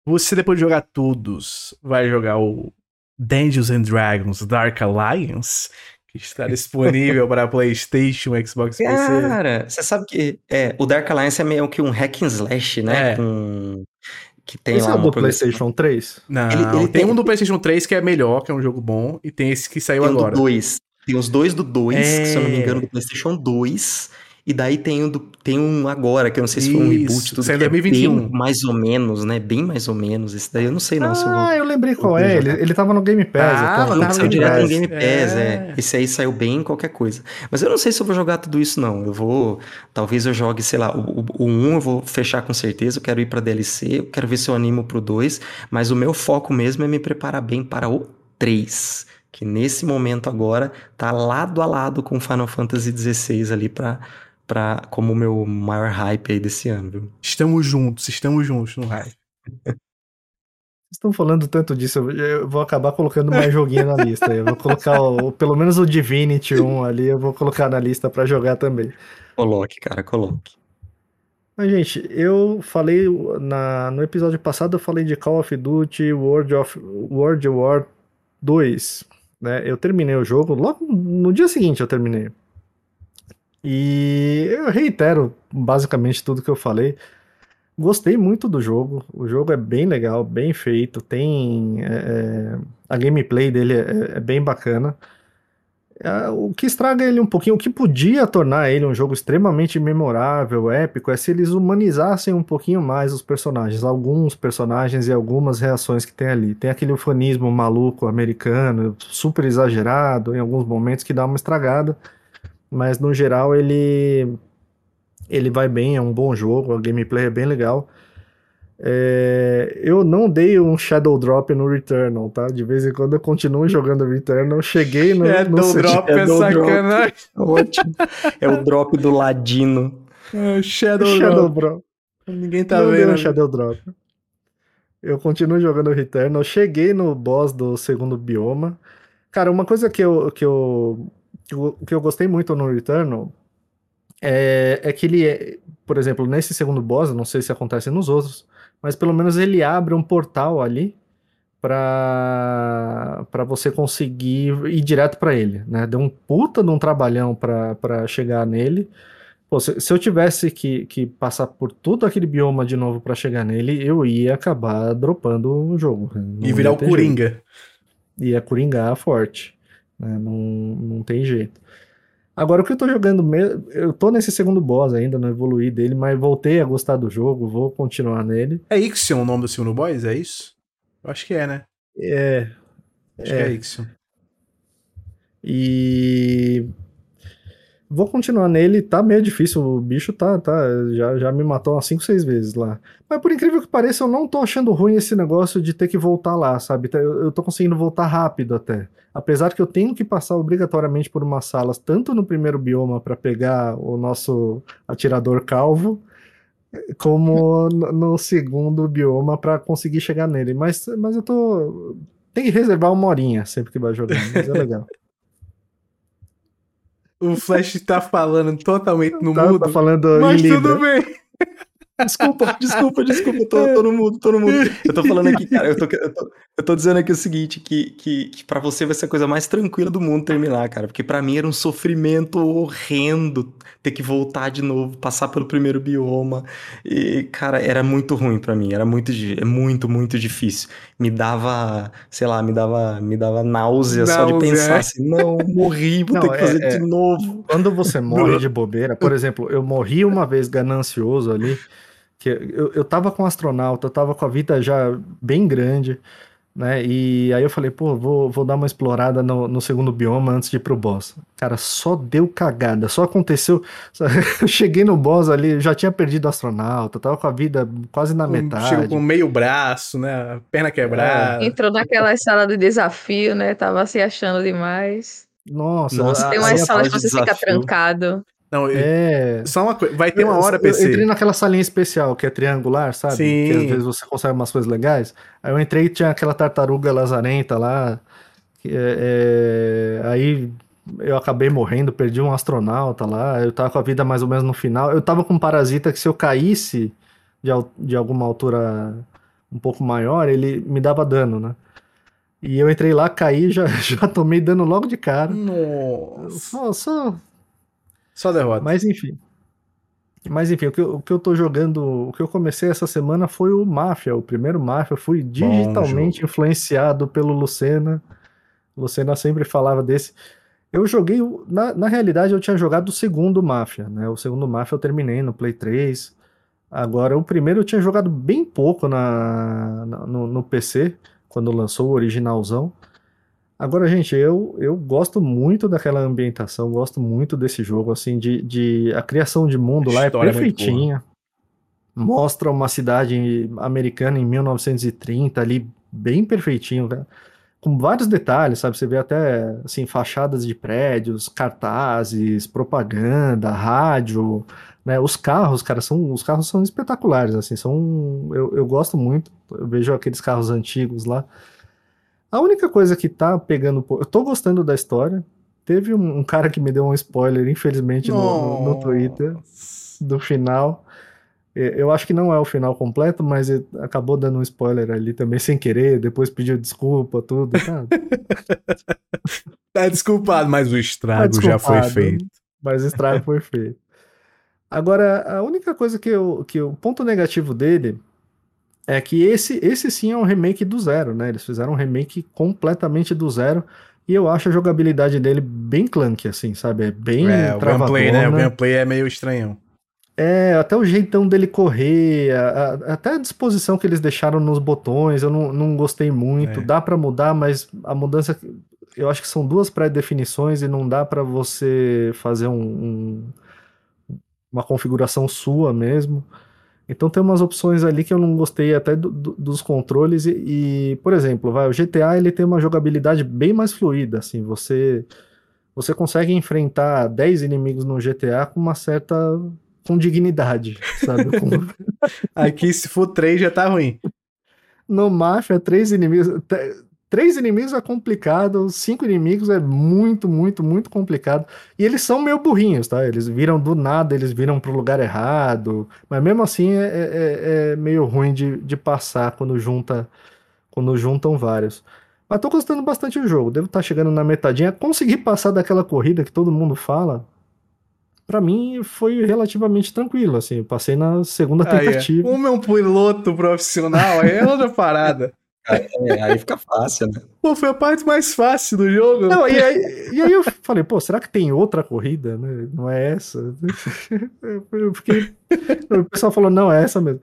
Você, depois de jogar todos, vai jogar o Dungeons and Dragons Dark Alliance? Que está disponível para PlayStation, Xbox e PC. Cara, você sabe que é, o Dark Alliance é meio que um hack and slash, né? É. Com que tem esse lá é o do PlayStation 3? Não, ele, ele tem, tem, um do PlayStation 3 que é melhor, que é um jogo bom, e tem esse que saiu tem agora. Tem dois. Tem os dois do 2, é... que se eu não me engano, do PlayStation 2. E daí tem um, do, tem um agora, que eu não sei se foi um reboot, tudo Isso, é 2021. É bem mais ou menos, né? Bem mais ou menos. Esse daí eu não sei não ah, se eu vou... Ah, eu lembrei qual é. Ele, ele tava no Game Pass. Ah, então. Ele saiu direto no Game Pass, é. é. Esse aí saiu bem qualquer coisa. Mas eu não sei se eu vou jogar tudo isso, não. Eu vou... Talvez eu jogue, sei lá, o, o, o 1 eu vou fechar com certeza. Eu quero ir pra DLC. Eu quero ver se eu animo pro 2. Mas o meu foco mesmo é me preparar bem para o 3 que nesse momento agora tá lado a lado com Final Fantasy XVI ali para pra, como o meu maior hype aí desse ano, viu? Estamos juntos, estamos juntos no hype. Vocês estão falando tanto disso, eu vou acabar colocando mais joguinho na lista. Eu vou colocar o, pelo menos o Divinity 1 ali, eu vou colocar na lista para jogar também. Coloque, cara, coloque. Mas, gente, eu falei na, no episódio passado, eu falei de Call of Duty World of World War 2. Né? Eu terminei o jogo, logo no dia seguinte eu terminei. E eu reitero basicamente tudo que eu falei. Gostei muito do jogo. O jogo é bem legal, bem feito. Tem. é, é, a gameplay dele é, é bem bacana. É, o que estraga ele um pouquinho, o que podia tornar ele um jogo extremamente memorável, épico, é se eles humanizassem um pouquinho mais os personagens. Alguns personagens e algumas reações que tem ali. Tem aquele ufanismo maluco americano, super exagerado, em alguns momentos que dá uma estragada. Mas no geral ele ele vai bem, é um bom jogo, a gameplay é bem legal. É, eu não dei um Shadow Drop no Returnal, tá? De vez em quando eu continuo jogando Returnal. Cheguei no. Shadow no Drop é Shadow Drop. sacanagem. Ótimo. É o drop do ladino. É, Shadow, Shadow Drop. Drop. Ninguém tá não dei vendo. um Shadow Drop. Eu continuo jogando Returnal. Cheguei no boss do segundo bioma. Cara, uma coisa que eu, que eu, eu, que eu gostei muito no Returnal é, é que ele, é, por exemplo, nesse segundo boss, não sei se acontece nos outros, mas pelo menos ele abre um portal ali para para você conseguir ir direto para ele, né? Deu um puta de um trabalhão para para chegar nele. Pô, se, se eu tivesse que, que passar por todo aquele bioma de novo para chegar nele, eu ia acabar dropando o jogo. Não E virar o ter jeito Coringa. ia coringar forte. Né? Não, não tem jeito. Agora, o que eu tô jogando mesmo. Eu tô nesse segundo boss ainda, não evoluí dele, mas voltei a gostar do jogo, vou continuar nele. É Ixion o nome do segundo boss? É isso? Eu acho que é, né? É. Acho É. que é Ixion. E. Vou continuar nele, tá meio difícil, o bicho tá, tá, já, já me matou umas 5, 6 vezes lá. Mas por incrível que pareça, eu não tô achando ruim esse negócio de ter que voltar lá, sabe? Tá, Eu, eu tô conseguindo voltar rápido até. Apesar que eu tenho que passar obrigatoriamente por umas salas, tanto no primeiro bioma para pegar o nosso atirador calvo, como no segundo bioma para conseguir chegar nele. Mas, mas eu tô. Tem que reservar uma horinha sempre que vai jogando, mas é legal. O Flash tá falando totalmente no tá, mudo. tá falando mas em tudo bem. Desculpa, desculpa, desculpa, eu tô, tô no mudo, tô no mudo. Eu tô falando aqui, cara, eu tô, eu tô, eu tô dizendo aqui o seguinte, que, que, que pra você vai ser a coisa mais tranquila do mundo terminar, cara, porque pra mim era um sofrimento horrendo ter que voltar de novo, passar pelo primeiro bioma, e, cara, era muito ruim pra mim, era muito, é muito, muito difícil. Me dava, sei lá, me dava, me dava náusea, só de Náusea, pensar é. assim, não, morri, vou Não, ter que é- fazer é. de novo. Quando você morre de bobeira, por exemplo, eu morri uma vez ganancioso ali, que eu, eu tava com um astronauta, eu tava com a vida já bem grande, né? E aí eu falei, pô, vou, vou dar uma explorada no, no segundo bioma antes de ir pro boss. Cara, só deu cagada, só aconteceu. só- Eu cheguei no boss ali, já tinha perdido o astronauta, tava com a vida quase na Chegou metade. com meio braço, né? Perna quebrada. Entrou naquela sala de desafio, né? Tava se achando demais. Nossa, Nossa, Tem aí umas a- salas que de você fica desafio. trancado. Não, É. só uma coisa. Vai ter uma hora, eu, eu PC. entrei naquela salinha especial que é triangular, sabe? Sim. Que às vezes você consegue umas coisas legais. Aí eu entrei e tinha aquela tartaruga lazarenta lá. é- é, aí eu acabei morrendo, perdi um astronauta lá. Eu tava com a vida mais ou menos no final. Eu tava com um parasita que se eu caísse de, de alguma altura um pouco maior, ele me dava dano, né? E eu entrei lá, caí, já, já tomei dano logo de cara. Nossa. Só, só derrota. mas enfim. Mas enfim, o que, eu, o que eu tô jogando, o que eu comecei essa semana foi o Máfia, o primeiro Máfia. Eu fui digitalmente influenciado pelo Lucena. Lucena sempre falava desse. Eu joguei, na, na realidade, eu tinha jogado o segundo Máfia, né? O segundo Máfia eu terminei no Play 3. Agora, o primeiro eu tinha jogado bem pouco na, na- no, no PC, quando lançou o originalzão. Agora, gente, eu, eu gosto muito daquela ambientação, gosto muito desse jogo, assim, de, de a criação de mundo lá é é perfeitinha. Mostra uma cidade americana em 1930 ali, bem perfeitinho, né? com vários detalhes, sabe? Você vê até, assim, fachadas de prédios, cartazes, propaganda, rádio, né? Os carros, cara, são, os carros são espetaculares, assim, são, eu, eu gosto muito, eu vejo aqueles carros antigos lá. A única coisa que tá pegando, eu tô gostando da história, teve um, um cara que me deu um spoiler, infelizmente, no, no, no Twitter, do final. E- Eu acho que não é o final completo, mas ele acabou dando um spoiler ali também sem querer, depois pediu desculpa, tudo. Tá, Tá desculpado, mas o tá estrago já foi feito. Mas o estrago foi feito. Agora, a única coisa que eu, que o ponto negativo dele é que esse, esse sim é um remake do zero, né? Eles fizeram um remake completamente do zero. E eu acho a jogabilidade dele bem clunky, assim, sabe? É bem É, o gameplay, né? O gameplay é meio estranhão. É, até o jeitão dele correr, a- a- até a disposição que eles deixaram nos botões, eu não, não gostei muito. É. Dá pra mudar, mas a mudança, eu acho que são duas pré-definições e não dá pra você fazer um- um- uma configuração sua mesmo. Então tem umas opções ali que eu não gostei até do- do- dos controles e, e, por exemplo, vai, o GTA ele tem uma jogabilidade bem mais fluida, assim, você você consegue enfrentar 10 inimigos no GTA com uma certa com dignidade, sabe? Com- Aqui, se for três, já tá ruim. no Mafia, três inimigos, três inimigos é complicado, cinco inimigos é muito, muito, muito complicado. E eles são meio burrinhos, tá? Eles viram do nada, eles viram pro lugar errado, mas mesmo assim é, é- é meio ruim de, de passar quando junta quando juntam vários. Mas tô gostando bastante do jogo, devo estar chegando na metadinha. Consegui passar daquela corrida que todo mundo fala. Pra mim foi relativamente tranquilo, assim, eu passei na segunda é. tentativa. Como é um piloto profissional, é outra parada. É, aí fica fácil, né? Pô, foi a parte mais fácil do jogo. Não, e aí, e aí eu falei, pô, será que tem outra corrida, né? Não é essa? Eu fiquei. O pessoal falou, não, é essa mesmo.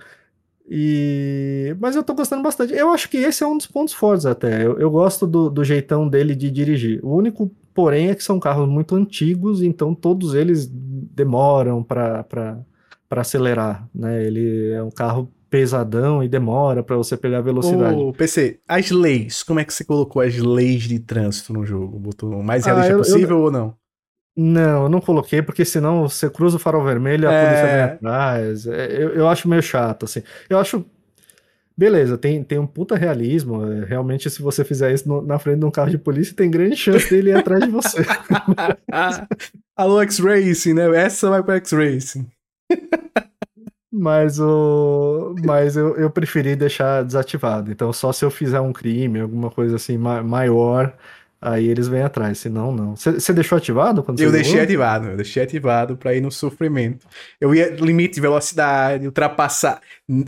E... Mas eu tô gostando bastante. Eu acho que esse é um dos pontos fortes até. Eu, eu gosto do, do jeitão dele de dirigir. O único, porém, é que são carros muito antigos, então todos eles demoram pra acelerar, né? Ele é um carro pesadão e demora pra você pegar velocidade. Ô, PC, as leis, como é que você colocou as leis de trânsito no jogo? Botou o mais Ah, realista eu- eu- possível ou não? Não, eu não coloquei, porque senão você cruza o farol vermelho e a É. polícia vem atrás. É, Eu, eu acho meio chato, assim. Eu acho. Beleza, tem, tem um puta realismo. é, Realmente, se você fizer isso no- na frente de um carro de polícia, tem grande chance dele ir atrás de você. Ah, alô, X-Racing, né? Essa vai pra X-Racing. Mas, o, mas eu, eu preferi deixar desativado. Então, só se eu fizer um crime, alguma coisa assim ma- maior, aí eles vêm atrás. Senão, não. Você deixou ativado quando Eu deixei ativado, eu deixei ativado pra ir no sofrimento. Eu ia limite de velocidade, ultrapassar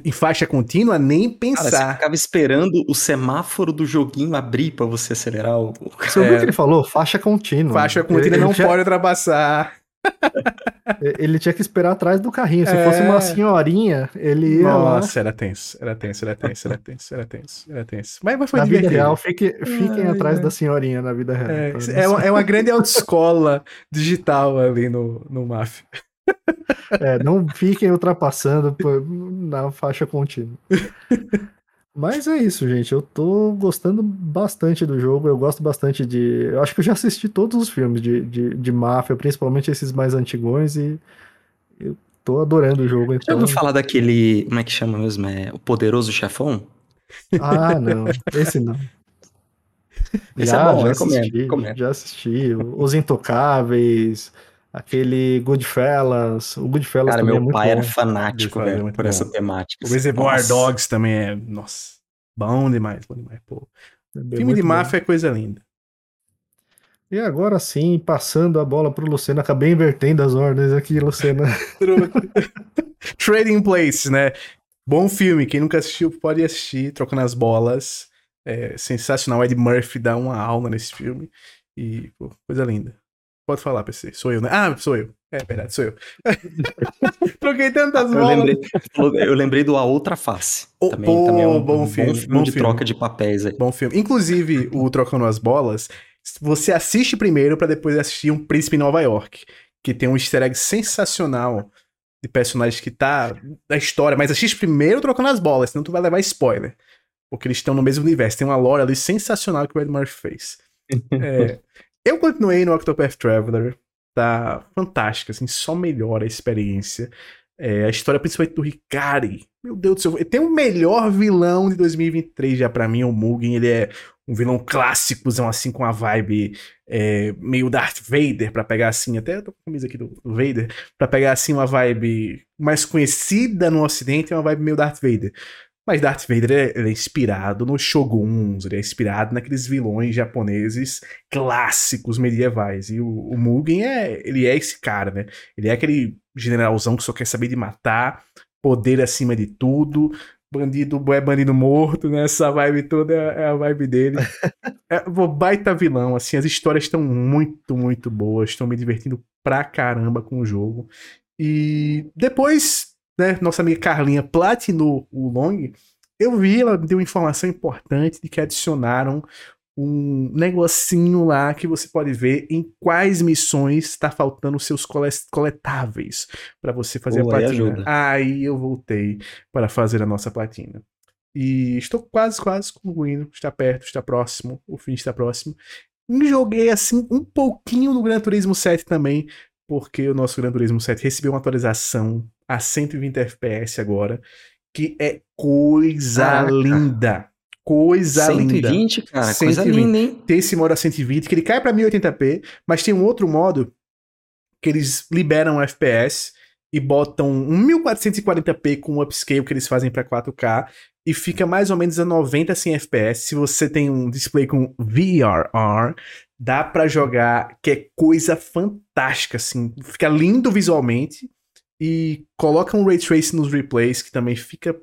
em faixa contínua, nem Cara, você pensar. ficava esperando o semáforo do joguinho abrir pra você acelerar o. o- Você ouviu o que ele falou? Faixa contínua. Faixa contínua Ele- não pode ultrapassar. Ele tinha que esperar atrás do carrinho. Se É. fosse uma senhorinha, ele ia lá. Nossa, era tenso, era tenso, era tenso, era tenso, era tenso, era tenso. Mas, mas foi Na vida divertido. real, fique- fiquem Ai, atrás ai. da senhorinha na vida real. É, é, uma, é uma grande autoescola digital ali no, no Mafia. É, não fiquem ultrapassando na faixa contínua. Mas é isso, gente. Eu tô gostando bastante do jogo. Eu gosto bastante de. Eu acho que eu já assisti todos os filmes de, de, de máfia, principalmente esses mais antigões, e eu tô adorando o jogo. Já Então... ouviu falar daquele. Como é que chama mesmo? É o Poderoso Chefão? Ah, não. Esse não. Esse já, é bom, já recomendo, assisti, recomendo. já assisti. Os Intocáveis, aquele Goodfellas. O Goodfellas Cara, é meu muito pai era bom. fanático, Goodfellas é velho, muito por bom. essa temática. O Reservoir Nossa. Dogs também é. Nossa. Bom demais, bom demais. Pô. É Filme de bom. máfia é coisa linda. E agora sim, passando a bola pro Luciano, acabei invertendo as ordens aqui, Luciano. Trading Places, né? Bom filme. Quem nunca assistiu pode assistir, trocando as bolas. É sensacional. Ed Murphy dá uma alma nesse filme. E, pô, coisa linda. Pode falar, PC. Sou eu, né? Ah, sou eu. É verdade, sou eu. Troquei tantas Eu bolas. lembrei, eu lembrei do A Outra Face. Oh, também, pô, também é um bom bom filme, filme, bom de filme. troca de papéis aí. Bom filme. Inclusive, o Trocando as Bolas, você assiste primeiro pra depois assistir Um Príncipe em Nova York, que tem um easter egg sensacional de personagens que tá da história, mas assiste primeiro Trocando as Bolas, senão tu vai levar spoiler. Porque eles estão no mesmo universo. Tem uma lore ali sensacional que o Ed Murphy fez. É, eu continuei no Octopath Traveler. Tá fantástico, assim, só melhora a experiência. É, a história principalmente do Hikari. Meu Deus do céu. Tem o melhor vilão de 2023 já pra mim, o Mugen. Ele é um vilão clássicozão, assim, com a vibe é, meio Darth Vader, pra pegar assim, até eu tô com a camisa aqui do, do Vader, pra pegar assim uma vibe mais conhecida no ocidente, é uma vibe meio Darth Vader. Mas Darth Vader é, ele é inspirado nos shoguns, ele é inspirado naqueles vilões japoneses clássicos medievais. E o, o Mugen é, ele é esse cara, né? Ele é aquele generalzão que só quer saber de matar, poder acima de tudo, bandido é bandido morto, né? Essa vibe toda é, é a vibe dele. é baita vilão, assim, as histórias estão muito, muito boas, estão me divertindo pra caramba com o jogo. E depois, né, nossa amiga Carlinha platinou o Long, eu vi, ela deu informação importante de que adicionaram um negocinho lá que você pode ver em quais missões está faltando os seus coletáveis para você fazer Pô, a platina. Aí eu voltei para fazer a nossa platina. E estou quase, quase concluindo. Está perto, está próximo. O fim está próximo. E joguei assim um pouquinho no Gran Turismo 7 também, porque o nosso Gran Turismo 7 recebeu uma atualização a 120 FPS agora, que é coisa linda coisa 120, linda. 120, cara, 120. coisa linda, hein? Tem esse modo a 120, que ele cai pra 1080p, mas tem um outro modo que eles liberam FPS e botam um 1440p com o upscale que eles fazem para 4K e fica mais ou menos a 90 100 FPS. Se você tem um display com VRR, dá para jogar, que é coisa fantástica, assim. Fica lindo visualmente e coloca um ray tracing nos replays que também fica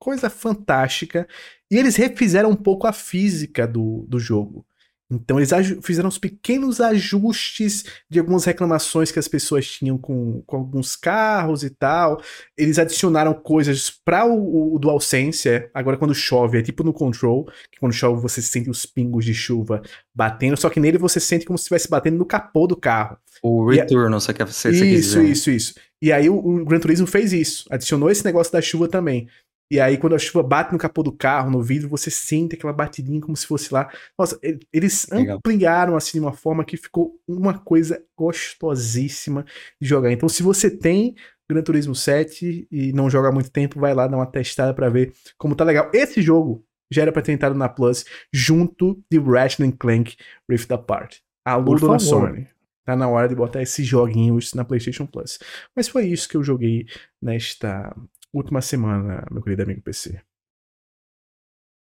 coisa fantástica. E eles refizeram um pouco a física do, do jogo. Então eles fizeram uns pequenos ajustes de algumas reclamações que as pessoas tinham com, com alguns carros e tal. Eles adicionaram coisas para o, o DualSense. É. Agora quando chove é tipo no Control, que quando chove você sente os pingos de chuva batendo, só que nele você sente como se estivesse batendo no capô do carro. O return, você quer você Isso, isso, isso. E aí o, o Gran Turismo fez isso, adicionou esse negócio da chuva também. E aí, quando a chuva bate no capô do carro, no vidro, você sente aquela batidinha como se fosse lá. Nossa, eles Legal. ampliaram assim de uma forma que ficou uma coisa gostosíssima de jogar. Então, se você tem Gran Turismo 7 e não joga há muito tempo, vai lá dar uma testada para ver como tá legal. Esse jogo já era pra ter entrado na Plus junto de Ratchet Clank Rift Apart. Alô, dona Sony. Tá na hora de botar esses joguinhos na PlayStation Plus. Mas foi isso que eu joguei nesta última semana, meu querido amigo PC.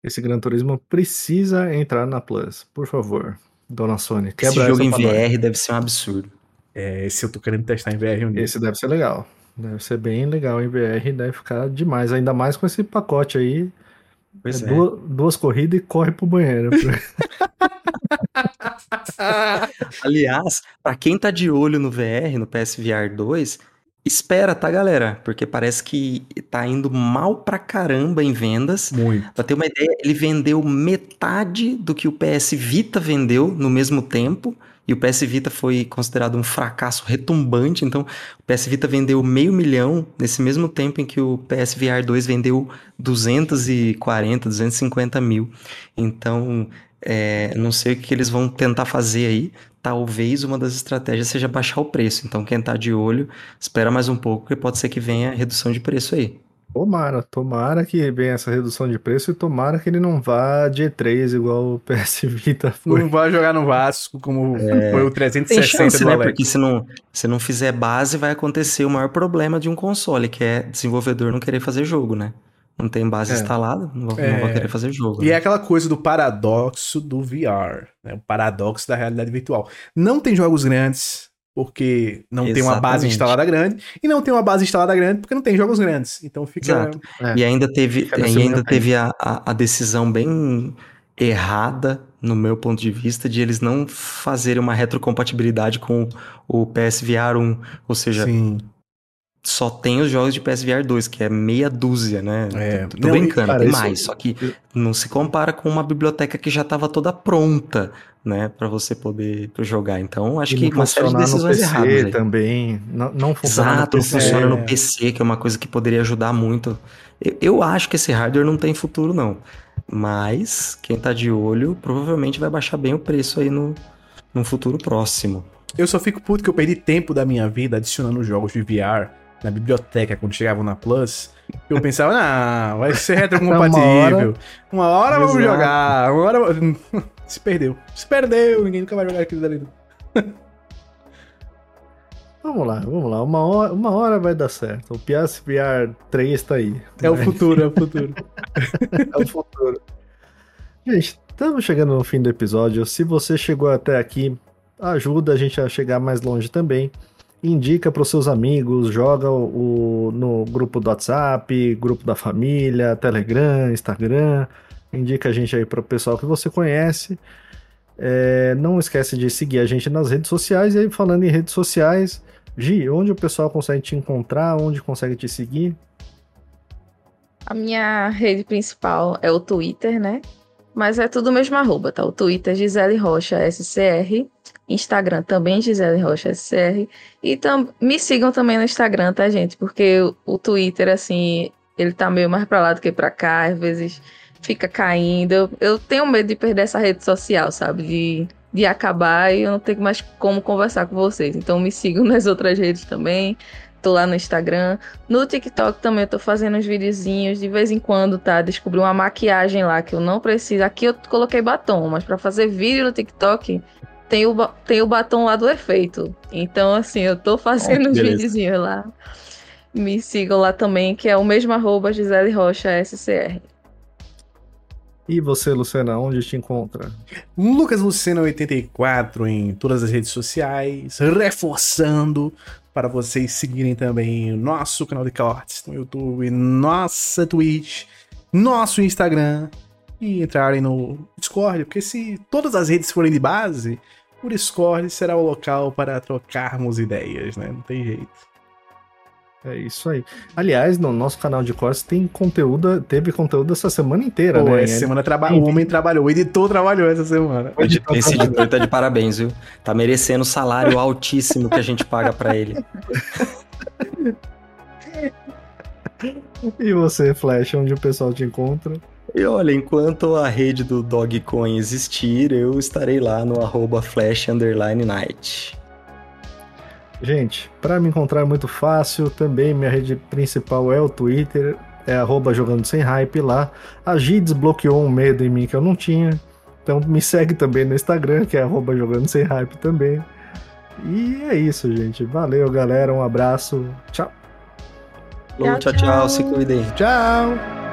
Esse Gran Turismo precisa entrar na Plus, por favor. Dona Sony, quebra Esse jogo em VR deve ser um absurdo. É, esse eu tô querendo testar em VR um dia. Esse deve ser legal. Deve ser bem legal em VR, deve ficar demais. Ainda mais com esse pacote aí. É, é. Duas, duas corridas e corre pro banheiro. Aliás, para quem tá de olho no VR, no PSVR 2, Espera, tá, galera? Porque parece que tá indo mal pra caramba em vendas. Muito. Pra ter uma ideia, ele vendeu metade do que o PS Vita vendeu no mesmo tempo. E o PS Vita foi considerado um fracasso retumbante. Então, o PS Vita vendeu meio milhão nesse mesmo tempo em que o PSVR 2 vendeu 240, 250 mil. Então, é, não sei o que eles vão tentar fazer aí. Talvez uma das estratégias seja baixar o preço. Então, quem tá de olho, espera mais um pouco, porque pode ser que venha redução de preço aí. Tomara, tomara que venha essa redução de preço e tomara que ele não vá de E3 igual o PS Vita foi. Não vai jogar no Vasco como é... foi o 360 Tem chance, né? Porque se não, se não fizer base, vai acontecer o maior problema de um console, que é desenvolvedor não querer fazer jogo, né? Não tem base é. instalada, não vou, é. não vou, querer fazer jogo. E né? é aquela coisa do paradoxo do VR, né? o paradoxo da realidade virtual. Não tem jogos grandes, porque não Exatamente. tem uma base instalada grande, e não tem uma base instalada grande porque não tem jogos grandes. Então fica. Exato. É, e ainda teve, e ainda teve a, a, a, decisão bem errada, no meu ponto de vista, de eles não fazerem uma retrocompatibilidade com o PSVR 1. Ou seja, Sim só tem os jogos de PSVR 2, que é meia dúzia, né? É, tô, tô não, brincando, cara, tem mais. Só que não se compara com uma biblioteca que já estava toda pronta, né? para você poder jogar. Então, acho e que uma série de decisões erradas. também. Não, não funciona Exato, no PC. funciona no PC, que é uma coisa que poderia ajudar muito. Eu, eu acho que esse hardware não tem futuro, não. Mas, quem tá de olho, provavelmente vai baixar bem o preço aí no, no futuro próximo. Eu só fico puto que eu perdi tempo da minha vida adicionando jogos de VR na biblioteca quando chegavam na Plus, eu pensava, não, vai ser retrocompatível. uma hora, uma hora vamos jogar, uma hora. Se perdeu. Se perdeu, ninguém nunca vai jogar aquilo dali. Vamos lá, vamos lá. Uma hora, uma hora vai dar certo. O PSVR 3 tá aí. É o futuro, é o futuro. é o futuro. Gente, estamos chegando no fim do episódio. Se você chegou até aqui, ajuda a gente a chegar mais longe também. Indica para os seus amigos, joga o, no grupo do WhatsApp, grupo da família, Telegram, Instagram. Indica a gente aí para o pessoal que você conhece. É, não esquece de seguir a gente nas redes sociais. E aí, falando em redes sociais, Gi, onde o pessoal consegue te encontrar? Onde consegue te seguir? A minha rede principal é o Twitter, né? Mas é tudo mesmo arroba, tá? O Twitter Gisele Rocha SCR, Instagram também Gisele Rocha SCR. E tam me sigam também no Instagram, tá, gente? Porque o, o Twitter, assim, ele tá meio mais pra lá do que pra cá, às vezes fica caindo. Eu, eu tenho medo de perder essa rede social, sabe? De, de acabar e eu não tenho mais como conversar com vocês. Então me sigam nas outras redes também. Tô lá no Instagram. No TikTok também eu tô fazendo uns videozinhos de vez em quando, tá? Descobri uma maquiagem lá que eu não preciso. Aqui eu coloquei batom, mas para fazer vídeo no TikTok tem o, tem o batom lá do efeito. Então, assim, eu tô fazendo oh, uns videozinhos lá. Me sigam lá também, que é o mesmo arroba Gisele Rocha SCR. E você, Luciana, onde te encontra? Lucas Lucena84 em todas as redes sociais, reforçando para vocês seguirem também o nosso canal de cortes no YouTube, nossa Twitch, nosso Instagram e entrarem no Discord, porque se todas as redes forem de base, o Discord será o local para trocarmos ideias, né? Não tem jeito. É isso aí. Aliás, no nosso canal de cortes tem conteúdo, teve conteúdo essa semana inteira, Pô, né? Essa semana traba... o homem trabalhou, o editor trabalhou essa semana. Esse editor tá de parabéns, viu? Tá merecendo o salário altíssimo que a gente paga para ele. E você, Flash, onde o pessoal te encontra? E olha, enquanto a rede do Dogcoin existir, eu estarei lá no arroba flash night. Gente, para me encontrar é muito fácil, também minha rede principal é o Twitter, é arroba jogando sem hype lá. A G desbloqueou um medo em mim que eu não tinha, então me segue também no Instagram, que é arroba jogando sem hype também. E é isso, gente. Valeu, galera. Um abraço. Tchau. Tchau, tchau. tchau. Se cuidem. Tchau.